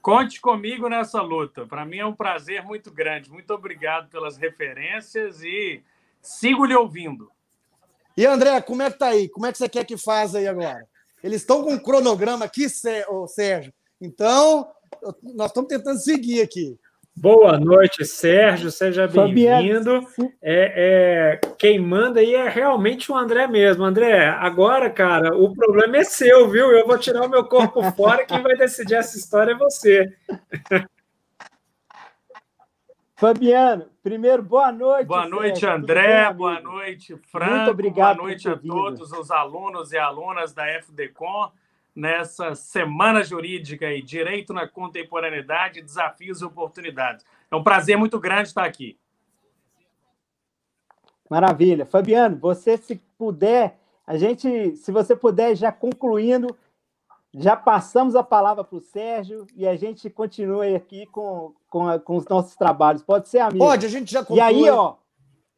Conte comigo nessa luta. Para mim é um prazer muito grande. Muito obrigado pelas referências e sigo lhe ouvindo. E André, como é que tá aí? Como é que você quer que faça aí agora? Eles estão com um cronograma aqui, Sérgio. Então, nós estamos tentando seguir aqui. Boa noite, Sérgio, seja bem-vindo. É, é, quem manda aí é realmente o André mesmo. André, agora, cara, o problema é seu, viu? Eu vou tirar o meu corpo fora, quem vai decidir essa história é você. Fabiano, primeiro, boa noite. Boa noite, Sérgio. André. Bem, boa noite, Franco. Muito obrigado. Boa noite a todos os alunos e alunas da FDCom nessa semana jurídica e direito na contemporaneidade, desafios e oportunidades. É um prazer muito grande estar aqui. Maravilha. Fabiano, você se puder, a gente, se você puder já concluindo, já passamos a palavra para o Sérgio e a gente continua aqui com, com, a, com, os nossos trabalhos. Pode ser, amigo? Pode, a gente já conclui. E aí, ó,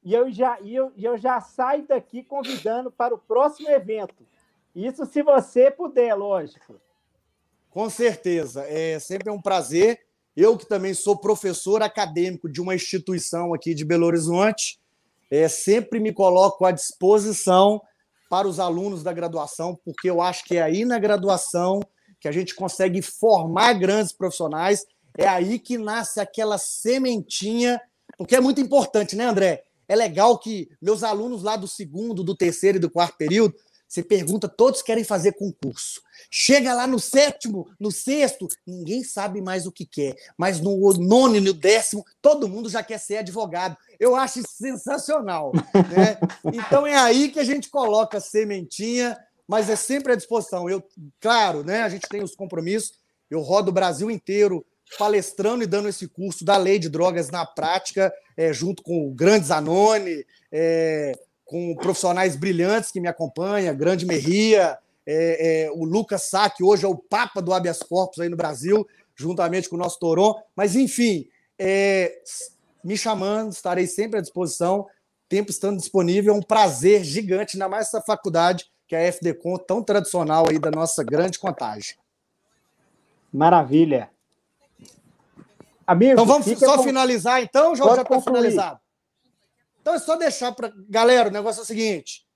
e eu já, e eu, eu já saio daqui convidando para o próximo evento isso se você puder, lógico. Com certeza. É sempre um prazer. Eu que também sou professor acadêmico de uma instituição aqui de Belo Horizonte, é, sempre me coloco à disposição para os alunos da graduação, porque eu acho que é aí na graduação que a gente consegue formar grandes profissionais, é aí que nasce aquela sementinha, porque é muito importante, né, André? É legal que meus alunos lá do segundo, do terceiro e do quarto período você pergunta, todos querem fazer concurso. Chega lá no sétimo, no sexto, ninguém sabe mais o que quer. Mas no nono e no décimo, todo mundo já quer ser advogado. Eu acho isso sensacional. Né? Então é aí que a gente coloca a sementinha, mas é sempre à disposição. Eu, claro, né, a gente tem os compromissos. Eu rodo o Brasil inteiro palestrando e dando esse curso da lei de drogas na prática, é, junto com o Grande Zanoni, é, com profissionais brilhantes que me acompanham, Grande Merria, é, é, o Lucas Sá, que hoje é o papa do habeas corpus aí no Brasil, juntamente com o nosso Toron. Mas, enfim, é, me chamando, estarei sempre à disposição, tempo estando disponível, é um prazer gigante, ainda mais essa faculdade, que é a FDCon, tão tradicional aí da nossa grande contagem. Maravilha. Amigo, então vamos só com... finalizar, então, já está finalizado. Então é só deixar para. Galera, o negócio é o seguinte: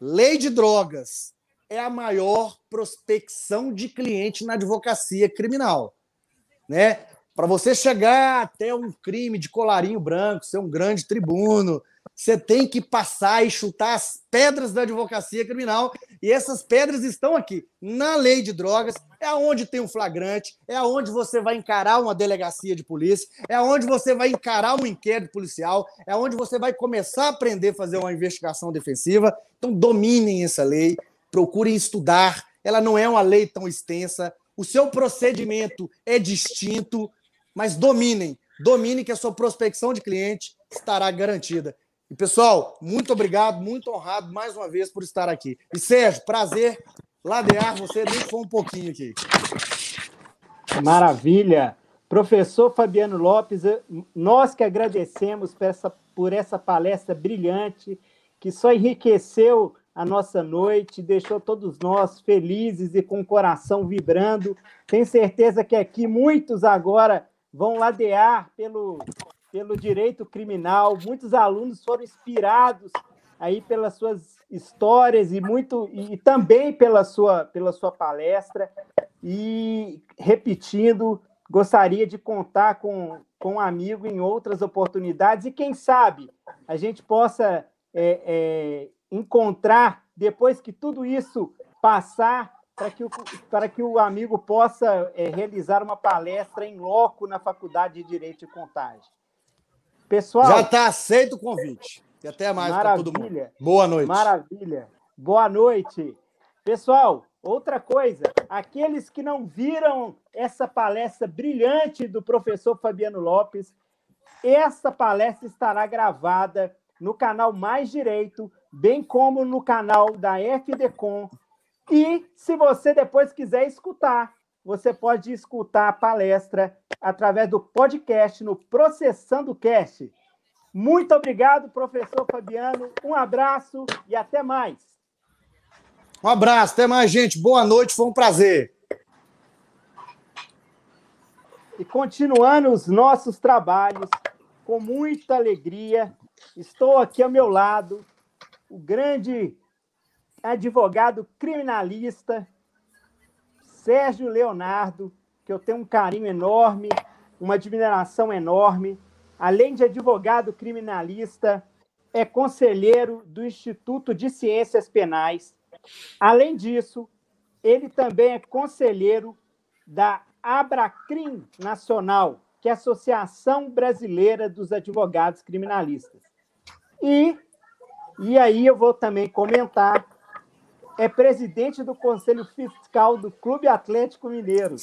lei de drogas é a maior prospecção de cliente na advocacia criminal. Né? Para você chegar até um crime de colarinho branco, ser um grande tribuno, você tem que passar e chutar as pedras da advocacia criminal. E essas pedras estão aqui, na lei de drogas, é onde tem um flagrante, é onde você vai encarar uma delegacia de polícia, é onde você vai encarar um inquérito policial, é onde você vai começar a aprender a fazer uma investigação defensiva. Então, dominem essa lei, procurem estudar. Ela não é uma lei tão extensa, o seu procedimento é distinto, mas dominem. Domine que a sua prospecção de cliente estará garantida. E, pessoal, muito obrigado, muito honrado mais uma vez por estar aqui. E, Sérgio, prazer ladear você, nem foi um pouquinho aqui. Maravilha. Professor Fabiano Lopes, nós que agradecemos por essa, por essa palestra brilhante, que só enriqueceu a nossa noite, deixou todos nós felizes e com o coração vibrando. Tenho certeza que aqui muitos agora vão ladear pelo, pelo direito criminal. Muitos alunos foram inspirados aí pelas suas histórias e muito e também pela sua pela sua palestra. E repetindo, gostaria de contar com, com um amigo em outras oportunidades e quem sabe a gente possa é, é, encontrar depois que tudo isso passar para que, o, para que o amigo possa é, realizar uma palestra em loco na Faculdade de Direito e Contagem. Pessoal. Já está aceito o convite. E até mais para todo mundo. Boa noite. Maravilha. Boa noite. Pessoal, outra coisa, aqueles que não viram essa palestra brilhante do professor Fabiano Lopes, essa palestra estará gravada no canal Mais Direito, bem como no canal da FDCom. E se você depois quiser escutar, você pode escutar a palestra através do podcast no Processando Cast. Muito obrigado, professor Fabiano. Um abraço e até mais. Um abraço, até mais, gente. Boa noite, foi um prazer. E continuando os nossos trabalhos, com muita alegria, estou aqui ao meu lado, o grande advogado criminalista Sérgio Leonardo, que eu tenho um carinho enorme, uma admiração enorme. Além de advogado criminalista, é conselheiro do Instituto de Ciências Penais. Além disso, ele também é conselheiro da Abracrim Nacional, que é a Associação Brasileira dos Advogados Criminalistas. E, e aí eu vou também comentar é presidente do Conselho Fiscal do Clube Atlético Mineiro.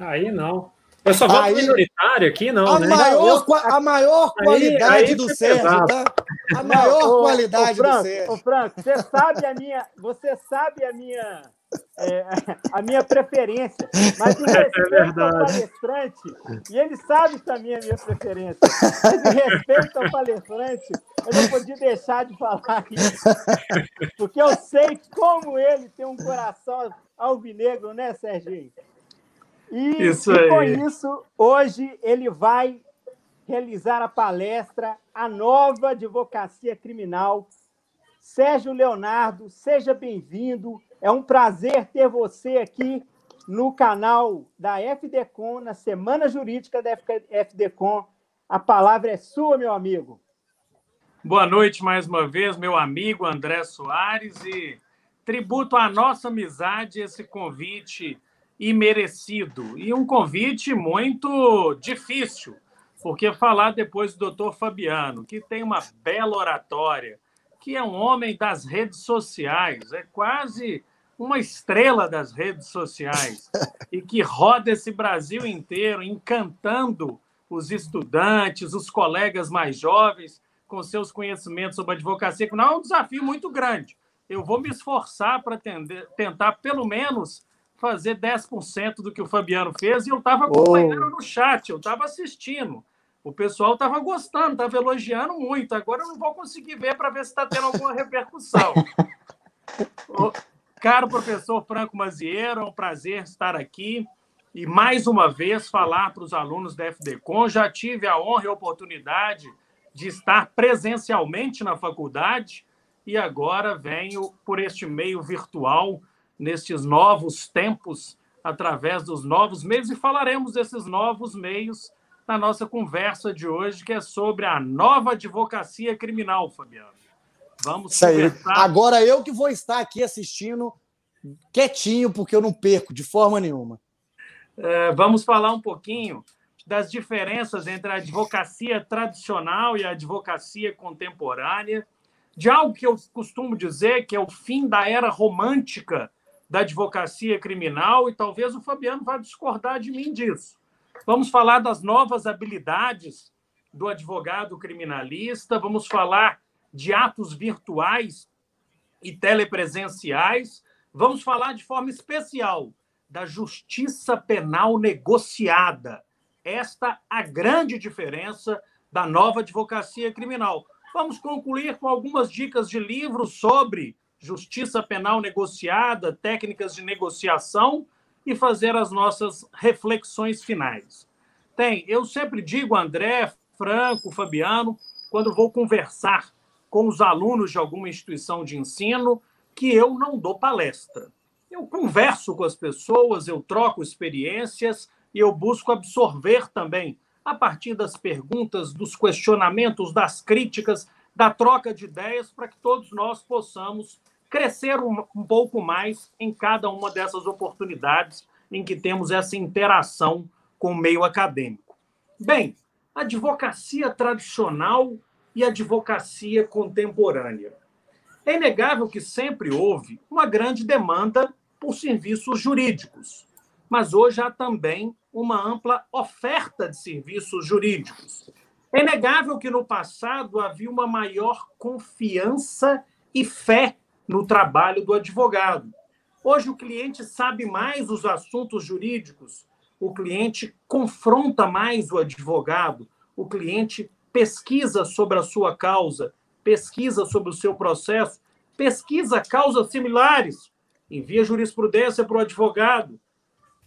Aí não. Eu só voto aí, minoritário aqui, não. A, né? maior, a maior qualidade aí, aí do Sérgio, pesado. tá? A maior não, qualidade ô, Franco, do Sérgio. Ô, Franco, você sabe a minha. Você sabe a minha. É, a minha preferência, mas em é respeito é ao palestrante, e ele sabe também a minha preferência, mas em respeito ao palestrante, eu não podia deixar de falar isso, porque eu sei como ele tem um coração alvinegro, né, Serginho? E, isso e com isso, hoje ele vai realizar a palestra A Nova Advocacia Criminal. Sérgio Leonardo, seja bem-vindo. É um prazer ter você aqui no canal da FDCom, na Semana Jurídica da FDCom. A palavra é sua, meu amigo. Boa noite mais uma vez, meu amigo André Soares, e tributo à nossa amizade esse convite imerecido. E um convite muito difícil, porque falar depois do doutor Fabiano, que tem uma bela oratória, que é um homem das redes sociais, é quase uma estrela das redes sociais, e que roda esse Brasil inteiro, encantando os estudantes, os colegas mais jovens, com seus conhecimentos sobre advocacia, que não é um desafio muito grande. Eu vou me esforçar para tentar, pelo menos, fazer 10% do que o Fabiano fez e eu estava acompanhando oh. no chat, eu estava assistindo. O pessoal estava gostando, estava elogiando muito. Agora eu não vou conseguir ver para ver se está tendo alguma repercussão. o, caro professor Franco Mazieiro, é um prazer estar aqui e mais uma vez falar para os alunos da FDCom. Já tive a honra e a oportunidade de estar presencialmente na faculdade e agora venho por este meio virtual nestes novos tempos, através dos novos meios, e falaremos desses novos meios na nossa conversa de hoje, que é sobre a nova advocacia criminal, Fabiano. Vamos Isso conversar. Aí. Agora eu que vou estar aqui assistindo quietinho, porque eu não perco de forma nenhuma. É, vamos falar um pouquinho das diferenças entre a advocacia tradicional e a advocacia contemporânea, de algo que eu costumo dizer que é o fim da era romântica da advocacia criminal, e talvez o Fabiano vá discordar de mim disso. Vamos falar das novas habilidades do advogado criminalista, vamos falar de atos virtuais e telepresenciais, vamos falar de forma especial da justiça penal negociada. Esta a grande diferença da nova advocacia criminal. Vamos concluir com algumas dicas de livros sobre justiça penal negociada, técnicas de negociação e fazer as nossas reflexões finais. Tem, eu sempre digo, André, Franco, Fabiano, quando vou conversar com os alunos de alguma instituição de ensino, que eu não dou palestra. Eu converso com as pessoas, eu troco experiências e eu busco absorver também, a partir das perguntas, dos questionamentos, das críticas, da troca de ideias, para que todos nós possamos crescer um, um pouco mais em cada uma dessas oportunidades em que temos essa interação com o meio acadêmico. Bem, advocacia tradicional e advocacia contemporânea. É inegável que sempre houve uma grande demanda por serviços jurídicos, mas hoje há também uma ampla oferta de serviços jurídicos. É inegável que no passado havia uma maior confiança e fé no trabalho do advogado. Hoje o cliente sabe mais os assuntos jurídicos, o cliente confronta mais o advogado, o cliente pesquisa sobre a sua causa, pesquisa sobre o seu processo, pesquisa causas similares, envia jurisprudência para o advogado.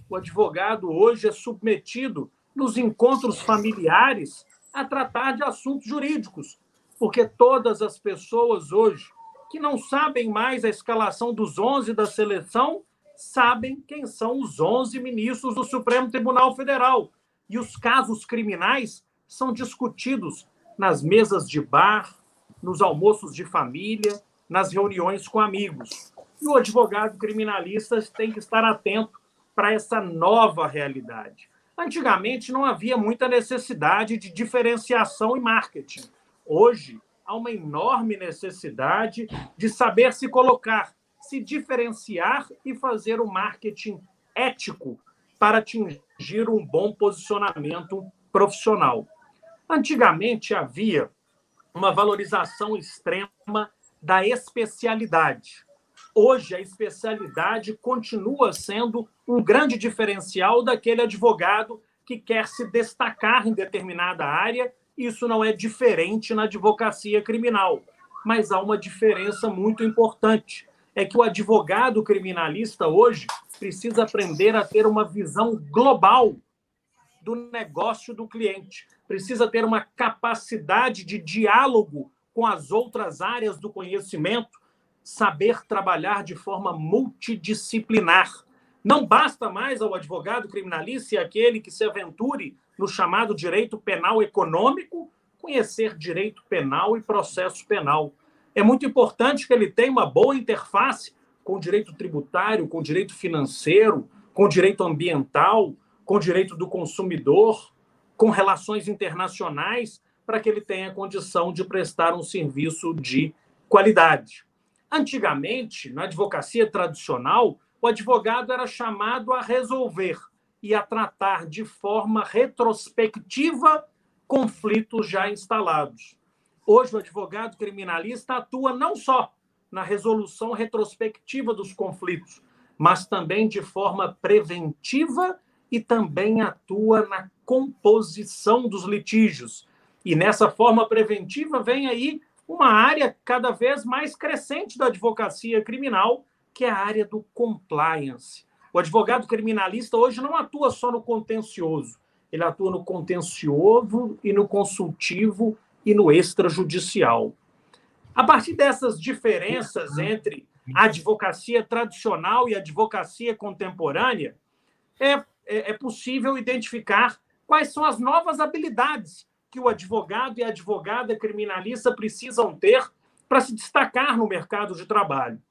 O advogado hoje é submetido nos encontros familiares a tratar de assuntos jurídicos, porque todas as pessoas hoje que não sabem mais a escalação dos 11 da seleção, sabem quem são os 11 ministros do Supremo Tribunal Federal. E os casos criminais são discutidos nas mesas de bar, nos almoços de família, nas reuniões com amigos. E o advogado criminalista tem que estar atento para essa nova realidade. Antigamente não havia muita necessidade de diferenciação e marketing. Hoje, há uma enorme necessidade de saber se colocar, se diferenciar e fazer o um marketing ético para atingir um bom posicionamento profissional. Antigamente havia uma valorização extrema da especialidade. Hoje, a especialidade continua sendo um grande diferencial daquele advogado que quer se destacar em determinada área isso não é diferente na advocacia criminal, mas há uma diferença muito importante. É que o advogado criminalista hoje precisa aprender a ter uma visão global do negócio do cliente, precisa ter uma capacidade de diálogo com as outras áreas do conhecimento, saber trabalhar de forma multidisciplinar. Não basta mais ao advogado criminalista e aquele que se aventure no chamado direito penal econômico, conhecer direito penal e processo penal. É muito importante que ele tenha uma boa interface com o direito tributário, com o direito financeiro, com o direito ambiental, com o direito do consumidor, com relações internacionais, para que ele tenha condição de prestar um serviço de qualidade. Antigamente, na advocacia tradicional, o advogado era chamado a resolver e a tratar de forma retrospectiva conflitos já instalados. Hoje, o advogado criminalista atua não só na resolução retrospectiva dos conflitos, mas também de forma preventiva e também atua na composição dos litígios. E nessa forma preventiva vem aí uma área cada vez mais crescente da advocacia criminal, que é a área do compliance. O advogado criminalista hoje não atua só no contencioso, ele atua no contencioso e no consultivo e no extrajudicial. A partir dessas diferenças entre a advocacia tradicional e a advocacia contemporânea, é, é, é possível identificar quais são as novas habilidades que o advogado e a advogada criminalista precisam ter para se destacar no mercado de trabalho.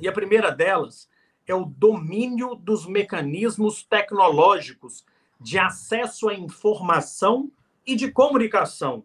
E a primeira delas é o domínio dos mecanismos tecnológicos de acesso à informação e de comunicação.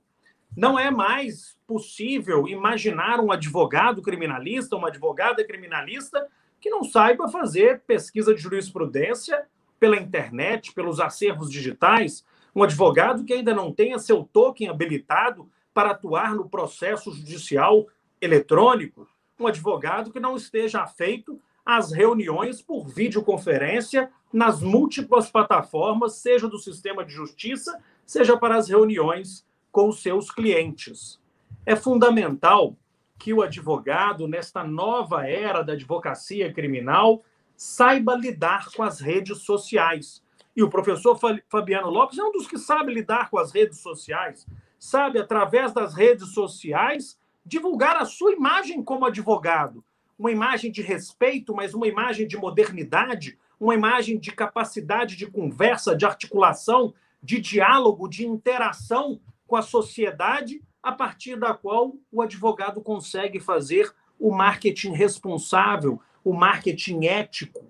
Não é mais possível imaginar um advogado criminalista, uma advogada criminalista que não saiba fazer pesquisa de jurisprudência pela internet, pelos acervos digitais, um advogado que ainda não tenha seu token habilitado para atuar no processo judicial eletrônico, um advogado que não esteja afeito as reuniões por videoconferência nas múltiplas plataformas, seja do sistema de justiça, seja para as reuniões com os seus clientes. É fundamental que o advogado, nesta nova era da advocacia criminal, saiba lidar com as redes sociais. E o professor Fabiano Lopes é um dos que sabe lidar com as redes sociais, sabe, através das redes sociais, divulgar a sua imagem como advogado. Uma imagem de respeito, mas uma imagem de modernidade, uma imagem de capacidade de conversa, de articulação, de diálogo, de interação com a sociedade, a partir da qual o advogado consegue fazer o marketing responsável, o marketing ético.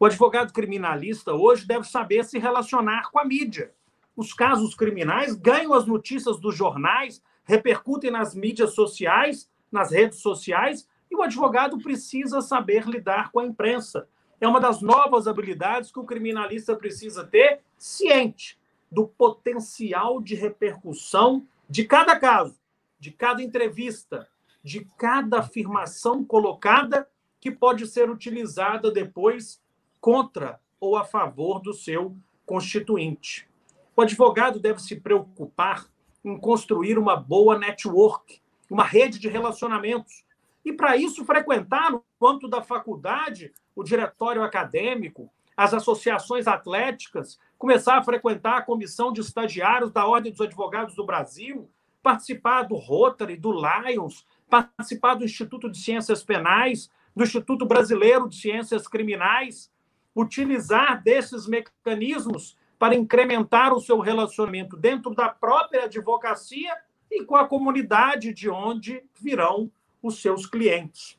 O advogado criminalista hoje deve saber se relacionar com a mídia. Os casos criminais ganham as notícias dos jornais, repercutem nas mídias sociais, nas redes sociais, e o advogado precisa saber lidar com a imprensa. É uma das novas habilidades que o criminalista precisa ter, ciente do potencial de repercussão de cada caso, de cada entrevista, de cada afirmação colocada que pode ser utilizada depois contra ou a favor do seu constituinte. O advogado deve se preocupar em construir uma boa network, uma rede de relacionamentos. E, para isso, frequentar, no âmbito da faculdade, o diretório acadêmico, as associações atléticas, começar a frequentar a comissão de estagiários da Ordem dos Advogados do Brasil, participar do Rotary, do Lions, participar do Instituto de Ciências Penais, do Instituto Brasileiro de Ciências Criminais, utilizar desses mecanismos para incrementar o seu relacionamento dentro da própria advocacia e com a comunidade de onde virão os seus clientes.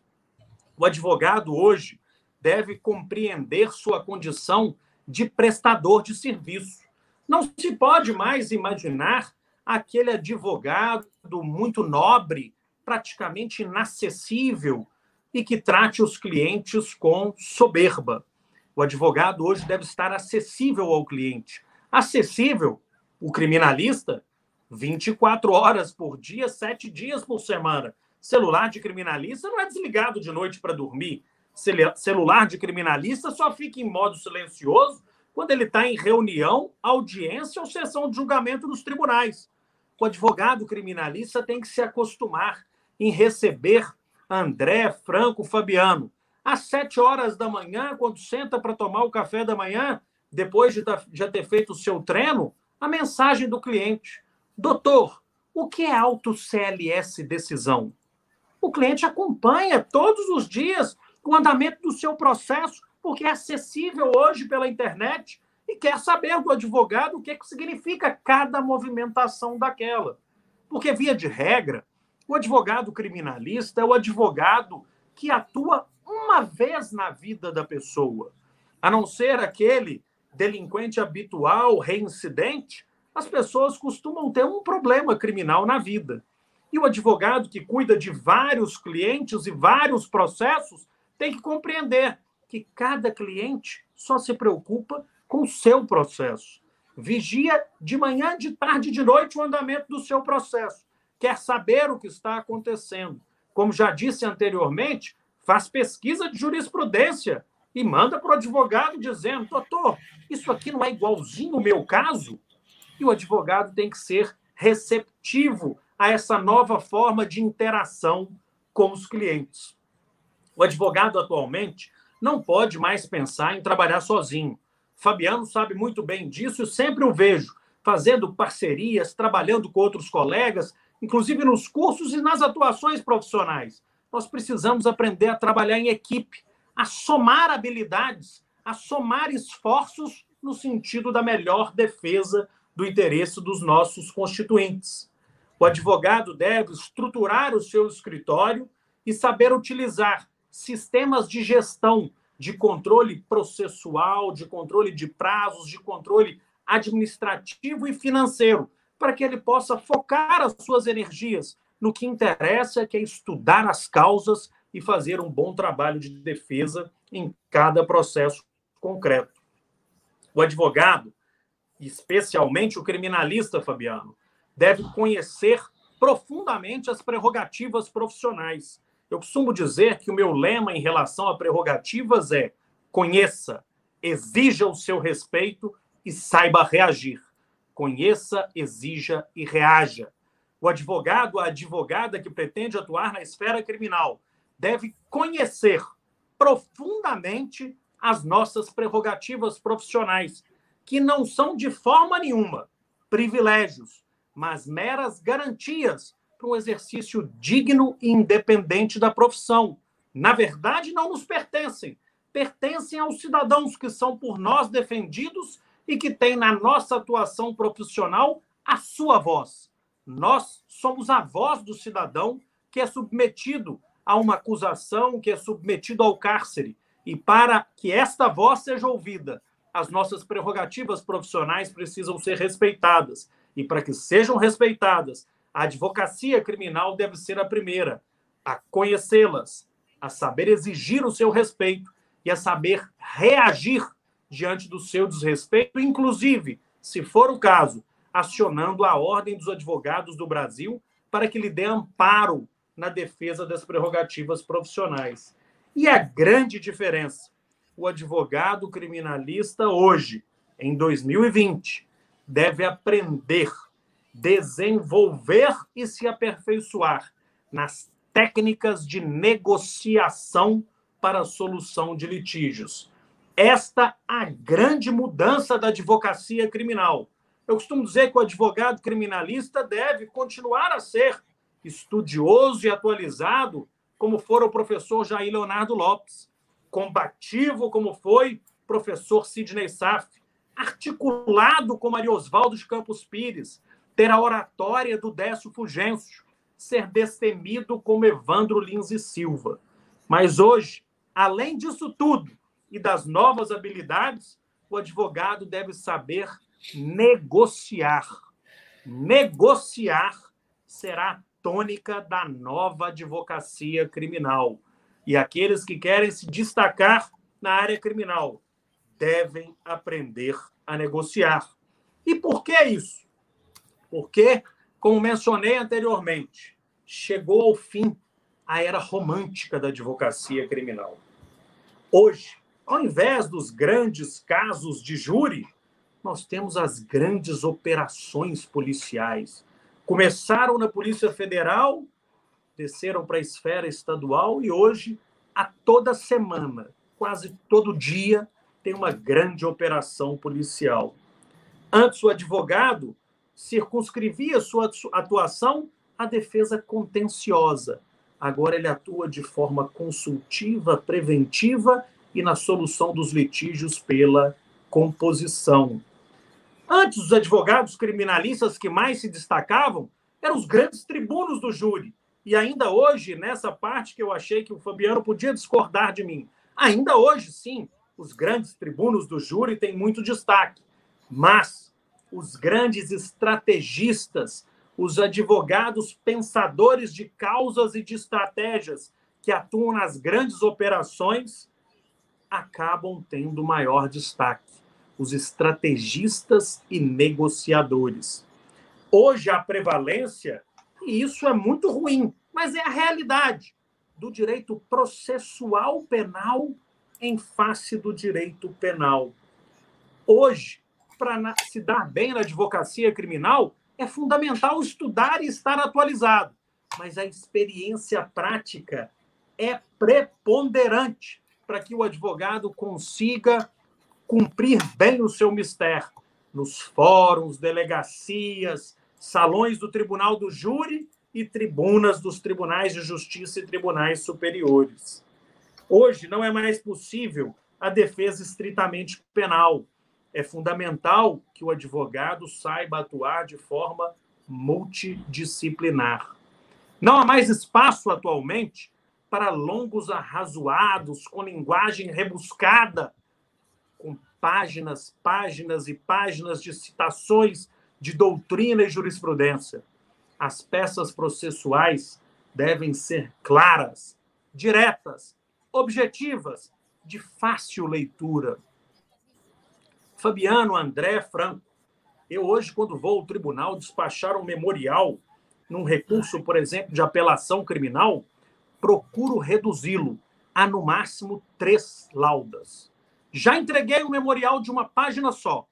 O advogado hoje deve compreender sua condição de prestador de serviço. Não se pode mais imaginar aquele advogado muito nobre, praticamente inacessível e que trate os clientes com soberba. O advogado hoje deve estar acessível ao cliente. Acessível, o criminalista, 24 horas por dia, 7 dias por semana. Celular de criminalista não é desligado de noite para dormir. Celular de criminalista só fica em modo silencioso quando ele está em reunião, audiência ou sessão de julgamento nos tribunais. O advogado criminalista tem que se acostumar em receber André, Franco, Fabiano. Às sete horas da manhã, quando senta para tomar o café da manhã, depois de já ter feito o seu treino, a mensagem do cliente: Doutor, o que é auto CLS decisão? O cliente acompanha todos os dias o andamento do seu processo porque é acessível hoje pela internet e quer saber do advogado o que, que significa cada movimentação daquela. Porque, via de regra, o advogado criminalista é o advogado que atua uma vez na vida da pessoa. A não ser aquele delinquente habitual, reincidente, as pessoas costumam ter um problema criminal na vida. E o advogado que cuida de vários clientes e vários processos tem que compreender que cada cliente só se preocupa com o seu processo. Vigia de manhã, de tarde, de noite o andamento do seu processo. Quer saber o que está acontecendo. Como já disse anteriormente, faz pesquisa de jurisprudência e manda para o advogado dizendo: doutor, isso aqui não é igualzinho o meu caso? E o advogado tem que ser receptivo a essa nova forma de interação com os clientes. O advogado atualmente não pode mais pensar em trabalhar sozinho. Fabiano sabe muito bem disso e sempre o vejo fazendo parcerias, trabalhando com outros colegas, inclusive nos cursos e nas atuações profissionais. Nós precisamos aprender a trabalhar em equipe, a somar habilidades, a somar esforços no sentido da melhor defesa do interesse dos nossos constituintes. O advogado deve estruturar o seu escritório e saber utilizar sistemas de gestão, de controle processual, de controle de prazos, de controle administrativo e financeiro, para que ele possa focar as suas energias no que interessa, que é estudar as causas e fazer um bom trabalho de defesa em cada processo concreto. O advogado, especialmente o criminalista, Fabiano, deve conhecer profundamente as prerrogativas profissionais eu costumo dizer que o meu lema em relação a prerrogativas é: conheça, exija o seu respeito e saiba reagir. Conheça, exija e reaja. O advogado, a advogada que pretende atuar na esfera criminal deve conhecer profundamente as nossas prerrogativas profissionais, que não são de forma nenhuma privilégios, mas meras garantias para um exercício digno e independente da profissão. Na verdade, não nos pertencem, pertencem aos cidadãos que são por nós defendidos e que têm na nossa atuação profissional a sua voz. Nós somos a voz do cidadão que é submetido a uma acusação, que é submetido ao cárcere. E para que esta voz seja ouvida, as nossas prerrogativas profissionais precisam ser respeitadas. E para que sejam respeitadas, a advocacia criminal deve ser a primeira a conhecê-las, a saber exigir o seu respeito e a saber reagir diante do seu desrespeito, inclusive, se for o caso, acionando a Ordem dos Advogados do Brasil para que lhe dê amparo na defesa das prerrogativas profissionais. E a grande diferença: o advogado criminalista hoje, em 2020, deve aprender, desenvolver e se aperfeiçoar nas técnicas de negociação para a solução de litígios. Esta a grande mudança da advocacia criminal. Eu costumo dizer que o advogado criminalista deve continuar a ser estudioso e atualizado, como for o professor Jair Leonardo Lopes, combativo, como foi o professor Sidney Saf, articulado como Ariosvaldo de Campos Pires, ter a oratória do Décio Fulgêncio, ser destemido como Evandro Lins e Silva. Mas hoje, além disso tudo, e das novas habilidades, o advogado deve saber negociar. Negociar será a tônica da nova advocacia criminal. E aqueles que querem se destacar na área criminal devem aprender a negociar. E por que isso? Porque, como mencionei anteriormente, chegou ao fim a era romântica da advocacia criminal. Hoje, ao invés dos grandes casos de júri, nós temos as grandes operações policiais. Começaram na Polícia Federal, desceram para a esfera estadual e hoje, a toda semana, quase todo dia, tem uma grande operação policial. Antes, o advogado circunscrevia sua atuação à defesa contenciosa. Agora, ele atua de forma consultiva, preventiva e na solução dos litígios pela composição. Antes, os advogados criminalistas que mais se destacavam eram os grandes tribunos do júri. E ainda hoje, nessa parte que eu achei que o Fabiano podia discordar de mim, ainda hoje, sim, os grandes tribunos do júri têm muito destaque. Mas os grandes estrategistas, os advogados pensadores de causas e de estratégias que atuam nas grandes operações, acabam tendo maior destaque: os estrategistas e negociadores. Hoje, a prevalência, e isso é muito ruim, mas é a realidade, do direito processual penal em face do direito penal. Hoje, para se dar bem na advocacia criminal, é fundamental estudar e estar atualizado, mas a experiência prática é preponderante para que o advogado consiga cumprir bem o seu mistério nos fóruns, delegacias, salões do Tribunal do Júri e tribunas dos tribunais de justiça e tribunais superiores. Hoje não é mais possível a defesa estritamente penal. É fundamental que o advogado saiba atuar de forma multidisciplinar. Não há mais espaço atualmente para longos arrazoados, com linguagem rebuscada, páginas, páginas e páginas de citações de doutrina e jurisprudência. As peças processuais devem ser claras, diretas, objetivas, de fácil leitura. Fabiano, André, Franco, eu hoje, quando vou ao tribunal despachar um memorial num recurso, por exemplo, de apelação criminal, procuro reduzi-lo a no máximo três laudas. Já entreguei o um memorial de uma página só,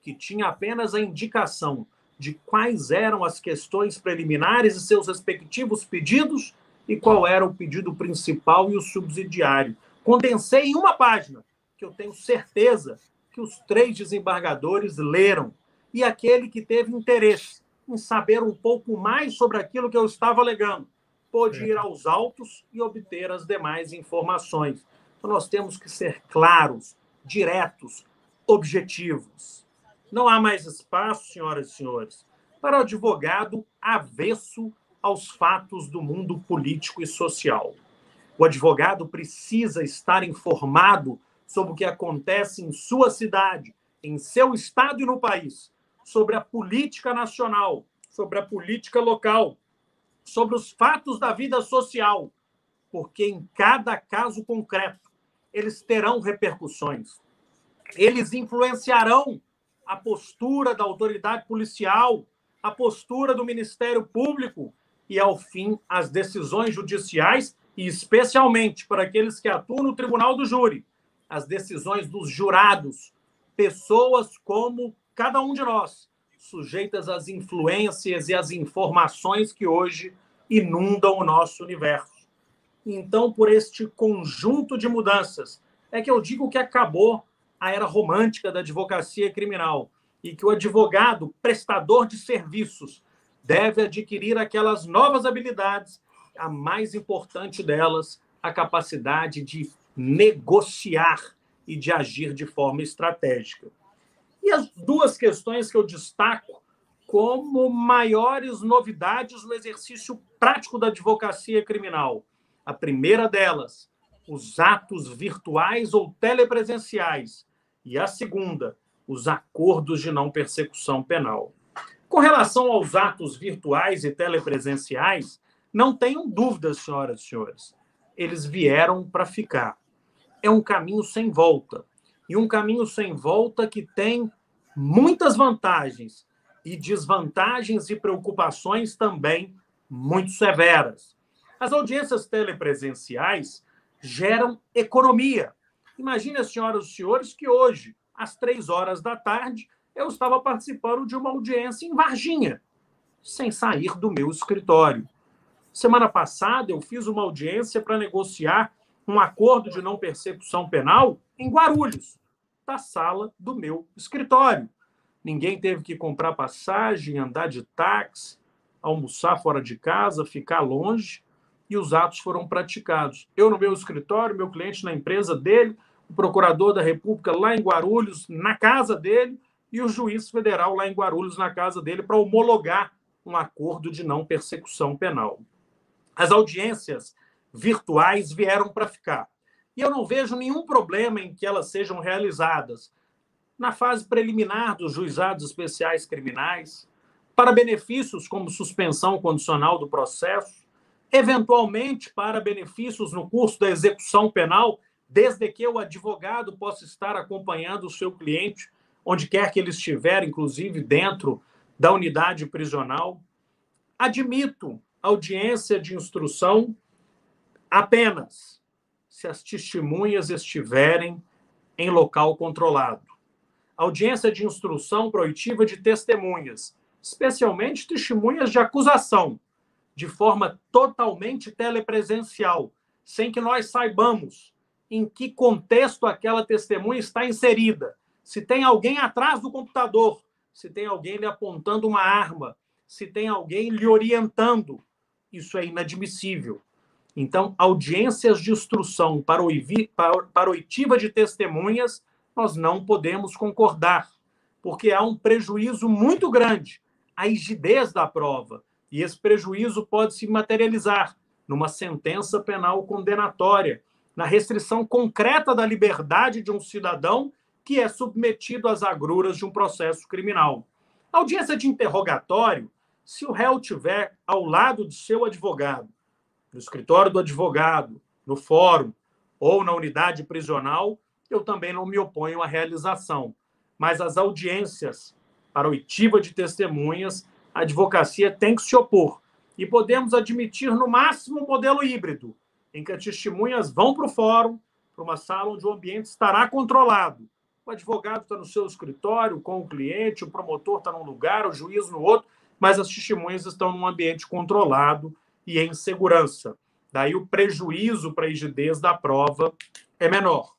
que tinha apenas a indicação de quais eram as questões preliminares e seus respectivos pedidos e qual era o pedido principal e o subsidiário. Condensei em uma página, que eu tenho certeza que os três desembargadores leram, e aquele que teve interesse em saber um pouco mais sobre aquilo que eu estava alegando, pôde ir aos autos e obter as demais informações. Então, nós temos que ser claros, diretos, objetivos. Não há mais espaço, senhoras e senhores, para o advogado avesso aos fatos do mundo político e social. O advogado precisa estar informado sobre o que acontece em sua cidade, em seu estado e no país, sobre a política nacional, sobre a política local, sobre os fatos da vida social, porque em cada caso concreto eles terão repercussões. Eles influenciarão a postura da autoridade policial, a postura do Ministério Público e, ao fim, as decisões judiciais e, especialmente, para aqueles que atuam no tribunal do júri, as decisões dos jurados, pessoas como cada um de nós, sujeitas às influências e às informações que hoje inundam o nosso universo. Então, por este conjunto de mudanças, é que eu digo que acabou a era romântica da advocacia criminal e que o advogado, prestador de serviços, deve adquirir aquelas novas habilidades, a mais importante delas, a capacidade de negociar e de agir de forma estratégica. E as duas questões que eu destaco como maiores novidades no exercício prático da advocacia criminal. A primeira delas, os atos virtuais ou telepresenciais. E a segunda, os acordos de não persecução penal. Com relação aos atos virtuais e telepresenciais, não tenham dúvidas, senhoras e senhores. Eles vieram para ficar. É um caminho sem volta e um caminho sem volta que tem muitas vantagens e desvantagens e preocupações também muito severas. As audiências telepresenciais geram economia. Imagine, senhoras e senhores, que hoje, às três horas da tarde, eu estava participando de uma audiência em Varginha, sem sair do meu escritório. Semana passada, eu fiz uma audiência para negociar um acordo de não persecução penal em Guarulhos da sala do meu escritório. Ninguém teve que comprar passagem, andar de táxi, almoçar fora de casa, ficar longe, e os atos foram praticados. Eu no meu escritório, meu cliente na empresa dele, o procurador da República lá em Guarulhos, na casa dele, e o juiz federal lá em Guarulhos, na casa dele, para homologar um acordo de não persecução penal. As audiências virtuais vieram para ficar. E eu não vejo nenhum problema em que elas sejam realizadas na fase preliminar dos juizados especiais criminais, para benefícios como suspensão condicional do processo, eventualmente para benefícios no curso da execução penal, desde que o advogado possa estar acompanhando o seu cliente, onde quer que ele estiver, inclusive dentro da unidade prisional. Admito audiência de instrução apenas se as testemunhas estiverem em local controlado. Audiência de instrução proitiva de testemunhas, especialmente testemunhas de acusação, de forma totalmente telepresencial, sem que nós saibamos em que contexto aquela testemunha está inserida. Se tem alguém atrás do computador, se tem alguém lhe apontando uma arma, se tem alguém lhe orientando, isso é inadmissível. Então, audiências de instrução para, oivi, para, para oitiva de testemunhas, nós não podemos concordar, porque há um prejuízo muito grande à rigidez da prova, e esse prejuízo pode se materializar numa sentença penal condenatória, na restrição concreta da liberdade de um cidadão que é submetido às agruras de um processo criminal. Audiência de interrogatório, se o réu tiver ao lado de seu advogado, no escritório do advogado, no fórum ou na unidade prisional, eu também não me oponho à realização. Mas as audiências para oitiva de testemunhas, a advocacia tem que se opor. E podemos admitir, no máximo, um modelo híbrido, em que as testemunhas vão para o fórum, para uma sala onde o ambiente estará controlado. O advogado está no seu escritório com o cliente, o promotor está num lugar, o juiz no outro, mas as testemunhas estão num ambiente controlado e em segurança. Daí o prejuízo para a rigidez da prova é menor.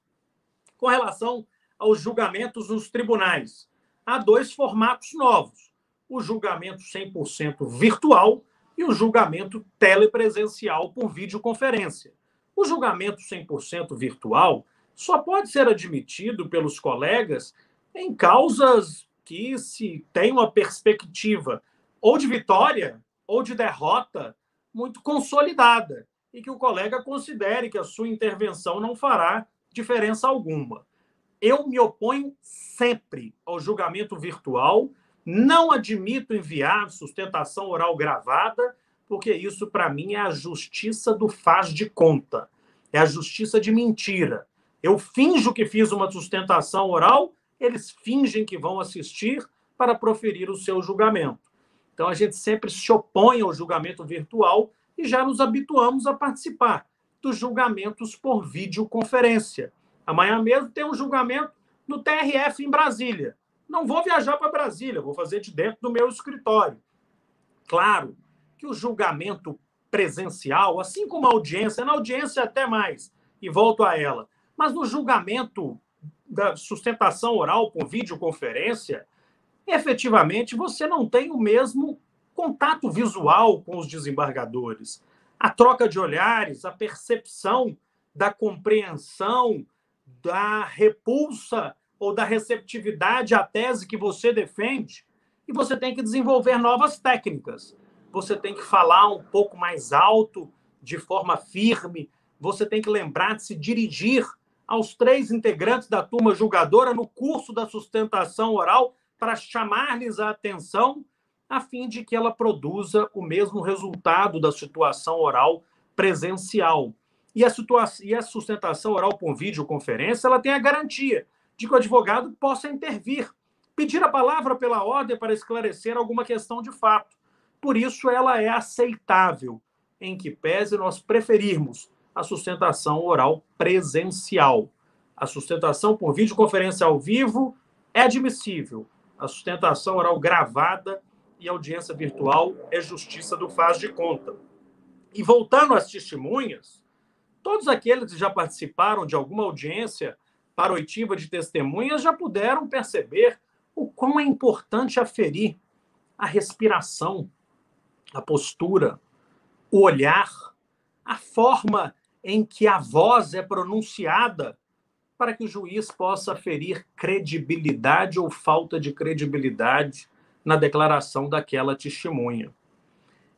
Com relação aos julgamentos nos tribunais, há dois formatos novos: o julgamento 100% virtual e o julgamento telepresencial por videoconferência. O julgamento 100% virtual só pode ser admitido pelos colegas em causas que se tem uma perspectiva ou de vitória ou de derrota muito consolidada e que o colega considere que a sua intervenção não fará diferença alguma. Eu me oponho sempre ao julgamento virtual, não admito enviar sustentação oral gravada, porque isso, para mim, é a justiça do faz de conta, é a justiça de mentira. Eu finjo que fiz uma sustentação oral, eles fingem que vão assistir para proferir o seu julgamento. Então, a gente sempre se opõe ao julgamento virtual e já nos habituamos a participar dos julgamentos por videoconferência. Amanhã mesmo tem um julgamento no TRF em Brasília. Não vou viajar para Brasília, vou fazer de dentro do meu escritório. Claro que o julgamento presencial, assim como a audiência, na audiência até mais, e volto a ela, mas no julgamento da sustentação oral por videoconferência, efetivamente você não tem o mesmo contato visual com os desembargadores, a troca de olhares, a percepção da compreensão, da repulsa ou da receptividade à tese que você defende, e você tem que desenvolver novas técnicas. Você tem que falar um pouco mais alto, de forma firme, você tem que lembrar de se dirigir aos três integrantes da turma julgadora no curso da sustentação oral para chamar-lhes a atenção a fim de que ela produza o mesmo resultado da situação oral presencial. E a, situação, e a sustentação oral por videoconferência ela tem a garantia de que o advogado possa intervir, pedir a palavra pela ordem para esclarecer alguma questão de fato. Por isso, ela é aceitável, em que pese nós preferirmos a sustentação oral presencial. A sustentação por videoconferência ao vivo é admissível. A sustentação oral gravada e audiência virtual é justiça do faz de conta. E voltando às testemunhas, todos aqueles que já participaram de alguma audiência para oitiva de testemunhas já puderam perceber o quão é importante aferir a respiração, a postura, o olhar, a forma em que a voz é pronunciada para que o juiz possa aferir credibilidade ou falta de credibilidade na declaração daquela testemunha.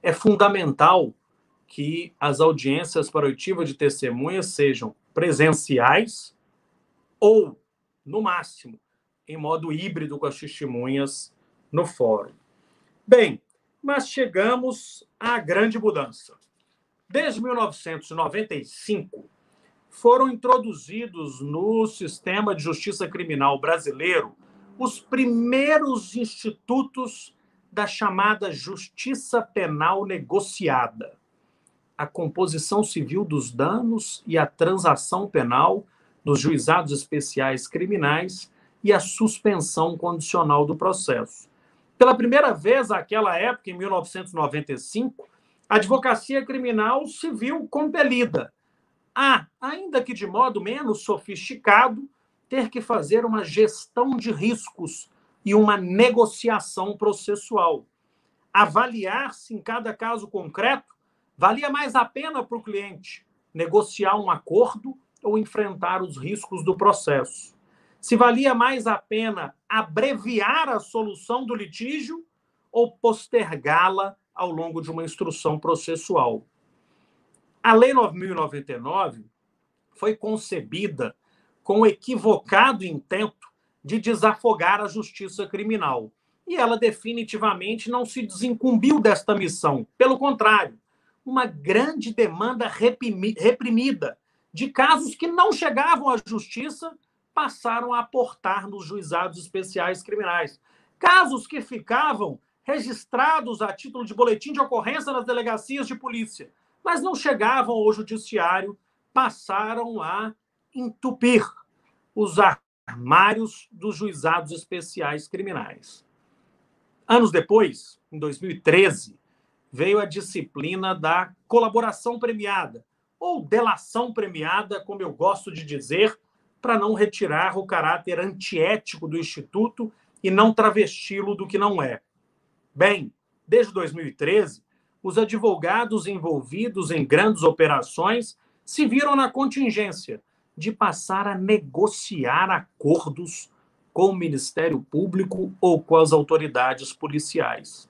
É fundamental que as audiências para oitiva de testemunhas sejam presenciais ou, no máximo, em modo híbrido com as testemunhas no fórum. Bem, mas chegamos à grande mudança. Desde 1995, foram introduzidos no sistema de justiça criminal brasileiro os primeiros institutos da chamada justiça penal negociada, a composição civil dos danos e a transação penal dos juizados especiais criminais e a suspensão condicional do processo. Pela primeira vez, naquela época, em 1995, a advocacia criminal se viu compelida a, ainda que de modo menos sofisticado, ter que fazer uma gestão de riscos e uma negociação processual. Avaliar se em cada caso concreto valia mais a pena para o cliente negociar um acordo ou enfrentar os riscos do processo. Se valia mais a pena abreviar a solução do litígio ou postergá-la ao longo de uma instrução processual. A Lei 9.099 foi concebida com o equivocado intento de desafogar a justiça criminal. E ela definitivamente não se desincumbiu desta missão. Pelo contrário, uma grande demanda reprimida de casos que não chegavam à justiça passaram a aportar nos juizados especiais criminais. Casos que ficavam registrados a título de boletim de ocorrência nas delegacias de polícia, mas não chegavam ao judiciário, passaram a entupir os armários dos juizados especiais criminais. Anos depois, em 2013, veio a disciplina da colaboração premiada, ou delação premiada, como eu gosto de dizer, para não retirar o caráter antiético do Instituto e não travesti-lo do que não é. Bem, desde 2013, os advogados envolvidos em grandes operações se viram na contingência de passar a negociar acordos com o Ministério Público ou com as autoridades policiais.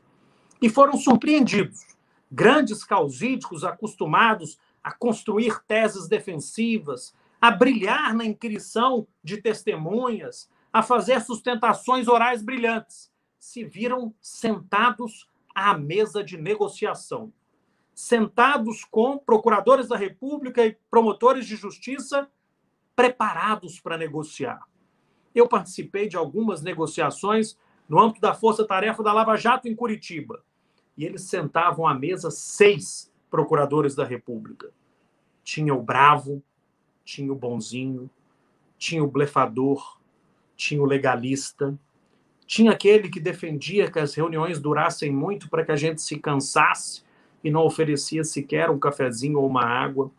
E foram surpreendidos. Grandes causídicos acostumados a construir teses defensivas, a brilhar na inquirição de testemunhas, a fazer sustentações orais brilhantes, se viram sentados à mesa de negociação. Sentados com procuradores da República e promotores de justiça preparados para negociar. Eu participei de algumas negociações no âmbito da Força Tarefa da Lava Jato em Curitiba. E eles sentavam à mesa seis procuradores da República. Tinha o bravo, tinha o bonzinho, tinha o blefador, tinha o legalista, tinha aquele que defendia que as reuniões durassem muito para que a gente se cansasse e não oferecia sequer um cafezinho ou uma água.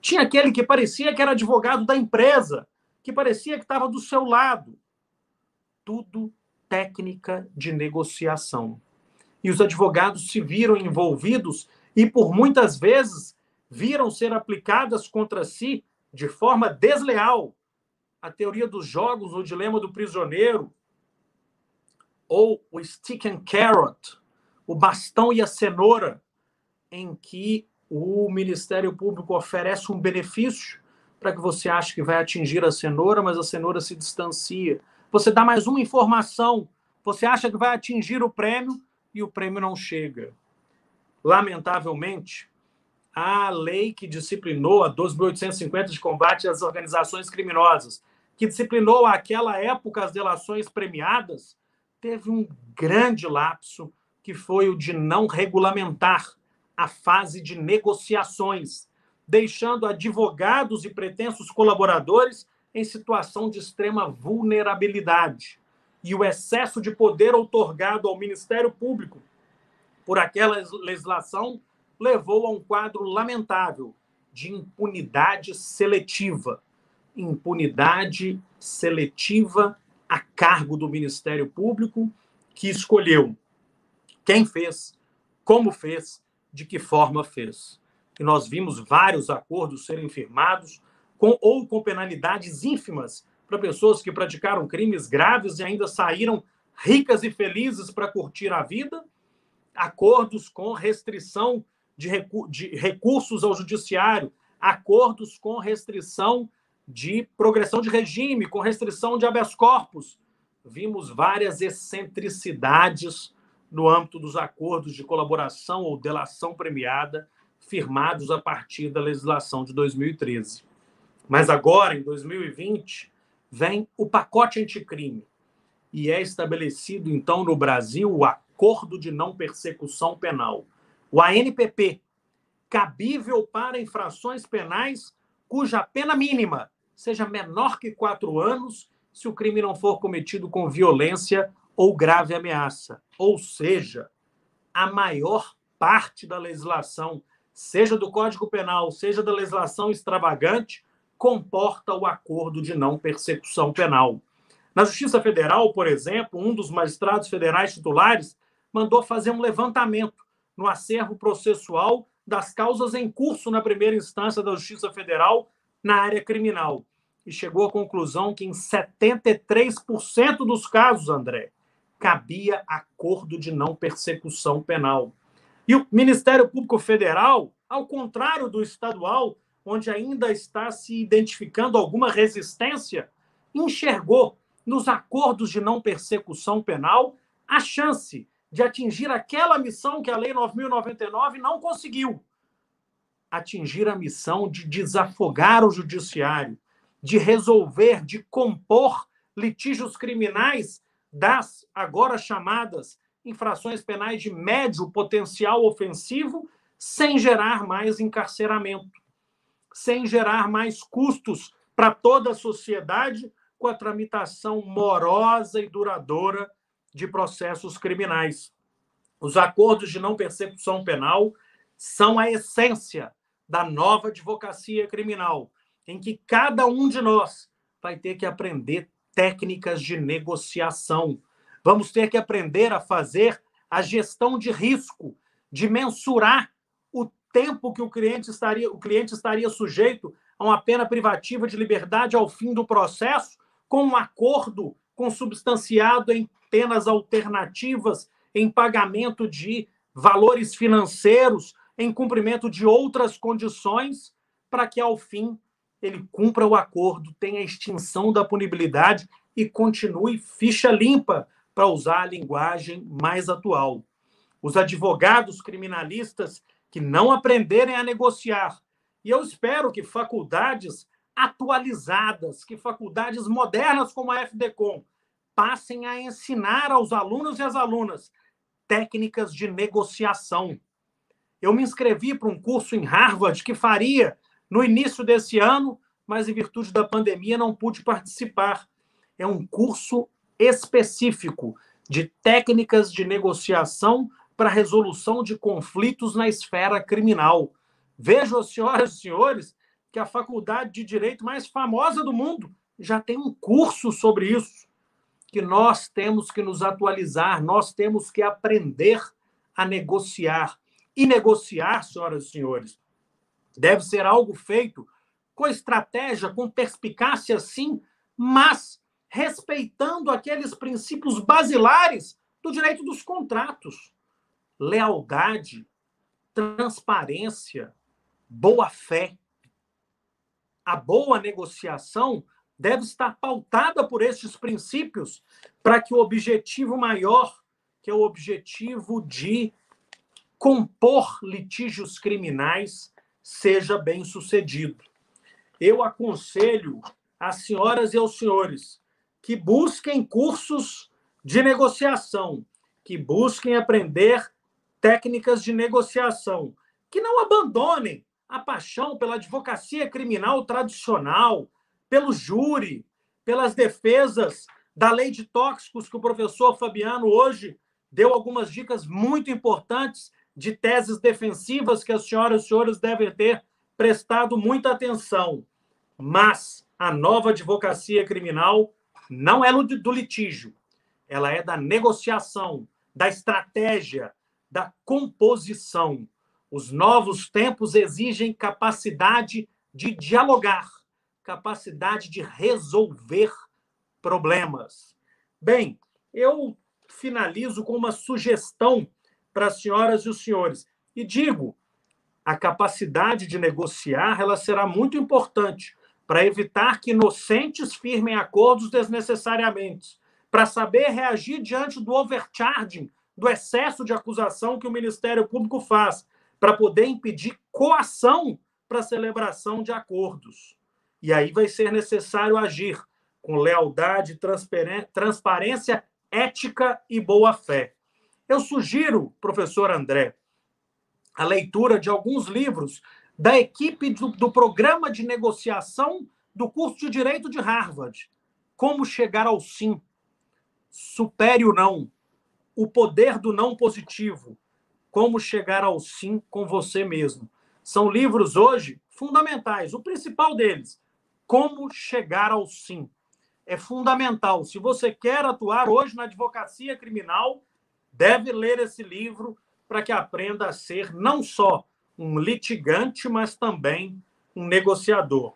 Tinha aquele que parecia que era advogado da empresa, que parecia que estava do seu lado. Tudo técnica de negociação. E os advogados se viram envolvidos e, por muitas vezes, viram ser aplicadas contra si de forma desleal a teoria dos jogos, o dilema do prisioneiro, ou o stick and carrot, o bastão e a cenoura, em que o Ministério Público oferece um benefício para que você ache que vai atingir a cenoura, mas a cenoura se distancia. Você dá mais uma informação, você acha que vai atingir o prêmio e o prêmio não chega. Lamentavelmente, a lei que disciplinou a 12.850 de combate às organizações criminosas, que disciplinou àquela época as delações premiadas, teve um grande lapso, que foi o de não regulamentar a fase de negociações, deixando advogados e pretensos colaboradores em situação de extrema vulnerabilidade. E o excesso de poder outorgado ao Ministério Público por aquela legislação levou a um quadro lamentável de impunidade seletiva. Impunidade seletiva a cargo do Ministério Público, que escolheu quem fez, como fez de que forma fez. E nós vimos vários acordos serem firmados com ou com penalidades ínfimas para pessoas que praticaram crimes graves e ainda saíram ricas e felizes para curtir a vida, acordos com restrição de, recu de recursos ao judiciário, acordos com restrição de progressão de regime, com restrição de habeas corpus. Vimos várias excentricidades no âmbito dos acordos de colaboração ou delação premiada firmados a partir da legislação de 2013. Mas agora, em 2020, vem o pacote anticrime e é estabelecido, então, no Brasil, o Acordo de Não Persecução Penal, o ANPP, cabível para infrações penais cuja pena mínima seja menor que quatro anos se o crime não for cometido com violência ou grave ameaça. Ou seja, a maior parte da legislação, seja do Código Penal, seja da legislação extravagante, comporta o acordo de não persecução penal. Na Justiça Federal, por exemplo, um dos magistrados federais titulares mandou fazer um levantamento no acervo processual das causas em curso na primeira instância da Justiça Federal na área criminal. E chegou à conclusão que em 73% dos casos, André, cabia acordo de não persecução penal. E o Ministério Público Federal, ao contrário do estadual, onde ainda está se identificando alguma resistência, enxergou nos acordos de não persecução penal a chance de atingir aquela missão que a Lei 9099 não conseguiu. Atingir a missão de desafogar o judiciário, de resolver, de compor litígios criminais das agora chamadas infrações penais de médio potencial ofensivo, sem gerar mais encarceramento, sem gerar mais custos para toda a sociedade, com a tramitação morosa e duradoura de processos criminais. Os acordos de não persecução penal são a essência da nova advocacia criminal, em que cada um de nós vai ter que aprender técnicas de negociação. Vamos ter que aprender a fazer a gestão de risco, de mensurar o tempo que o cliente estaria, o cliente estaria sujeito a uma pena privativa de liberdade ao fim do processo, com um acordo consubstanciado em penas alternativas, em pagamento de valores financeiros, em cumprimento de outras condições, para que, ao fim, ele cumpra o acordo, tenha extinção da punibilidade e continue ficha limpa, para usar a linguagem mais atual. Os advogados criminalistas que não aprenderem a negociar, e eu espero que faculdades atualizadas, que faculdades modernas como a FDCom passem a ensinar aos alunos e às alunas técnicas de negociação. Eu me inscrevi para um curso em Harvard que faria no início desse ano, mas em virtude da pandemia não pude participar. É um curso específico de técnicas de negociação para resolução de conflitos na esfera criminal. Vejam, senhoras e senhores, que a faculdade de direito mais famosa do mundo já tem um curso sobre isso, que nós temos que nos atualizar, nós temos que aprender a negociar. E negociar, senhoras e senhores, deve ser algo feito com estratégia, com perspicácia, sim, mas respeitando aqueles princípios basilares do direito dos contratos: lealdade, transparência, boa-fé. A boa negociação deve estar pautada por estes princípios para que o objetivo maior, que é o objetivo de compor litígios criminais, seja bem sucedido. Eu aconselho às senhoras e aos senhores que busquem cursos de negociação, que busquem aprender técnicas de negociação, que não abandonem a paixão pela advocacia criminal tradicional, pelo júri, pelas defesas da lei de tóxicos que o professor Fabiano hoje deu algumas dicas muito importantes de teses defensivas que as senhoras e senhores devem ter prestado muita atenção. Mas a nova advocacia criminal não é do litígio, ela é da negociação, da estratégia, da composição. Os novos tempos exigem capacidade de dialogar, capacidade de resolver problemas. Bem, eu finalizo com uma sugestão para as senhoras e os senhores e digo a capacidade de negociar ela será muito importante para evitar que inocentes firmem acordos desnecessariamente, para saber reagir diante do overcharging, do excesso de acusação que o Ministério Público faz, para poder impedir coação para celebração de acordos. E aí vai ser necessário agir com lealdade, transparência, ética e boa-fé. Eu sugiro, professor André, a leitura de alguns livros da equipe do, do programa de negociação do curso de Direito de Harvard. Como chegar ao sim. Supere o não. O poder do não positivo. Como chegar ao sim com você mesmo. São livros hoje fundamentais. O principal deles, Como chegar ao sim. É fundamental. Se você quer atuar hoje na advocacia criminal, deve ler esse livro para que aprenda a ser não só um litigante, mas também um negociador.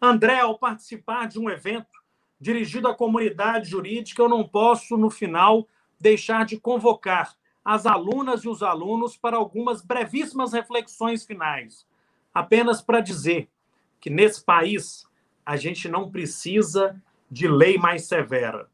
André, ao participar de um evento dirigido à comunidade jurídica, eu não posso, no final, deixar de convocar as alunas e os alunos para algumas brevíssimas reflexões finais. Apenas para dizer que nesse país a gente não precisa de lei mais severa.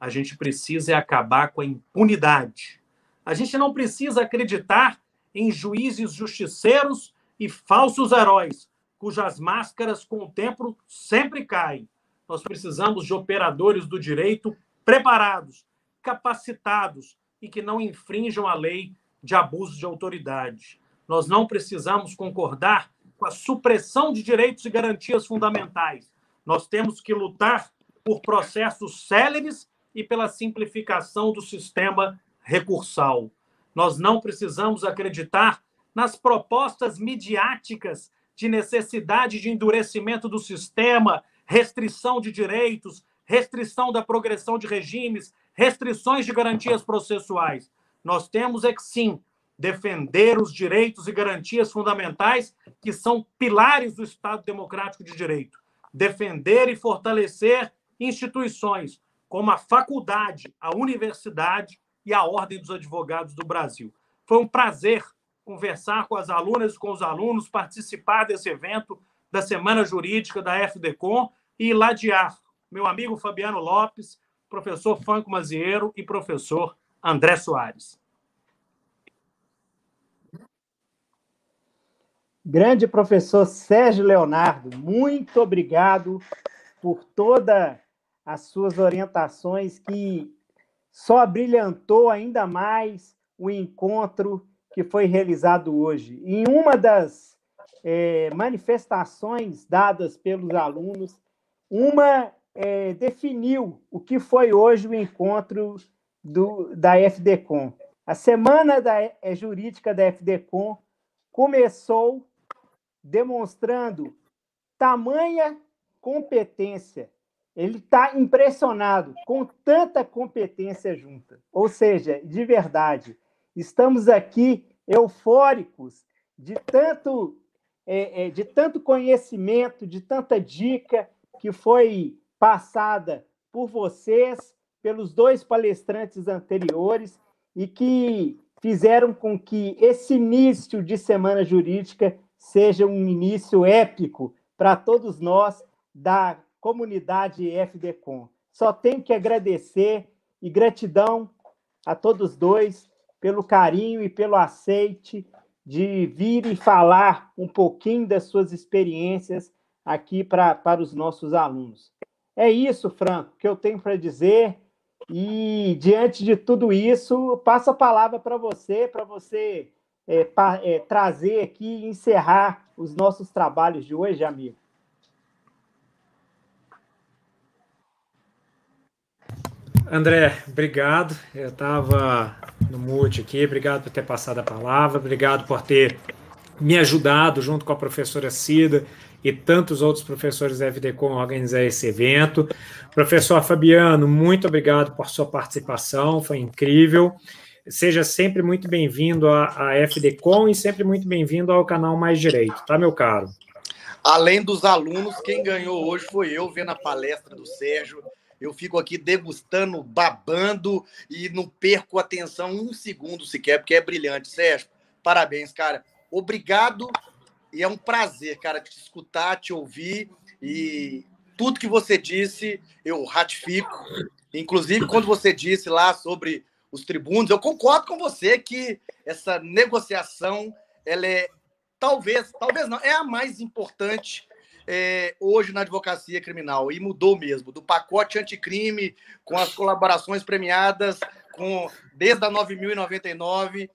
A gente precisa é acabar com a impunidade a gente não precisa acreditar em juízes justiceiros e falsos heróis, cujas máscaras com o tempo sempre caem. Nós precisamos de operadores do direito preparados, capacitados e que não infrinjam a lei de abuso de autoridade. Nós não precisamos concordar com a supressão de direitos e garantias fundamentais. Nós temos que lutar por processos céleres e pela simplificação do sistema recursal. Nós não precisamos acreditar nas propostas midiáticas de necessidade de endurecimento do sistema, restrição de direitos, restrição da progressão de regimes, restrições de garantias processuais. Nós temos é que sim defender os direitos e garantias fundamentais que são pilares do Estado democrático de direito. Defender e fortalecer instituições como a faculdade, a universidade e a Ordem dos Advogados do Brasil. Foi um prazer conversar com as alunas e com os alunos, participar desse evento da Semana Jurídica da FDCom e ladear meu amigo Fabiano Lopes, professor Franco Mazieiro e professor André Soares. Grande professor Sérgio Leonardo, muito obrigado por todas as suas orientações que só brilhantou ainda mais o encontro que foi realizado hoje. Em uma das é, manifestações dadas pelos alunos, uma é, definiu o que foi hoje o encontro do, da FDCom. A semana da, é, jurídica da FDCom começou demonstrando tamanha competência. Ele está impressionado com tanta competência junta. Ou seja, de verdade, estamos aqui eufóricos de tanto, é, é, de tanto conhecimento, de tanta dica que foi passada por vocês, pelos dois palestrantes anteriores e que fizeram com que esse início de semana jurídica seja um início épico para todos nós da comunidade FDCom. Só tenho que agradecer e gratidão a todos dois pelo carinho e pelo aceite de vir e falar um pouquinho das suas experiências aqui pra, para os nossos alunos. É isso, Franco, que eu tenho para dizer. E diante de tudo isso, passo a palavra para você, para você é, pa, é, trazer aqui e encerrar os nossos trabalhos de hoje, amigo. André, obrigado. Eu estava no mute aqui. Obrigado por ter passado a palavra. Obrigado por ter me ajudado, junto com a professora Cida e tantos outros professores da FDCom, organizar esse evento. Professor Fabiano, muito obrigado por sua participação, foi incrível. Seja sempre muito bem-vindo à, à FDCom e sempre muito bem-vindo ao canal Mais Direito, tá, meu caro? Além dos alunos, quem ganhou hoje foi eu, vendo a palestra do Sérgio. Eu fico aqui degustando, babando e não perco atenção um segundo sequer, porque é brilhante. Sérgio, parabéns, cara. Obrigado e é um prazer, cara, te escutar, te ouvir e tudo que você disse eu ratifico. Inclusive, quando você disse lá sobre os tribunos, eu concordo com você que essa negociação, ela é talvez, talvez não, é a mais importante é, hoje na advocacia criminal e mudou mesmo do pacote anticrime com as colaborações premiadas com desde a 9.099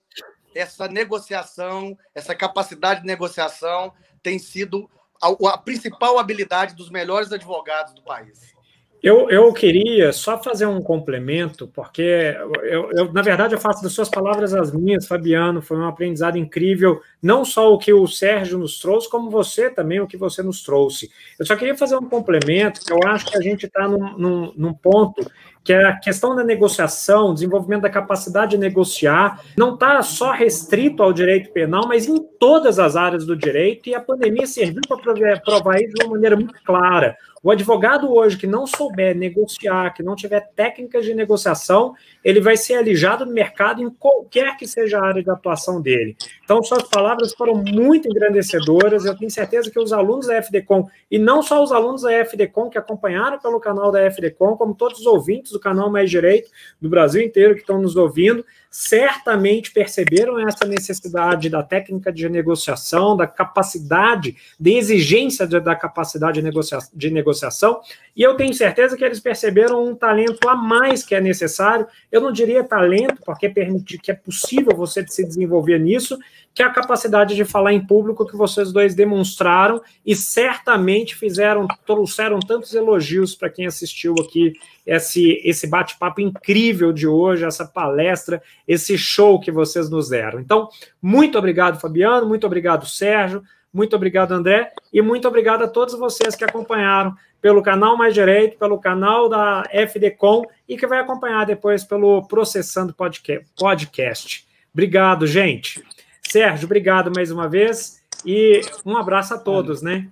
essa negociação, essa capacidade de negociação tem sido a, a principal habilidade dos melhores advogados do país. Eu, eu queria só fazer um complemento, porque eu, eu, na verdade eu faço das suas palavras as minhas, Fabiano. Foi um aprendizado incrível, não só o que o Sérgio nos trouxe, como você também, o que você nos trouxe. Eu só queria fazer um complemento, que eu acho que a gente está num, num, num ponto que é a questão da negociação, desenvolvimento da capacidade de negociar, não está só restrito ao direito penal, mas em todas as áreas do direito, e a pandemia serviu para provar isso de uma maneira muito clara. O advogado hoje que não souber negociar, que não tiver técnicas de negociação, ele vai ser alijado do mercado em qualquer que seja a área de atuação dele. Então, suas palavras foram muito engrandecedoras. Eu tenho certeza que os alunos da FDCom, e não só os alunos da FDCom que acompanharam pelo canal da FDCom, como todos os ouvintes do canal Mais Direito do Brasil inteiro que estão nos ouvindo, certamente perceberam essa necessidade da técnica de negociação, da capacidade, de exigência de, da capacidade de, negocia, de negociação, e eu tenho certeza que eles perceberam um talento a mais que é necessário. Eu não diria talento, porque permite que é possível você se desenvolver nisso, que é a capacidade de falar em público que vocês dois demonstraram e certamente fizeram, trouxeram tantos elogios para quem assistiu aqui esse, esse bate-papo incrível de hoje, essa palestra, esse show que vocês nos deram. Então, muito obrigado, Fabiano, muito obrigado, Sérgio, muito obrigado, André, e muito obrigado a todos vocês que acompanharam pelo canal Mais Direito, pelo canal da FDCom e que vai acompanhar depois pelo Processando Podcast. Obrigado, gente. Sérgio, obrigado mais uma vez e um abraço a todos, né?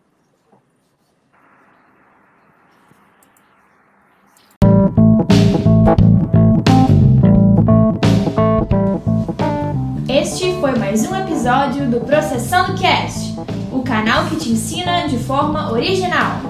Este foi mais um episódio do Processando Cast, o canal que te ensina de forma original.